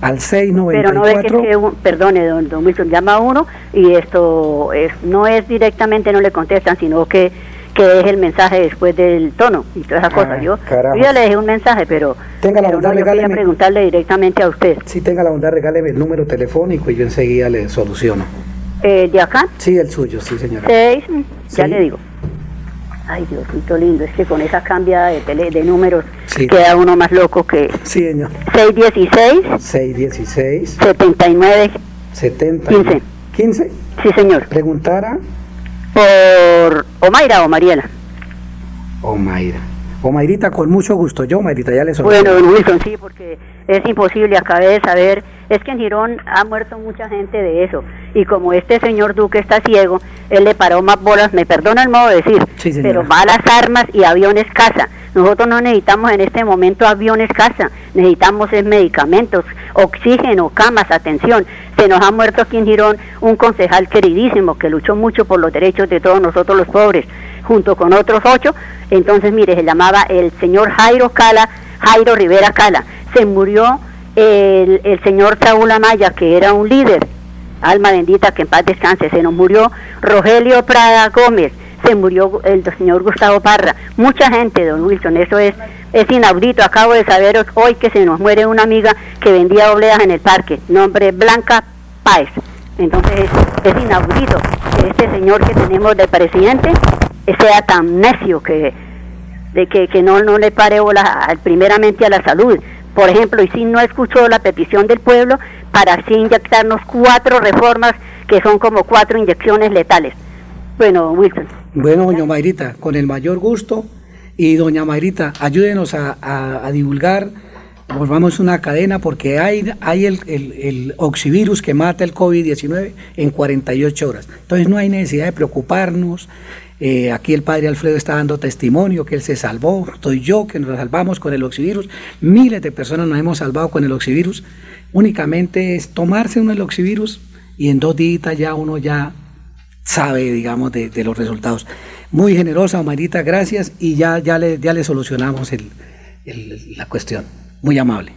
al 694. Pero no ve que, perdone, don, don Wilson, llama a uno y esto es, no es directamente, no le contestan, sino que que es el mensaje después del tono y todas esas ah, cosas. Yo, ya le dejé un mensaje, pero, tenga la bondad, yo quería preguntarle directamente a usted. Sí, tenga la bondad, regáleme el número telefónico y yo enseguida le soluciono. Eh, ¿De acá? Sí, el suyo, sí, señora. Seis, ya le digo. Ay, Diosito lindo, es que con esa cambia de, tele, de números queda uno más loco que... Sí, señor. 616. 616. 79. 70. 15. 15. Sí, señor. Preguntara. Por Omaira o Mariela. Omaira. Omairita, con mucho gusto. Yo, Omairita, ya le Bueno, don Wilson, sí, porque es imposible, acabé de saber, es que en Girón ha muerto mucha gente de eso, y como este señor Duque está ciego, él le paró más bolas, me perdona el modo de decir, pero balas, armas y aviones casa. Nosotros no necesitamos en este momento aviones casa, necesitamos es medicamentos, oxígeno, camas, atención. Se nos ha muerto aquí en Girón un concejal queridísimo que luchó mucho por los derechos de todos nosotros los pobres, junto con otros ocho. Entonces, mire, se llamaba el señor Jairo Cala, Jairo Rivera Cala. Se murió el, el señor Saúl Amaya, que era un líder, alma bendita, que en paz descanse. Se nos murió Rogelio Prada Gómez, se murió el señor Gustavo Parra. Mucha gente, don Wilson, eso es, es inaudito. Acabo de saber hoy que se nos muere una amiga que vendía obleas en el parque, nombre Blanca Páez. Entonces es, inaudito que este señor que tenemos de presidente sea tan necio que, de que, que no, no le pare bola primeramente a la salud. Por ejemplo, y si no escuchó la petición del pueblo para así inyectarnos cuatro reformas que son como cuatro inyecciones letales. Bueno, Wilson. Bueno, doña Mayrita, con el mayor gusto. Y doña Mayrita, ayúdenos a, divulgar, volvamos una cadena, porque hay, el, oxivirus que mata el COVID-19 en 48 horas. Entonces no hay necesidad de preocuparnos. Eh, aquí el padre Alfredo está dando testimonio que él se salvó, estoy yo que nos salvamos con el oxivirus, miles de personas nos hemos salvado con el oxivirus. Únicamente es tomarse uno el oxivirus y en dos días ya uno ya sabe, digamos, de, los resultados. Muy generosa, Omarita, gracias y ya, ya, le, ya le solucionamos la cuestión. Muy amable.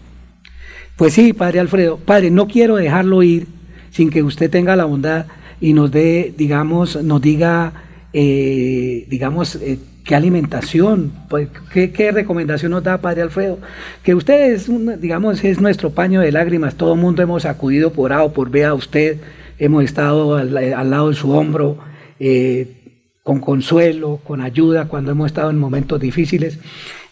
Pues sí, Padre Alfredo, Padre, no quiero dejarlo ir sin que usted tenga la bondad y nos dé, digamos, nos diga, eh, digamos, eh, qué alimentación, pues, qué, recomendación nos da Padre Alfredo. Que usted es, digamos, es nuestro paño de lágrimas, todo el mundo hemos acudido por A o por B a usted hemos estado al, lado de su hombro eh, con consuelo, con ayuda cuando hemos estado en momentos difíciles.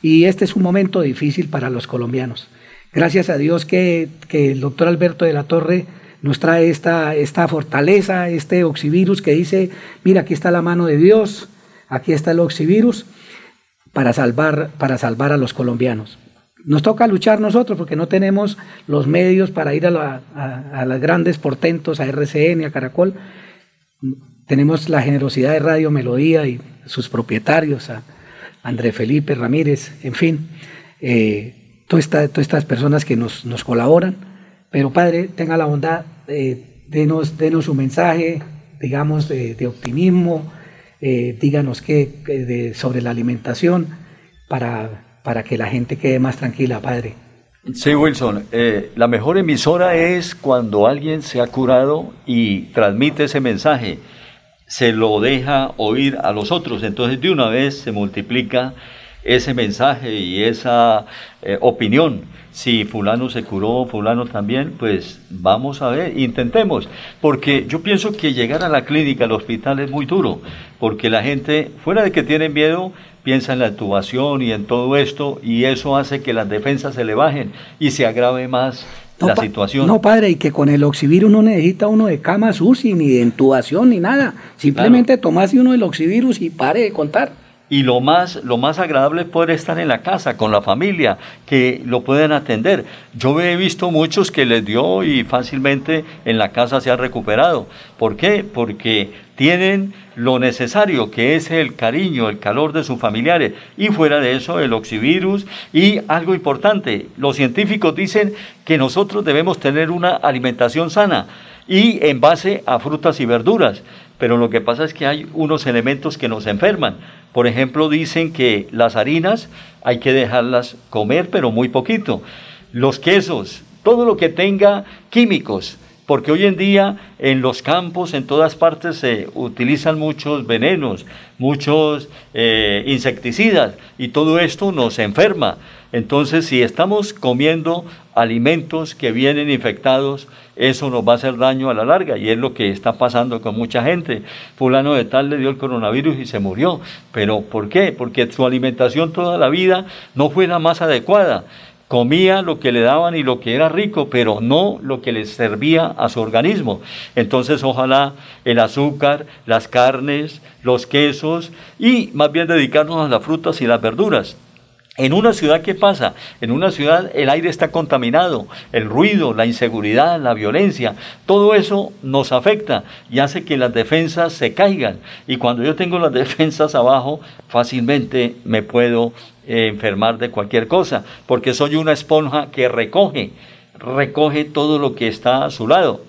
Y este es un momento difícil para los colombianos. Gracias a Dios que, el doctor Alberto de la Torre nos trae esta, esta fortaleza, este oxivirus que dice, mira, aquí está la mano de Dios, aquí está el oxivirus para salvar, para salvar a los colombianos. Nos toca luchar nosotros porque no tenemos los medios para ir a, a, las grandes portentos, a RCN, a Caracol. Tenemos la generosidad de Radio Melodía y sus propietarios, a André Felipe Ramírez, en fin, eh, todas, estas personas que nos, colaboran. Pero Padre, tenga la bondad, eh, denos, denos un mensaje, digamos, de, optimismo, eh, díganos qué sobre la alimentación para para que la gente quede más tranquila, Padre. Sí, Wilson, eh, la mejor emisora es cuando alguien se ha curado y transmite ese mensaje, se lo deja oír a los otros, entonces de una vez se multiplica ese mensaje y esa eh, opinión. Si fulano se curó, fulano también, pues vamos a ver, intentemos, porque yo pienso que llegar a la clínica, al hospital es muy duro, porque la gente, fuera de que tienen miedo, piensa en la intubación y en todo esto, y eso hace que las defensas se le bajen y se agrave más la situación. No, padre, y que con el oxivirus no necesita uno de cama UCI, ni de intubación, ni nada. Simplemente tomase uno del oxivirus y pare de contar. Y lo más, lo más agradable es poder estar en la casa, con la familia, que lo pueden atender. Yo he visto muchos que les dio y fácilmente en la casa se ha recuperado. ¿Por qué? Porque tienen lo necesario, que es el cariño, el calor de sus familiares. Y fuera de eso, el oxivirus. Y algo importante, los científicos dicen que nosotros debemos tener una alimentación sana y en base a frutas y verduras. Pero lo que pasa es que hay unos elementos que nos enferman. Por ejemplo, dicen que las harinas hay que dejarlas comer, pero muy poquito. Los quesos, todo lo que tenga químicos, porque hoy en día en los campos, en todas partes, se utilizan muchos venenos, muchos eh, insecticidas, y todo esto nos enferma. Entonces, si estamos comiendo alimentos que vienen infectados, eso nos va a hacer daño a la larga y es lo que está pasando con mucha gente. Fulano de tal le dio el coronavirus y se murió. ¿Pero por qué? Porque su alimentación toda la vida no fue la más adecuada comía lo que le daban y lo que era rico, pero no lo que le servía a su organismo. Entonces ojalá el azúcar, las carnes, los quesos y más bien dedicarnos a las frutas y las verduras. En una ciudad, ¿qué pasa? En una ciudad el aire está contaminado, el ruido, la inseguridad, la violencia, todo eso nos afecta y hace que las defensas se caigan. Y cuando yo tengo las defensas abajo, fácilmente me puedo eh, enfermar de cualquier cosa, porque soy una esponja que recoge, recoge todo lo que está a su lado.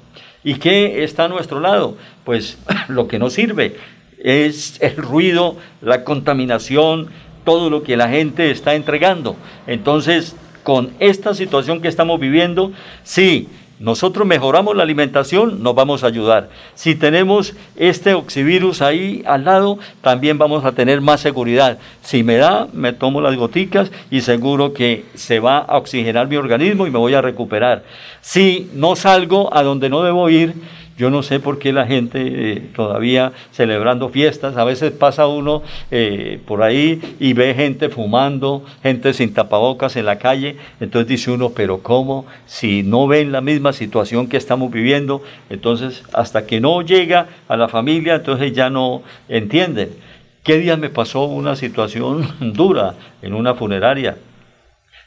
¿Y qué está a nuestro lado? Pues lo que no sirve es el ruido, la contaminación, todo lo que la gente está entregando. Entonces, con esta situación que estamos viviendo, sí, nosotros mejoramos la alimentación, nos vamos a ayudar. Si tenemos este oxivirus ahí al lado, también vamos a tener más seguridad. Si me da, me tomo las goticas y seguro que se va a oxigenar mi organismo y me voy a recuperar. Si no salgo a donde no debo ir, yo no sé por qué la gente eh, todavía celebrando fiestas, a veces pasa uno eh, por ahí y ve gente fumando, gente sin tapabocas en la calle, entonces dice uno, pero ¿cómo? Si no ven la misma situación que estamos viviendo, entonces hasta que no llega a la familia, entonces ya no entienden. ¿Qué día me pasó una situación dura en una funeraria?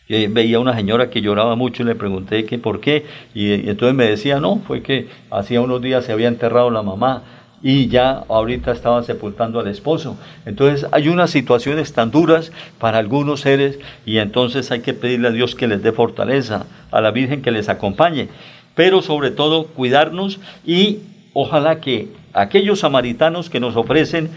Veía una señora que lloraba mucho y le pregunté que por qué. Y, entonces me decía, no, fue que hacía unos días se había enterrado la mamá y ya ahorita estaban sepultando al esposo. Entonces hay unas situaciones tan duras para algunos seres y entonces hay que pedirle a Dios que les dé fortaleza, a la Virgen que les acompañe, pero sobre todo cuidarnos y ojalá que aquellos samaritanos que nos ofrecen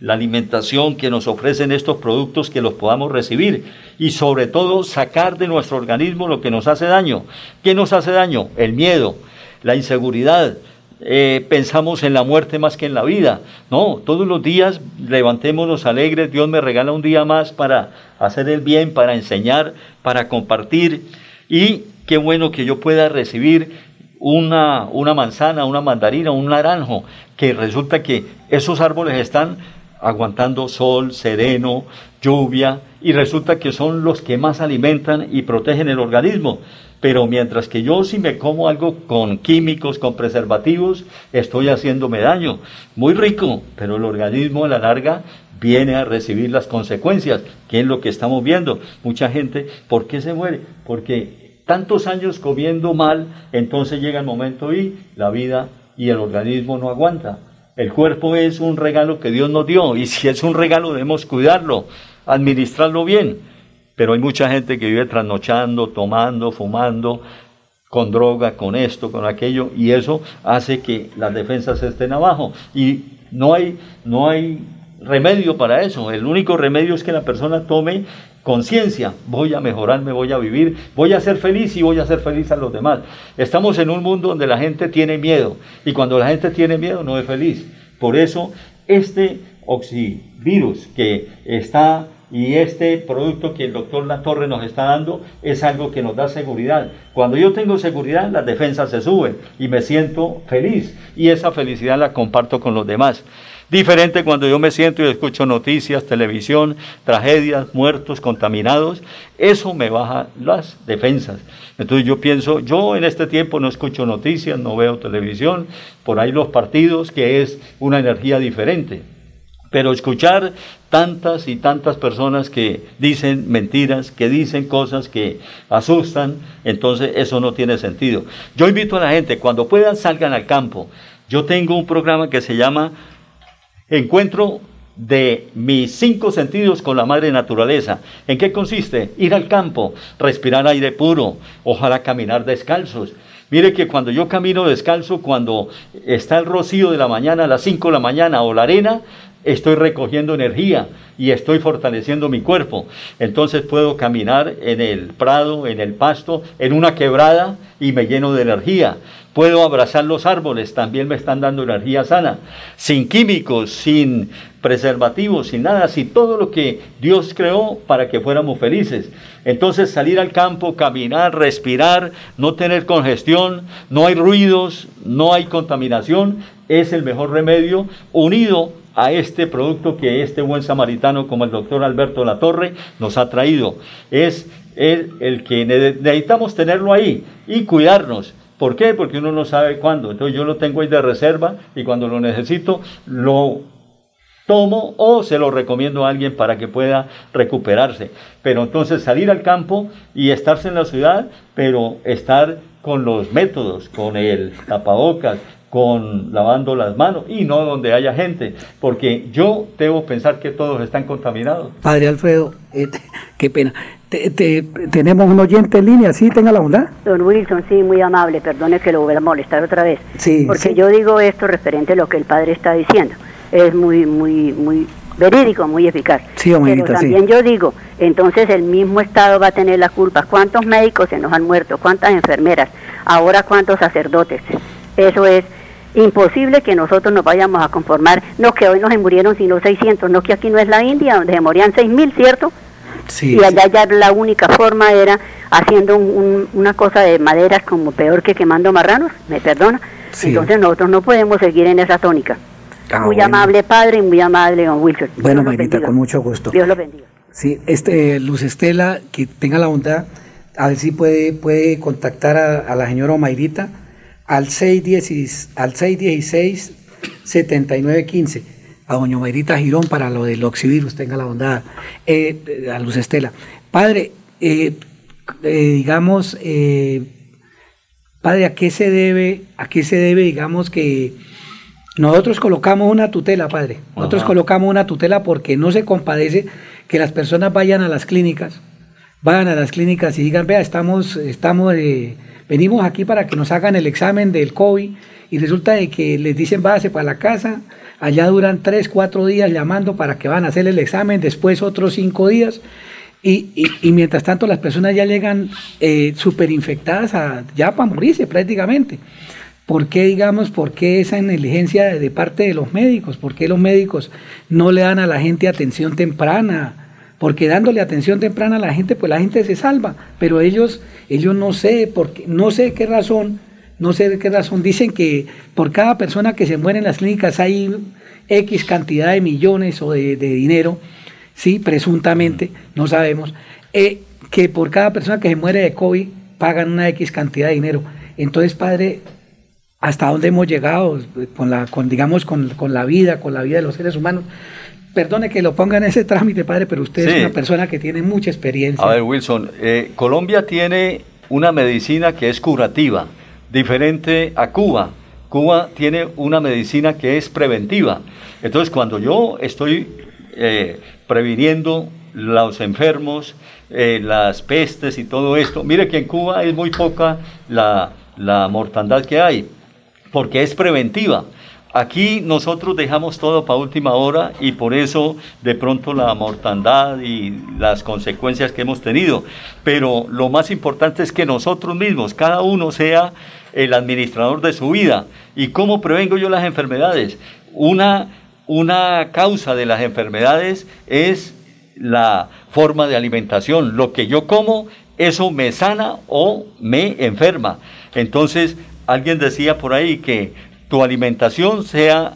la alimentación que nos ofrecen estos productos que los podamos recibir y sobre todo sacar de nuestro organismo lo que nos hace daño. ¿Qué nos hace daño? El miedo, la inseguridad. Eh, pensamos en la muerte más que en la vida. No, todos los días levantémonos alegres, Dios me regala un día más para hacer el bien, para enseñar, para compartir y qué bueno que yo pueda recibir una, una manzana, una mandarina, un naranjo, que resulta que esos árboles están aguantando sol, sereno, lluvia, y resulta que son los que más alimentan y protegen el organismo. Pero mientras que yo si me como algo con químicos, con preservativos, estoy haciéndome daño. Muy rico, pero el organismo a la larga viene a recibir las consecuencias, que es lo que estamos viendo. Mucha gente, ¿por qué se muere? Porque tantos años comiendo mal, entonces llega el momento y la vida y el organismo no aguanta. El cuerpo es un regalo que Dios nos dio y si es un regalo debemos cuidarlo, administrarlo bien. Pero hay mucha gente que vive trasnochando, tomando, fumando, con droga, con esto, con aquello, y eso hace que las defensas estén abajo. Y no hay, no hay remedio para eso. El único remedio es que la persona tome conciencia. Voy a mejorarme, voy a vivir, voy a ser feliz y voy a ser feliz a los demás. Estamos en un mundo donde la gente tiene miedo y cuando la gente tiene miedo no es feliz. Por eso este oxivirus que está y este producto que el doctor Latorre nos está dando es algo que nos da seguridad. Cuando yo tengo seguridad, las defensas se suben y me siento feliz y esa felicidad la comparto con los demás. Diferente cuando yo me siento y escucho noticias, televisión, tragedias, muertos, contaminados, eso me baja las defensas. Entonces yo pienso, yo en este tiempo no escucho noticias, no veo televisión, por ahí los partidos, que es una energía diferente. Pero escuchar tantas y tantas personas que dicen mentiras, que dicen cosas que asustan, entonces eso no tiene sentido. Yo invito a la gente, cuando puedan, salgan al campo. Yo tengo un programa que se llama encuentro de mis cinco sentidos con la madre naturaleza. ¿En qué consiste? Ir al campo, respirar aire puro, ojalá caminar descalzos. Mire que cuando yo camino descalzo, cuando está el rocío de la mañana, a las 5 de la mañana o la arena, estoy recogiendo energía y estoy fortaleciendo mi cuerpo. Entonces puedo caminar en el prado, en el pasto, en una quebrada y me lleno de energía. Puedo abrazar los árboles, también me están dando energía sana, sin químicos, sin preservativos, sin nada, sin todo lo que Dios creó para que fuéramos felices. Entonces salir al campo, caminar, respirar, no tener congestión, no hay ruidos, no hay contaminación, es el mejor remedio unido a este producto que este buen samaritano como el doctor Alberto Latorre nos ha traído. Es el, el que necesitamos tenerlo ahí y cuidarnos. ¿Por qué? Porque uno no sabe cuándo. Entonces yo lo tengo ahí de reserva y cuando lo necesito lo tomo o se lo recomiendo a alguien para que pueda recuperarse. Pero entonces salir al campo y estarse en la ciudad, pero estar con los métodos, con el tapabocas, con lavando las manos y no donde haya gente, porque yo debo pensar que todos están contaminados. Padre Alfredo, eh, qué pena. Tenemos un oyente en línea, ¿sí? Tenga la bondad. Don Wilson, sí, muy amable, perdone que lo voy a molestar otra vez. Sí. Porque yo digo esto referente a lo que el padre está diciendo. Es muy, muy, muy verídico, muy eficaz. Sí, Pero también yo digo, entonces el mismo Estado va a tener la culpa. ¿Cuántos médicos se nos han muerto? ¿Cuántas enfermeras? Ahora, ¿cuántos sacerdotes? Eso es imposible que nosotros nos vayamos a conformar, no que hoy no se murieron sino 600, no que aquí no es la India, donde se morían 6.000, ¿cierto? Sí, y allá ya la única forma era haciendo una cosa de maderas como peor que quemando marranos, me perdona. Entonces nosotros no podemos seguir en esa tónica. Ah, muy bueno. amable padre y muy amable don Wilson. Bueno, bendiga. con mucho gusto. Dios lo bendiga. Sí, este, Luz Estela, que tenga la bondad, a ver si puede, puede contactar a, a la señora Mayrita al 616, al 616 7915 a doña Mayrita Girón para lo del oxivirus, tenga la bondad, eh, eh, a Luz Estela. Padre, eh, eh, digamos, padre, ¿a qué se debe, a qué se debe, digamos, que nosotros colocamos una tutela, padre? Nosotros Ajá. colocamos una tutela porque no se compadece que las personas vayan a las clínicas, vayan a las clínicas y digan, vea, estamos, estamos, venimos aquí para que nos hagan el examen del COVID y resulta de que les dicen váyase para la casa, allá duran tres, cuatro días llamando para que van a hacer el examen, después otros cinco días y, y- mientras tanto las personas ya llegan eh, súper infectadas ya para morirse prácticamente. ¿Por qué, digamos, por qué esa negligencia de, de parte de los médicos? ¿Por qué los médicos no le dan a la gente atención temprana? Porque dándole atención temprana a la gente, pues la gente se salva. Pero ellos, ellos no sé, por qué- no sé qué razón, no sé de qué razón. Dicen que por cada persona que se muere en las clínicas hay X cantidad de millones o de, de dinero, sí, presuntamente, no sabemos, eh, que por cada persona que se muere de COVID pagan una X cantidad de dinero. Entonces, padre, hasta dónde hemos llegado con la, con, digamos, con, con la vida, con la vida de los seres humanos. Perdone que lo ponga en ese trámite, padre, pero usted Sí. es una persona que tiene mucha experiencia. A ver, Wilson, eh, Colombia tiene una medicina que es curativa, diferente a Cuba. Cuba tiene una medicina que es preventiva. Entonces, cuando yo estoy eh, previniendo los enfermos, eh, las pestes y todo esto, mire que en Cuba es muy poca la, la mortandad que hay, porque es preventiva. Aquí nosotros dejamos todo para última hora y por eso de pronto la mortandad y las consecuencias que hemos tenido. Pero lo más importante es que nosotros mismos, cada uno sea el administrador de su vida. ¿Y cómo prevengo yo las enfermedades? Una, una causa de las enfermedades es la forma de alimentación. Lo que yo como, eso me sana o me enferma. Entonces, alguien decía por ahí que tu alimentación sea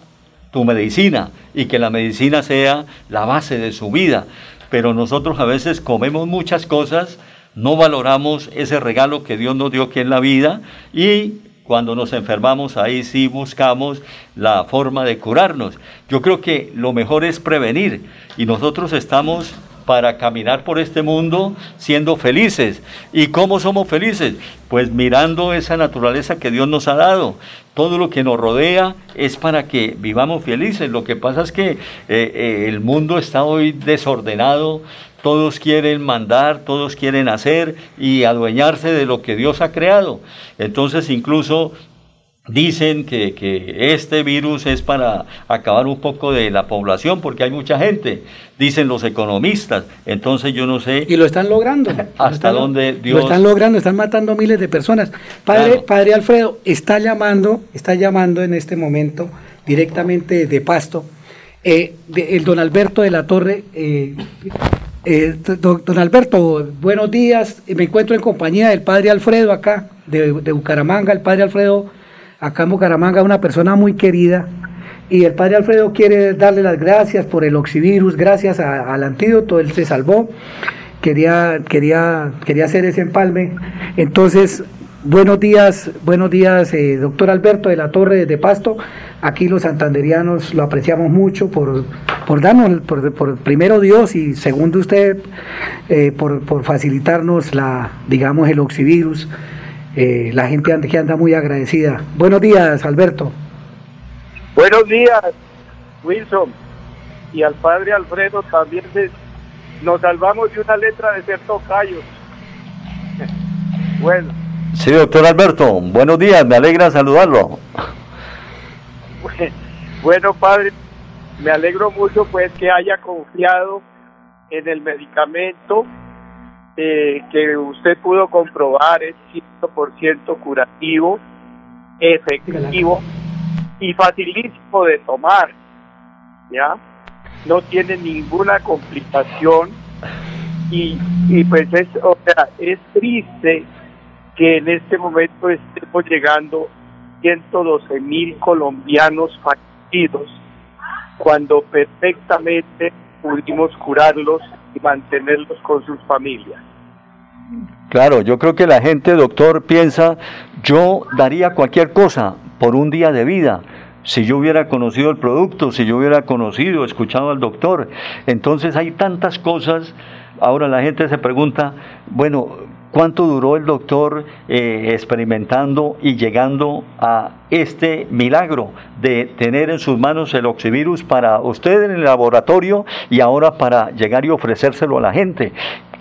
tu medicina y que la medicina sea la base de su vida. Pero nosotros a veces comemos muchas cosas, no valoramos ese regalo que Dios nos dio aquí en la vida y cuando nos enfermamos ahí sí buscamos la forma de curarnos. Yo creo que lo mejor es prevenir y nosotros estamos para caminar por este mundo siendo felices. ¿Y cómo somos felices? Pues mirando esa naturaleza que Dios nos ha dado. Todo lo que nos rodea es para que vivamos felices. Lo que pasa es que eh, eh, el mundo está hoy desordenado, todos quieren mandar, todos quieren hacer y adueñarse de lo que Dios ha creado. Entonces incluso Dicen que, que, este virus es para acabar un poco de la población porque hay mucha gente, dicen los economistas. Entonces yo no sé. Y lo están logrando. Hasta dónde Dios. Lo están logrando, están matando miles de personas. Padre, padre Alfredo, está llamando, está llamando en este momento directamente de Pasto. Eh, el don Alberto de la Torre. Eh, eh, don, Alberto, buenos días. Me encuentro en compañía del padre Alfredo acá, de, de Bucaramanga. El padre Alfredo acá en Bucaramanga, una persona muy querida. Y el padre Alfredo quiere darle las gracias por el oxivirus, gracias al antídoto, él se salvó. Quería, quería, quería hacer ese empalme. Entonces, buenos días, buenos días, eh, doctor Alberto de la Torre de Pasto. Aquí los santanderianos lo apreciamos mucho por, por darnos, por, primero Dios y segundo usted, eh, por, por facilitarnos la, digamos, el oxivirus. Eh, la gente que anda muy agradecida. Buenos días, Alberto. Buenos días, Wilson. Y al padre Alfredo también nos salvamos de una letra de ser tocayos. bueno. Sí, doctor Alberto, buenos días, me alegra saludarlo. Bueno, padre, me alegro mucho pues que haya confiado en el medicamento eh, que usted pudo comprobar es 100% curativo, efectivo y facilísimo de tomar, ¿ya? No tiene ninguna complicación y, y pues es, o sea, es triste que en este momento estemos llegando 112 mil colombianos fallecidos cuando perfectamente pudimos curarlos y mantenerlos con sus familias. Claro, yo creo que la gente, doctor, piensa, yo daría cualquier cosa por un día de vida. Si yo hubiera conocido el producto, si yo hubiera conocido, escuchado al doctor. Entonces hay tantas cosas. Ahora la gente se pregunta, bueno, ¿cuánto duró el doctor eh, experimentando y llegando a este milagro de tener en sus manos el oxivirus para usted en el laboratorio y ahora para llegar y ofrecérselo a la gente?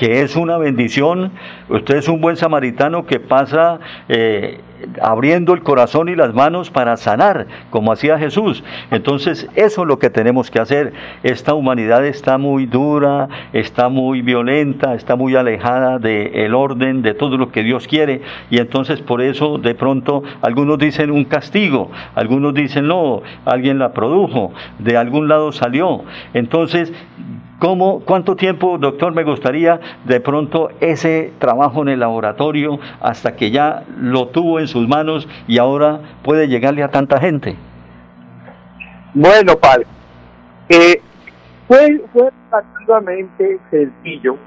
que es una bendición. Usted es un buen samaritano que pasa eh, abriendo el corazón y las manos para sanar, como hacía Jesús. Entonces, eso es lo que tenemos que hacer. Esta humanidad está muy dura, está muy violenta, está muy alejada del orden, de todo lo que Dios quiere. Y entonces, por eso, de pronto, algunos dicen un castigo, algunos dicen no, alguien la produjo, de algún lado salió. Entonces, ¿Cómo, ¿Cuánto tiempo, doctor, me gustaría de pronto ese trabajo en el laboratorio hasta que ya lo tuvo en sus manos y ahora puede llegarle a tanta gente? Bueno, padre, eh, fue, fue relativamente sencillo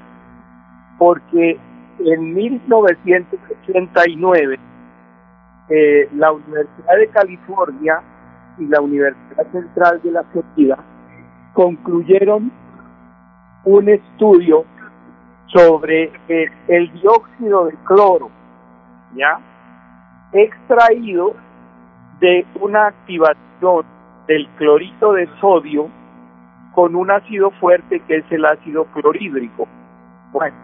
porque en 1989 eh, la Universidad de California y la Universidad Central de la Florida concluyeron un estudio sobre el, dióxido de cloro, ¿ya? Extraído de una activación del clorito de sodio con un ácido fuerte que es el ácido clorhídrico. Bueno,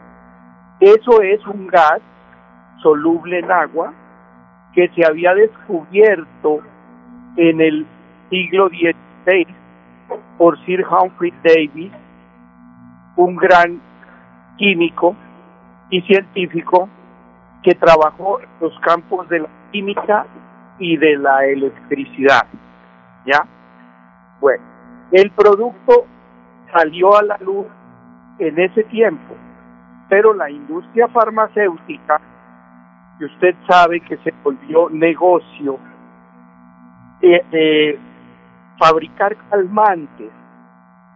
eso es un gas soluble en agua que se había descubierto en el siglo XVI por Sir Humphrey Davis un gran químico y científico que trabajó en los campos de la química y de la electricidad. ¿Ya? Bueno, el producto salió a la luz en ese tiempo, pero la industria farmacéutica, que usted sabe que se volvió negocio, eh, fabricar calmantes,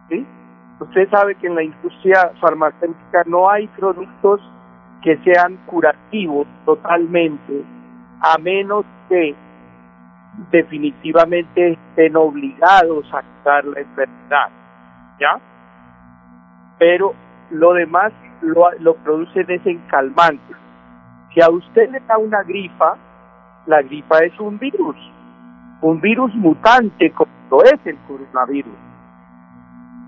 ¿sí? Usted sabe que en la industria farmacéutica no hay productos que sean curativos totalmente, a menos que definitivamente estén obligados a curar la enfermedad, ¿ya? Pero lo demás lo, lo producen es. Si a usted le da una gripa, la gripa es un virus, un virus mutante como lo es el coronavirus.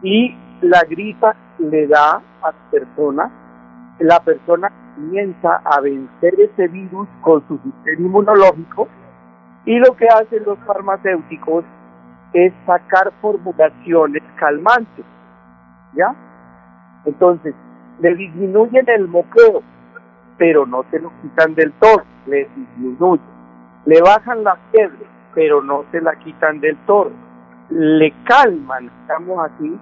Y la gripa le da a la persona, la persona comienza a vencer ese virus con su sistema inmunológico Y lo que hacen los farmacéuticos es sacar formulaciones calmantes, ¿ya? Entonces, le disminuyen el moqueo, pero no se lo quitan del todo, le disminuyen. Le bajan la fiebre, pero no se la quitan del todo. Le calman, estamos así,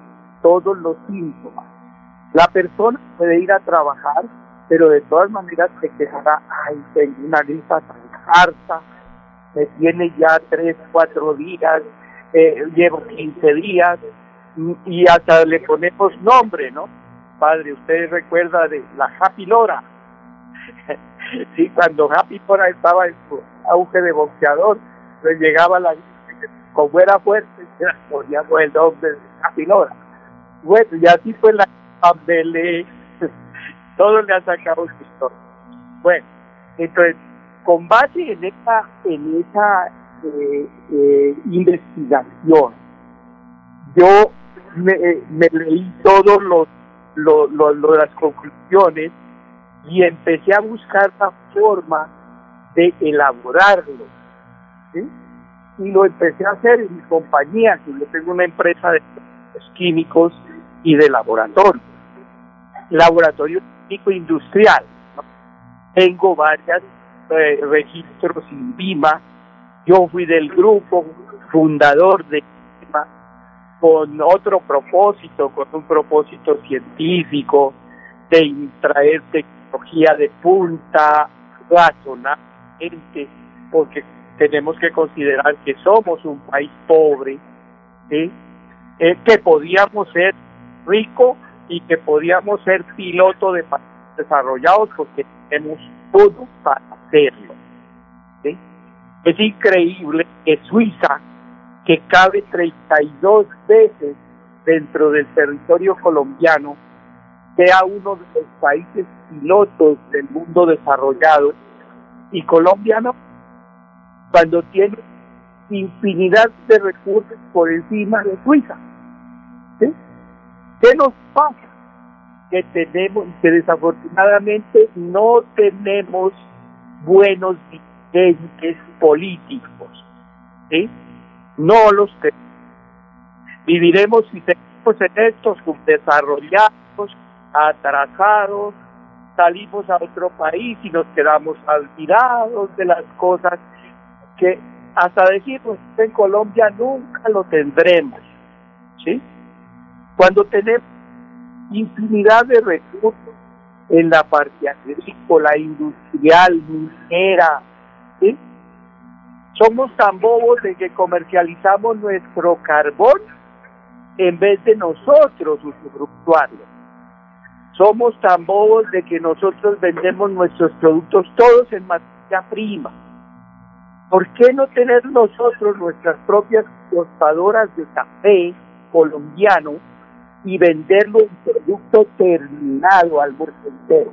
todos los síntomas. La persona puede ir a trabajar, pero de todas maneras se quejará, ay, tengo una gripa tan harta, me tiene ya tres, cuatro días, eh, llevo 15 días, y hasta le ponemos nombre, ¿no? Padre, usted recuerda de la Happy Lora. sí, cuando Happy Lora estaba en su auge de boxeador, pues llegaba la como era fuerte, poníamos el nombre de Happy Lora. Bueno, y así fue la Abdele, todo le ha sacado su historia. Bueno, entonces, con base en esa, en esa eh, eh, investigación, yo me, eh, leí todos los lo, lo, las conclusiones y empecé a buscar la forma de elaborarlo. Y lo empecé a hacer en mi compañía, que yo tengo una empresa de químicos y de laboratorio. Laboratorio químico industrial. Tengo varios eh, registros en VIMA. Yo fui del grupo fundador de con otro propósito, con un propósito científico, de traer tecnología de punta, razonablemente, porque tenemos que considerar que somos un país pobre, ¿sí? Eh, que podíamos ser rico y que podíamos ser piloto de países desarrollados porque tenemos todo para hacerlo. Es increíble que Suiza que cabe 32 veces dentro del territorio colombiano, sea uno de los países pilotos del mundo desarrollado y colombiano cuando tiene infinidad de recursos por encima de Suiza. ¿Qué nos pasa? Que tenemos, que desafortunadamente no tenemos buenos dirigentes políticos. ¿sí? no los tenemos. Viviremos y tenemos en estos desarrollados, atrasados, salimos a otro país y nos quedamos olvidados de las cosas que hasta decir, pues en Colombia nunca lo tendremos, ¿sí? Cuando tenemos infinidad de recursos en la parte agrícola, industrial, minera. Somos tan bobos de que comercializamos nuestro carbón en vez de nosotros usufructuarlo. Somos tan bobos de que nosotros vendemos nuestros productos todos en materia prima. ¿Por qué no tener nosotros nuestras propias tostadoras de café colombiano y venderlo en producto terminado al entero?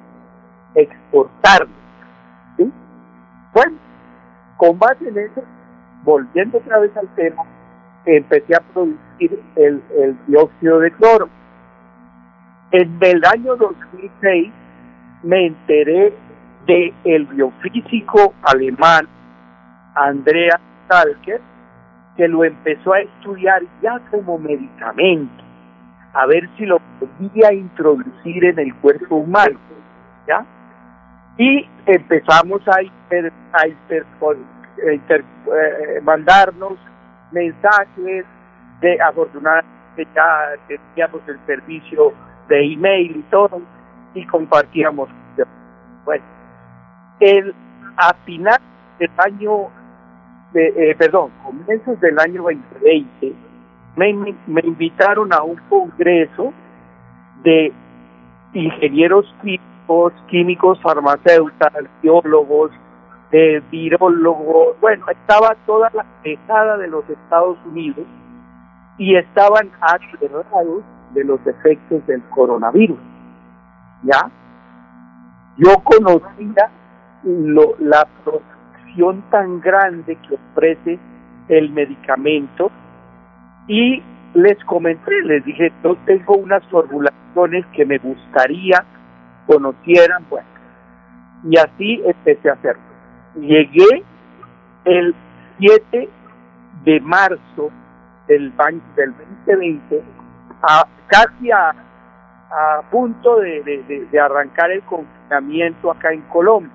Exportarlo. Bueno, con base en eso, volviendo otra vez al tema, empecé a producir el, dióxido de cloro. En el año 2006 me enteré de el biofísico alemán Andrea Stalker, que lo empezó a estudiar ya como medicamento, a ver si lo podía introducir en el cuerpo humano, ¿ya? y empezamos a, a eh, mandarnos mensajes de afortunadamente ya teníamos el servicio de email y todo y compartíamos bueno el a final del año eh, perdón comienzos del año 2020 me, me invitaron a un congreso de ingenieros químicos químicos, farmacéuticos, biólogos, eh, virólogos, bueno, estaba toda la pesada de los Estados Unidos y estaban aterrados de los efectos del coronavirus. ¿Ya? Yo conocía lo, la protección tan grande que ofrece el medicamento y les comenté, les dije, yo tengo unas formulaciones que me gustaría conocieran, bueno. Y así empecé a hacerlo. Llegué el 7 de marzo del, del 2020, a, casi a, a punto de, de arrancar el confinamiento acá en Colombia.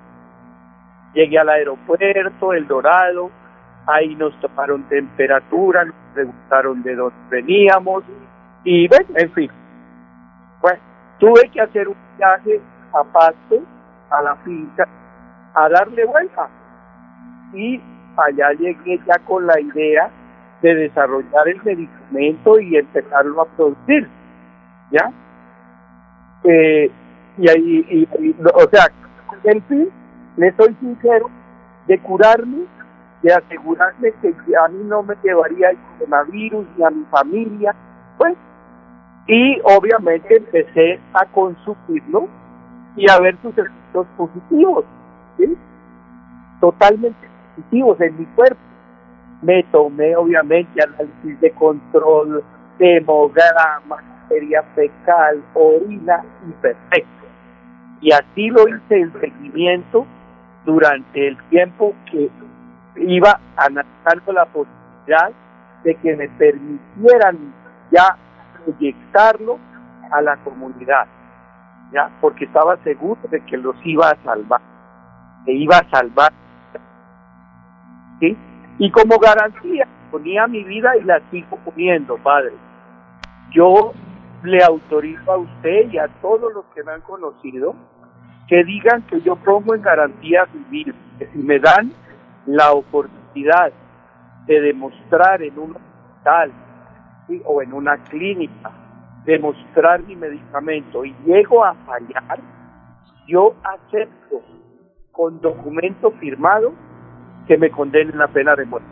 Llegué al aeropuerto, El Dorado, ahí nos tomaron temperatura, preguntaron de dónde veníamos y bueno, en fin. Pues tuve que hacer un viaje a Pasto, a la finca, a darle vuelta. Y allá llegué ya con la idea de desarrollar el medicamento y empezarlo a producir. ¿Ya? Eh, y ahí, o sea, en fin, le soy sincero, de curarme, de asegurarme que a mí no me llevaría el coronavirus ni a mi familia, pues, y obviamente empecé a consumirlo y a ver sus efectos positivos, ¿sí? totalmente positivos en mi cuerpo. Me tomé obviamente análisis de control, hemograma, materia fecal, orina y perfecto. Y así lo hice en seguimiento durante el tiempo que iba analizando la posibilidad de que me permitieran ya proyectarlo a la comunidad, ya, porque estaba seguro de que los iba a salvar, que iba a salvar, ¿sí? Y como garantía ponía mi vida y la sigo poniendo, padre. Yo le autorizo a usted y a todos los que me han conocido que digan que yo pongo en garantía vivir, que si me dan la oportunidad de demostrar en un hospital o en una clínica, demostrar mi medicamento y llego a fallar, yo acepto con documento firmado que me condenen la pena de muerte.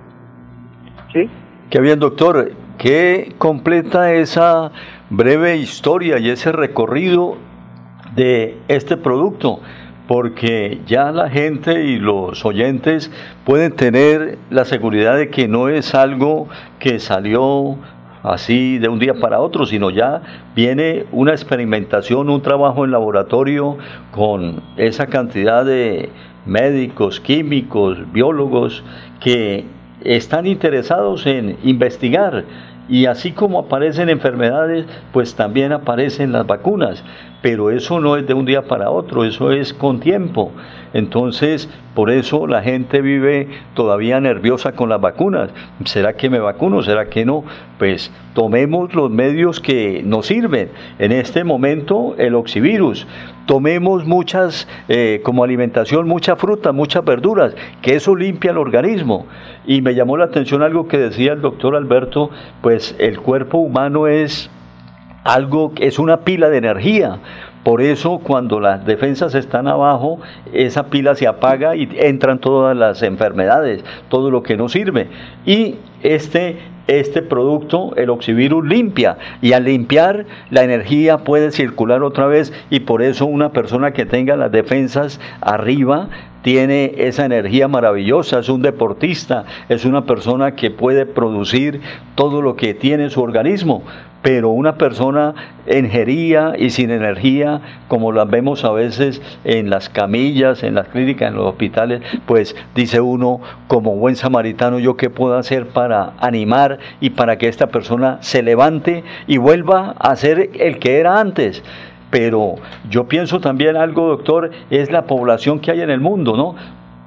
¿Sí? Qué bien, doctor. Qué completa esa breve historia y ese recorrido de este producto, porque ya la gente y los oyentes pueden tener la seguridad de que no es algo que salió así de un día para otro, sino ya viene una experimentación, un trabajo en laboratorio con esa cantidad de médicos, químicos, biólogos que están interesados en investigar y así como aparecen enfermedades, pues también aparecen las vacunas. Pero eso no es de un día para otro, eso es con tiempo. Entonces, por eso la gente vive todavía nerviosa con las vacunas. ¿Será que me vacuno? ¿Será que no? Pues tomemos los medios que nos sirven. En este momento, el oxivirus. Tomemos muchas, eh, como alimentación, mucha fruta, muchas verduras, que eso limpia el organismo. Y me llamó la atención algo que decía el doctor Alberto, pues el cuerpo humano es algo, es una pila de energía. Por eso cuando las defensas están abajo, esa pila se apaga y entran todas las enfermedades, todo lo que no sirve. Y este, este producto, el oxivirus, limpia. Y al limpiar, la energía puede circular otra vez. Y por eso una persona que tenga las defensas arriba tiene esa energía maravillosa, es un deportista, es una persona que puede producir todo lo que tiene su organismo pero una persona enjería y sin energía, como las vemos a veces en las camillas, en las clínicas, en los hospitales, pues dice uno, como buen samaritano, ¿yo qué puedo hacer para animar y para que esta persona se levante y vuelva a ser el que era antes? Pero yo pienso también algo, doctor, es la población que hay en el mundo, ¿no?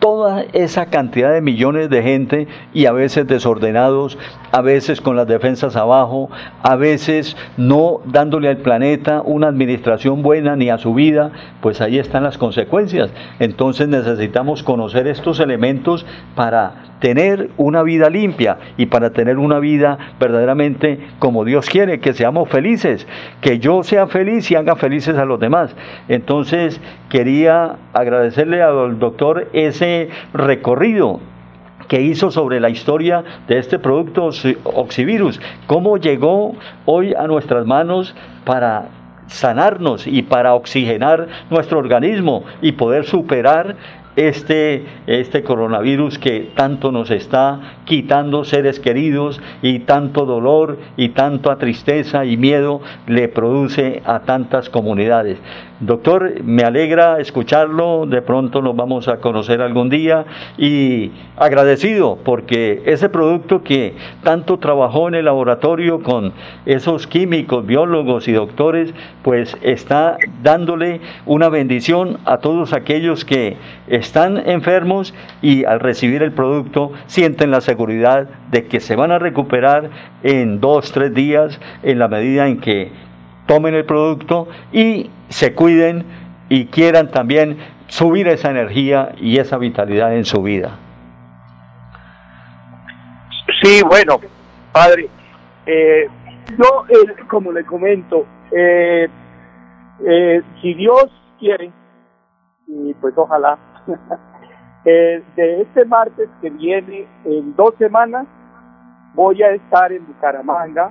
Toda esa cantidad de millones de gente y a veces desordenados, a veces con las defensas abajo, a veces no dándole al planeta una administración buena ni a su vida, pues ahí están las consecuencias. Entonces necesitamos conocer estos elementos para tener una vida limpia y para tener una vida verdaderamente como Dios quiere, que seamos felices, que yo sea feliz y haga felices a los demás. Entonces quería agradecerle al doctor ese recorrido que hizo sobre la historia de este producto Oxivirus, cómo llegó hoy a nuestras manos para sanarnos y para oxigenar nuestro organismo y poder superar este, este coronavirus que tanto nos está quitando seres queridos y tanto dolor y tanta tristeza y miedo le produce a tantas comunidades. Doctor, me alegra escucharlo, de pronto nos vamos a conocer algún día. Y agradecido porque ese producto que tanto trabajó en el laboratorio con esos químicos, biólogos y doctores, pues está dándole una bendición a todos aquellos que están enfermos y al recibir el producto sienten la seguridad de que se van a recuperar en dos, tres días en la medida en que tomen el producto y se cuiden y quieran también subir esa energía y esa vitalidad en su vida. Sí, bueno, padre, eh, yo, eh, como le comento, eh, si Dios quiere, y pues ojalá, de este martes que viene, en dos semanas, voy a estar en Bucaramanga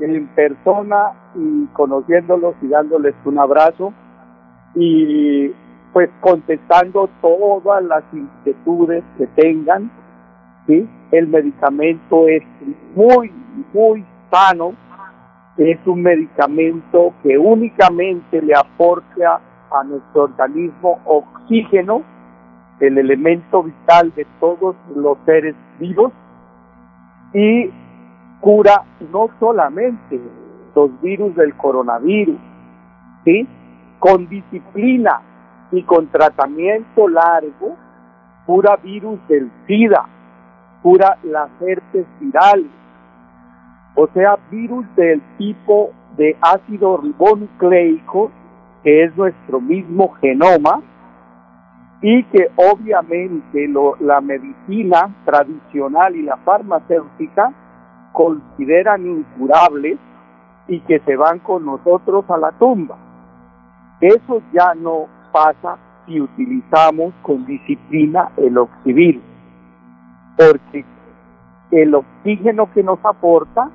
en persona y conociéndolos y dándoles un abrazo y pues contestando todas las inquietudes que tengan. ¿sí? El medicamento es muy, muy sano, es un medicamento que únicamente le aporta a nuestro organismo oxígeno, el elemento vital de todos los seres vivos, y cura no solamente los virus del coronavirus, ¿sí? Con disciplina y con tratamiento largo, cura virus del SIDA, cura las herpes virales, o sea, virus del tipo de ácido ribonucleico, que es nuestro mismo genoma, y que obviamente lo, la medicina tradicional y la farmacéutica consideran incurables y que se van con nosotros a la tumba. Eso ya no pasa si utilizamos con disciplina el oxivir, porque el oxígeno que nos aporta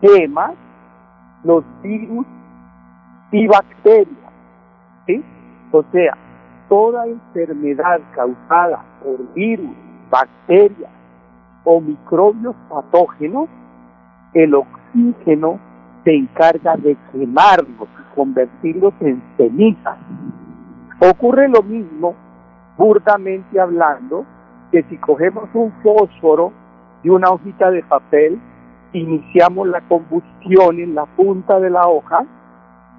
quema los virus y bacterias, ¿sí? O sea, toda enfermedad causada por virus, bacterias o microbios patógenos el oxígeno se encarga de quemarlos y convertirlos en cenizas. Ocurre lo mismo, burdamente hablando, que si cogemos un fósforo y una hojita de papel, iniciamos la combustión en la punta de la hoja,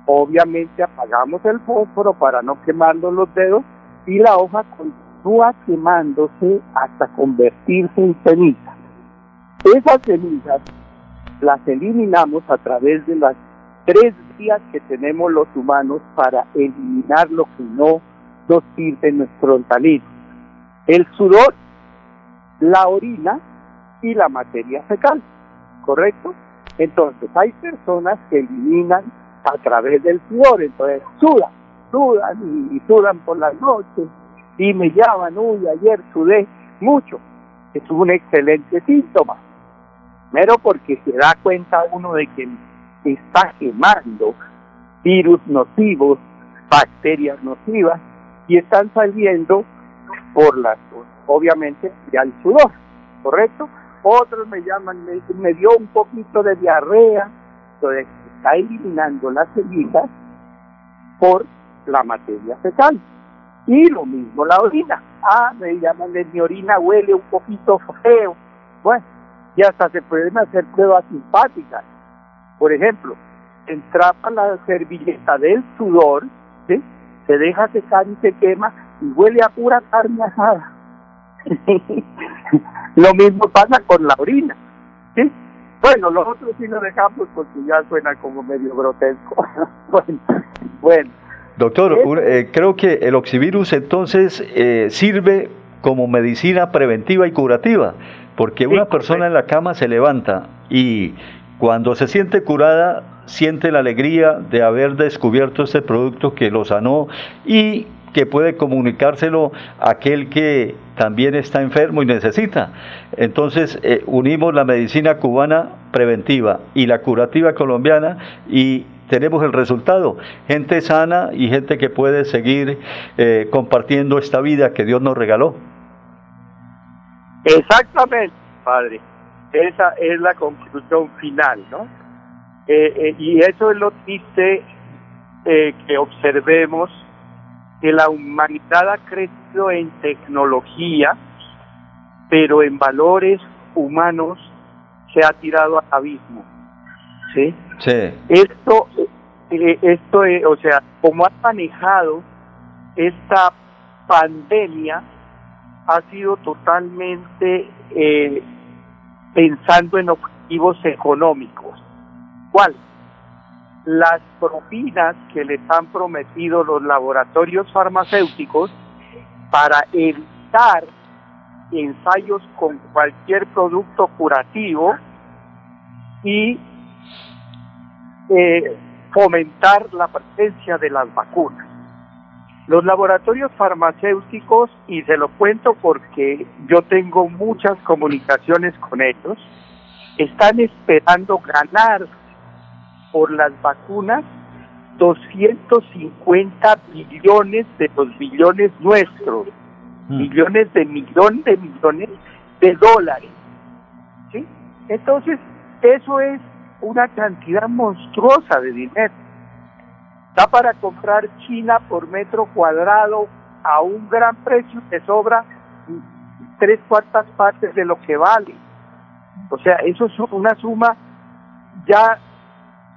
obviamente apagamos el fósforo para no quemarnos los dedos y la hoja continúa quemándose hasta convertirse en ceniza. Esas cenizas las eliminamos a través de las tres vías que tenemos los humanos para eliminar lo que no nos sirve en nuestro organismo. El sudor, la orina y la materia fecal, ¿correcto? Entonces, hay personas que eliminan a través del sudor, entonces sudan, sudan y, sudan por las noches y me llaman, uy, ayer sudé mucho. Es un excelente síntoma Primero porque se da cuenta uno de que está quemando virus nocivos, bacterias nocivas, y están saliendo por las, obviamente, ya el sudor, ¿correcto? Otros me llaman, me, dio un poquito de diarrea, entonces está eliminando las cenizas por la materia fecal. Y lo mismo la orina. Ah, me llaman de mi orina huele un poquito feo. Bueno, y hasta se pueden hacer pruebas simpáticas. Por ejemplo, entrapa la servilleta del sudor, se deja secar y se quema y huele a pura carne asada. lo mismo pasa con la orina. ¿sí? Bueno, los otros sí lo dejamos porque ya suena como medio grotesco. bueno, bueno. Doctor, eh, creo que el oxivirus entonces eh, sirve como medicina preventiva y curativa. Porque una persona en la cama se levanta y cuando se siente curada, siente la alegría de haber descubierto este producto que lo sanó y que puede comunicárselo a aquel que también está enfermo y necesita. Entonces, eh, unimos la medicina cubana preventiva y la curativa colombiana y tenemos el resultado. Gente sana y gente que puede seguir eh, compartiendo esta vida que Dios nos regaló. Exactamente, padre. Esa es la conclusión final, ¿no? Eh, eh, y eso es lo dice eh, que observemos que la humanidad ha crecido en tecnología, pero en valores humanos se ha tirado al abismo. ¿Sí? Sí. Esto, eh, esto, eh, o sea, como ha manejado esta pandemia, ha sido totalmente eh, pensando en objetivos económicos. ¿Cuál? Las propinas que les han prometido los laboratorios farmacéuticos para evitar ensayos con cualquier producto curativo y eh, fomentar la presencia de las vacunas. Los laboratorios farmacéuticos, y se lo cuento porque yo tengo muchas comunicaciones con ellos, están esperando ganar por las vacunas 250 billones de los billones nuestros, millones de millones de millones de dólares. ¿sí? Entonces, eso es una cantidad monstruosa de dinero. Da para comprar China por metro cuadrado a un gran precio que sobra tres cuartas partes de lo que vale. O sea, eso es una suma ya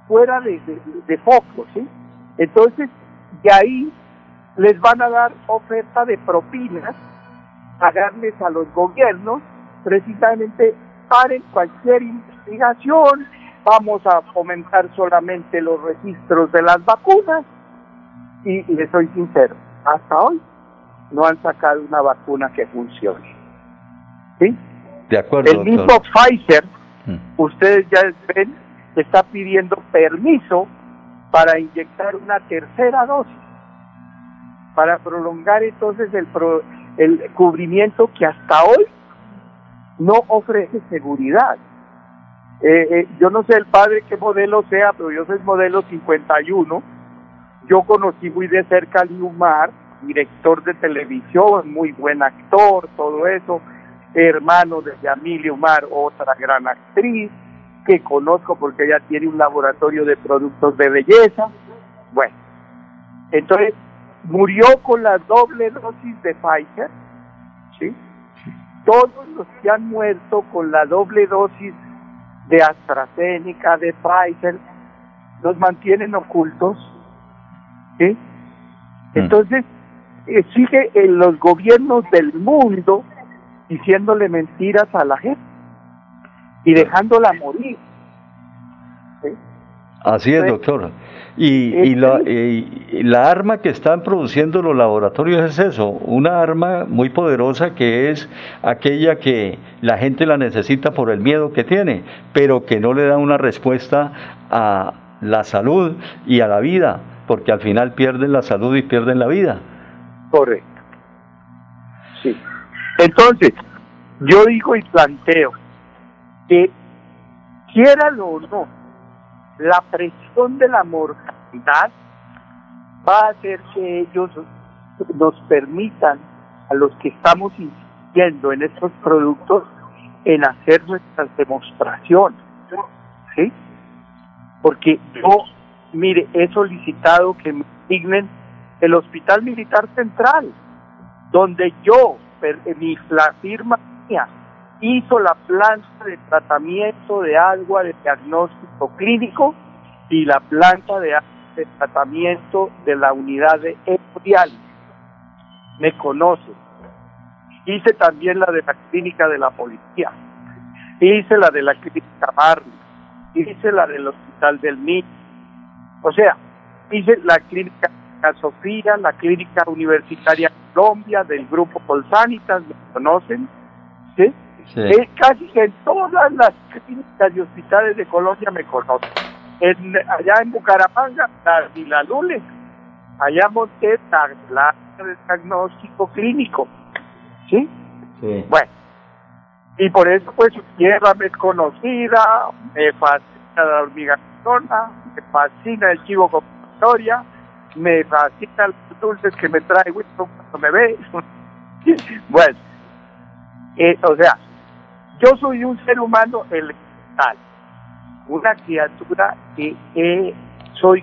fuera de foco, ¿sí? Entonces, de ahí les van a dar oferta de propinas, pagarles a los gobiernos, precisamente paren cualquier investigación, vamos a fomentar solamente los registros de las vacunas, y, les soy sincero, hasta hoy no han sacado una vacuna que funcione. ¿Sí? De acuerdo. El mismo doctor. Pfizer, ustedes ya ven, está pidiendo permiso para inyectar una tercera dosis, para prolongar entonces el, pro- el cubrimiento que hasta hoy no ofrece seguridad. Eh, eh, yo no sé el padre qué modelo sea, pero yo soy modelo 51. Yo conocí muy de cerca a Liumar, director de televisión, muy buen actor, todo eso, hermano de Yamil Liumar, otra gran actriz, que conozco porque ella tiene un laboratorio de productos de belleza. Bueno, entonces murió con la doble dosis de Pfizer, ¿sí? Todos los que han muerto con la doble dosis de AstraZeneca, de Pfizer, los mantienen ocultos, ¿sí? Entonces, eh, sigue en los gobiernos del mundo diciéndole mentiras a la gente y dejándola morir. Así es, doctor. Y, y la, y- y la arma que están produciendo los laboratorios es eso, una arma muy poderosa que es aquella que la gente la necesita por el miedo que tiene, pero que no le da una respuesta a la salud y a la vida, porque al final pierden la salud y pierden la vida. Correcto. Sí. Entonces, yo digo y planteo que, quiéralo o no, la presión de la mortalidad va a hacer que ellos nos permitan, a los que estamos insistiendo en estos productos, en hacer nuestras demostraciones. ¿Sí? Porque yo, mire, he solicitado que me asignen el Hospital Militar Central, donde yo, mi, la firma mía, hizo la planta de tratamiento de agua de diagnóstico clínico y la planta de, tratamiento de la unidad de hemodiálisis. Me conoce. Hice también la de la clínica de la policía. Hice la de la clínica Barney. Hice la del hospital del Niño. O sea, hice la clínica Sofía, la clínica universitaria Colombia del grupo Colsanitas, ¿me conocen? ¿Sí? Sí. Eh, casi que en todas las clínicas y hospitales de Colombia me conocen. En, allá en Bucaramanga, la Vilalule. Allá monté la, de diagnóstico clínico. ¿Sí? Sí. Bueno, y por eso pues su tierra me es conocida, me fascina la hormiga me fascina el chivo con historia, me fascina los dulces que me trae Winston cuando me ve. bueno, eh, o sea, yo soy un ser humano elemental, una criatura que he soy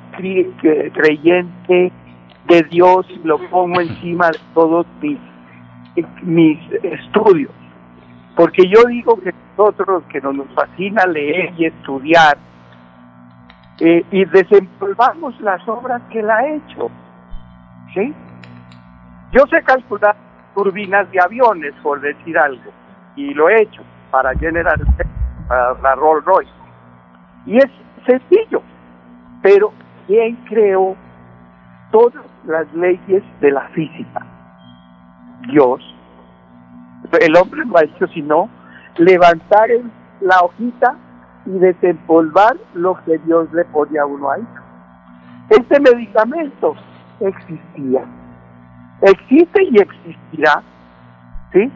creyente de Dios y lo pongo encima de todos mis, mis estudios. Porque yo digo que nosotros que nos fascina leer y estudiar eh, y desempolvamos las obras que él ha hecho. ¿Sí? Yo sé calcular turbinas de aviones, por decir algo, y lo he hecho para General, para la Rolls Royce. Y es sencillo, pero ¿quién creó todas las leyes de la física? Dios. El hombre no ha hecho sino levantar la hojita y desempolvar lo que Dios le pone a uno ahí. Este medicamento existía, existe y existirá, ¿sí?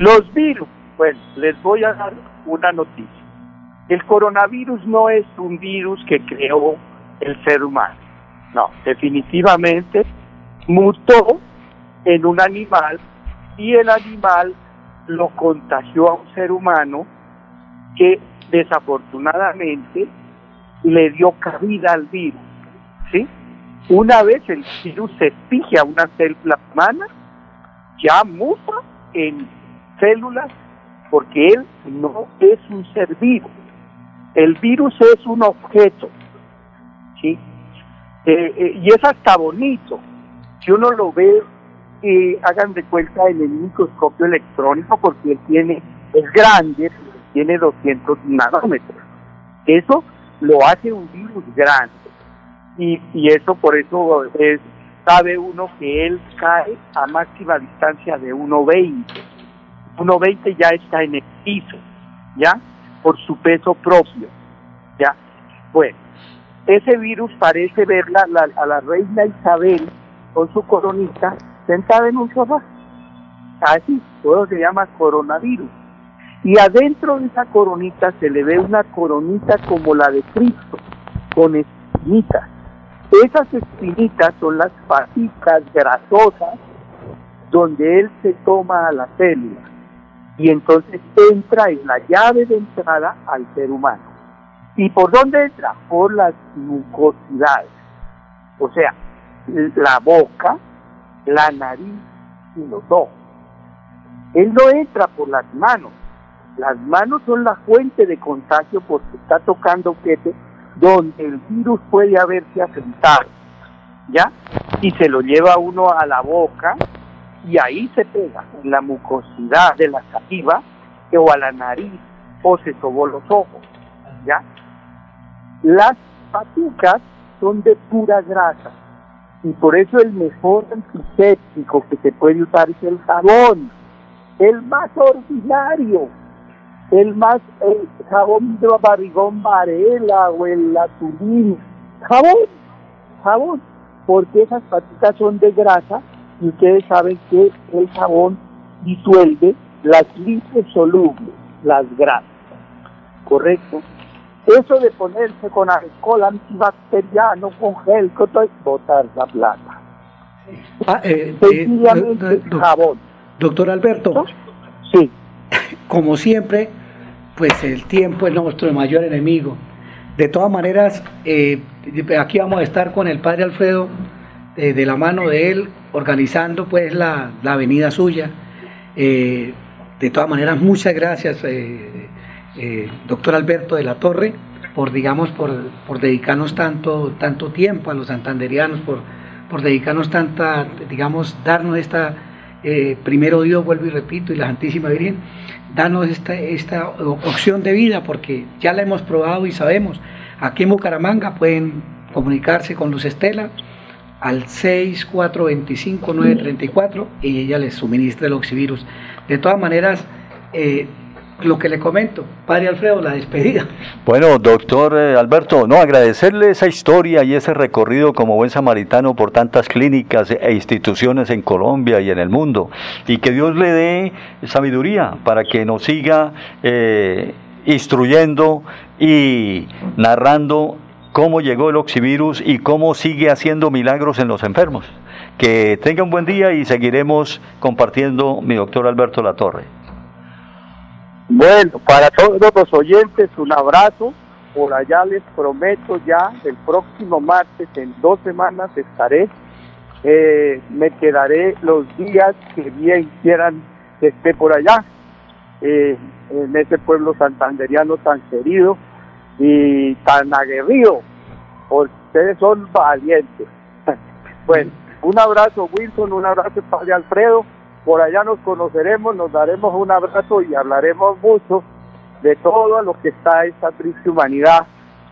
Los virus, bueno, les voy a dar una noticia. El coronavirus no es un virus que creó el ser humano, no, definitivamente mutó en un animal y el animal lo contagió a un ser humano que desafortunadamente le dio cabida al virus. ¿sí? Una vez el virus se fija a una célula humana, ya muta en células porque él no es un ser vivo. El virus es un objeto, ¿sí? Eh, eh, y es hasta bonito. Si uno lo ve, hagan de cuenta en el microscopio electrónico porque él tiene, es grande, tiene 200 nanómetros. Eso lo hace un virus grande. Y, y eso por eso es, sabe uno que él cae a máxima distancia de 1,20. 1,20 ya está en el piso, ¿ya? Por su peso propio, ¿ya? Bueno, ese virus parece verla a la reina Isabel con su coronita sentada en un sofá. Así, todo se llama coronavirus y adentro de esa coronita se le ve una coronita como la de Cristo, con espinitas. Esas espinitas son las patitas grasosas donde él se toma a la célula y entonces entra en la llave de entrada al ser humano. ¿Y por dónde entra? Por las mucosidades. O sea, la boca, la nariz y los ojos. Él no entra por las manos, las manos son la fuente de contagio porque está tocando objetos donde el virus puede haberse asentado, ¿ya? Y se lo lleva uno a la boca y ahí se pega en la mucosidad de la saliva o a la nariz o se sobó los ojos, ¿ya? Las patucas son de pura grasa y por eso el mejor antiséptico que se puede usar es el jabón, el más ordinario, el más el jabón de barrigón varela o el atulín, jabón, jabón, porque esas patitas son de grasa y ustedes saben que el jabón disuelve las solubles, las grasas, ¿correcto? Eso de ponerse con alcohol antibacteriano, con gel, con todo, botar la plata. Ah, eh, eh jabón. Doctor Alberto. Sí como siempre, pues el tiempo es nuestro mayor enemigo. De todas maneras, eh, aquí vamos a estar con el padre Alfredo, eh, de la mano de él, organizando pues la, la avenida suya. Eh, de todas maneras, muchas gracias, doctor Alberto de la Torre, por digamos, por, por, dedicarnos tanto, tanto tiempo a los santanderianos, por, por dedicarnos tanta, digamos, darnos esta primero Dios, vuelvo y repito, y la Santísima Virgen, danos esta, esta opción de vida porque ya la hemos probado y sabemos. Aquí en Bucaramanga pueden comunicarse con Luz Estela al 6425-934 y ella les suministra el oxivirus. De todas maneras, eh, lo que le comento, Padre Alfredo, la despedida. Bueno, doctor eh, Alberto, no, agradecerle esa historia y ese recorrido como buen samaritano por tantas clínicas e instituciones en Colombia y en el mundo, y que Dios le dé sabiduría para que nos siga eh, instruyendo y narrando cómo llegó el oxivirus y cómo sigue haciendo milagros en los enfermos. Que tenga un buen día y seguiremos compartiendo mi doctor Alberto Latorre. Bueno, para todos los oyentes, un abrazo por allá les prometo ya, el próximo martes, en dos semanas estaré. Eh, me quedaré los días que bien quieran que esté por allá, eh, en ese pueblo santanderiano tan querido y tan aguerrido, porque ustedes son valientes. bueno, un abrazo Wilson, un abrazo Padre Alfredo, por allá nos conoceremos, nos daremos un abrazo y hablaremos mucho de todo lo que está esta triste humanidad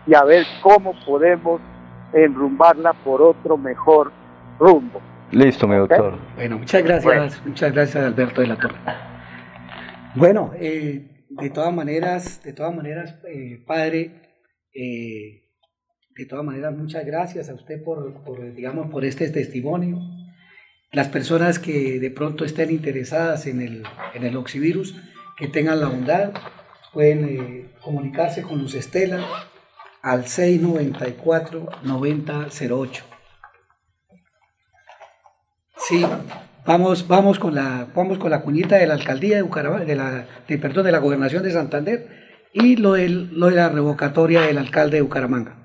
y a ver cómo podemos enrumbarla por otro mejor rumbo. Listo, mi doctor. Bueno, muchas gracias, muchas gracias Alberto de la Torre. Bueno, eh, de todas maneras, de todas maneras, eh, padre, eh, de todas maneras, muchas gracias a usted por, por, digamos, por este testimonio. Las personas que de pronto estén interesadas en el, en el oxivirus, que tengan la bondad, pueden eh, comunicarse con Luz Estela al 694-9008. Sí, vamos, vamos, con la, vamos con la cuñita de la alcaldía de Bucaramanga, de la, de, perdón, de la gobernación de Santander y lo, del, lo de la revocatoria del alcalde de Bucaramanga.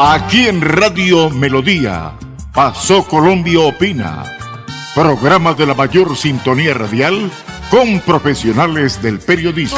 Aquí en Radio Melodía, Pasó Colombia Opina, programa de la mayor sintonía radial con profesionales del periodismo.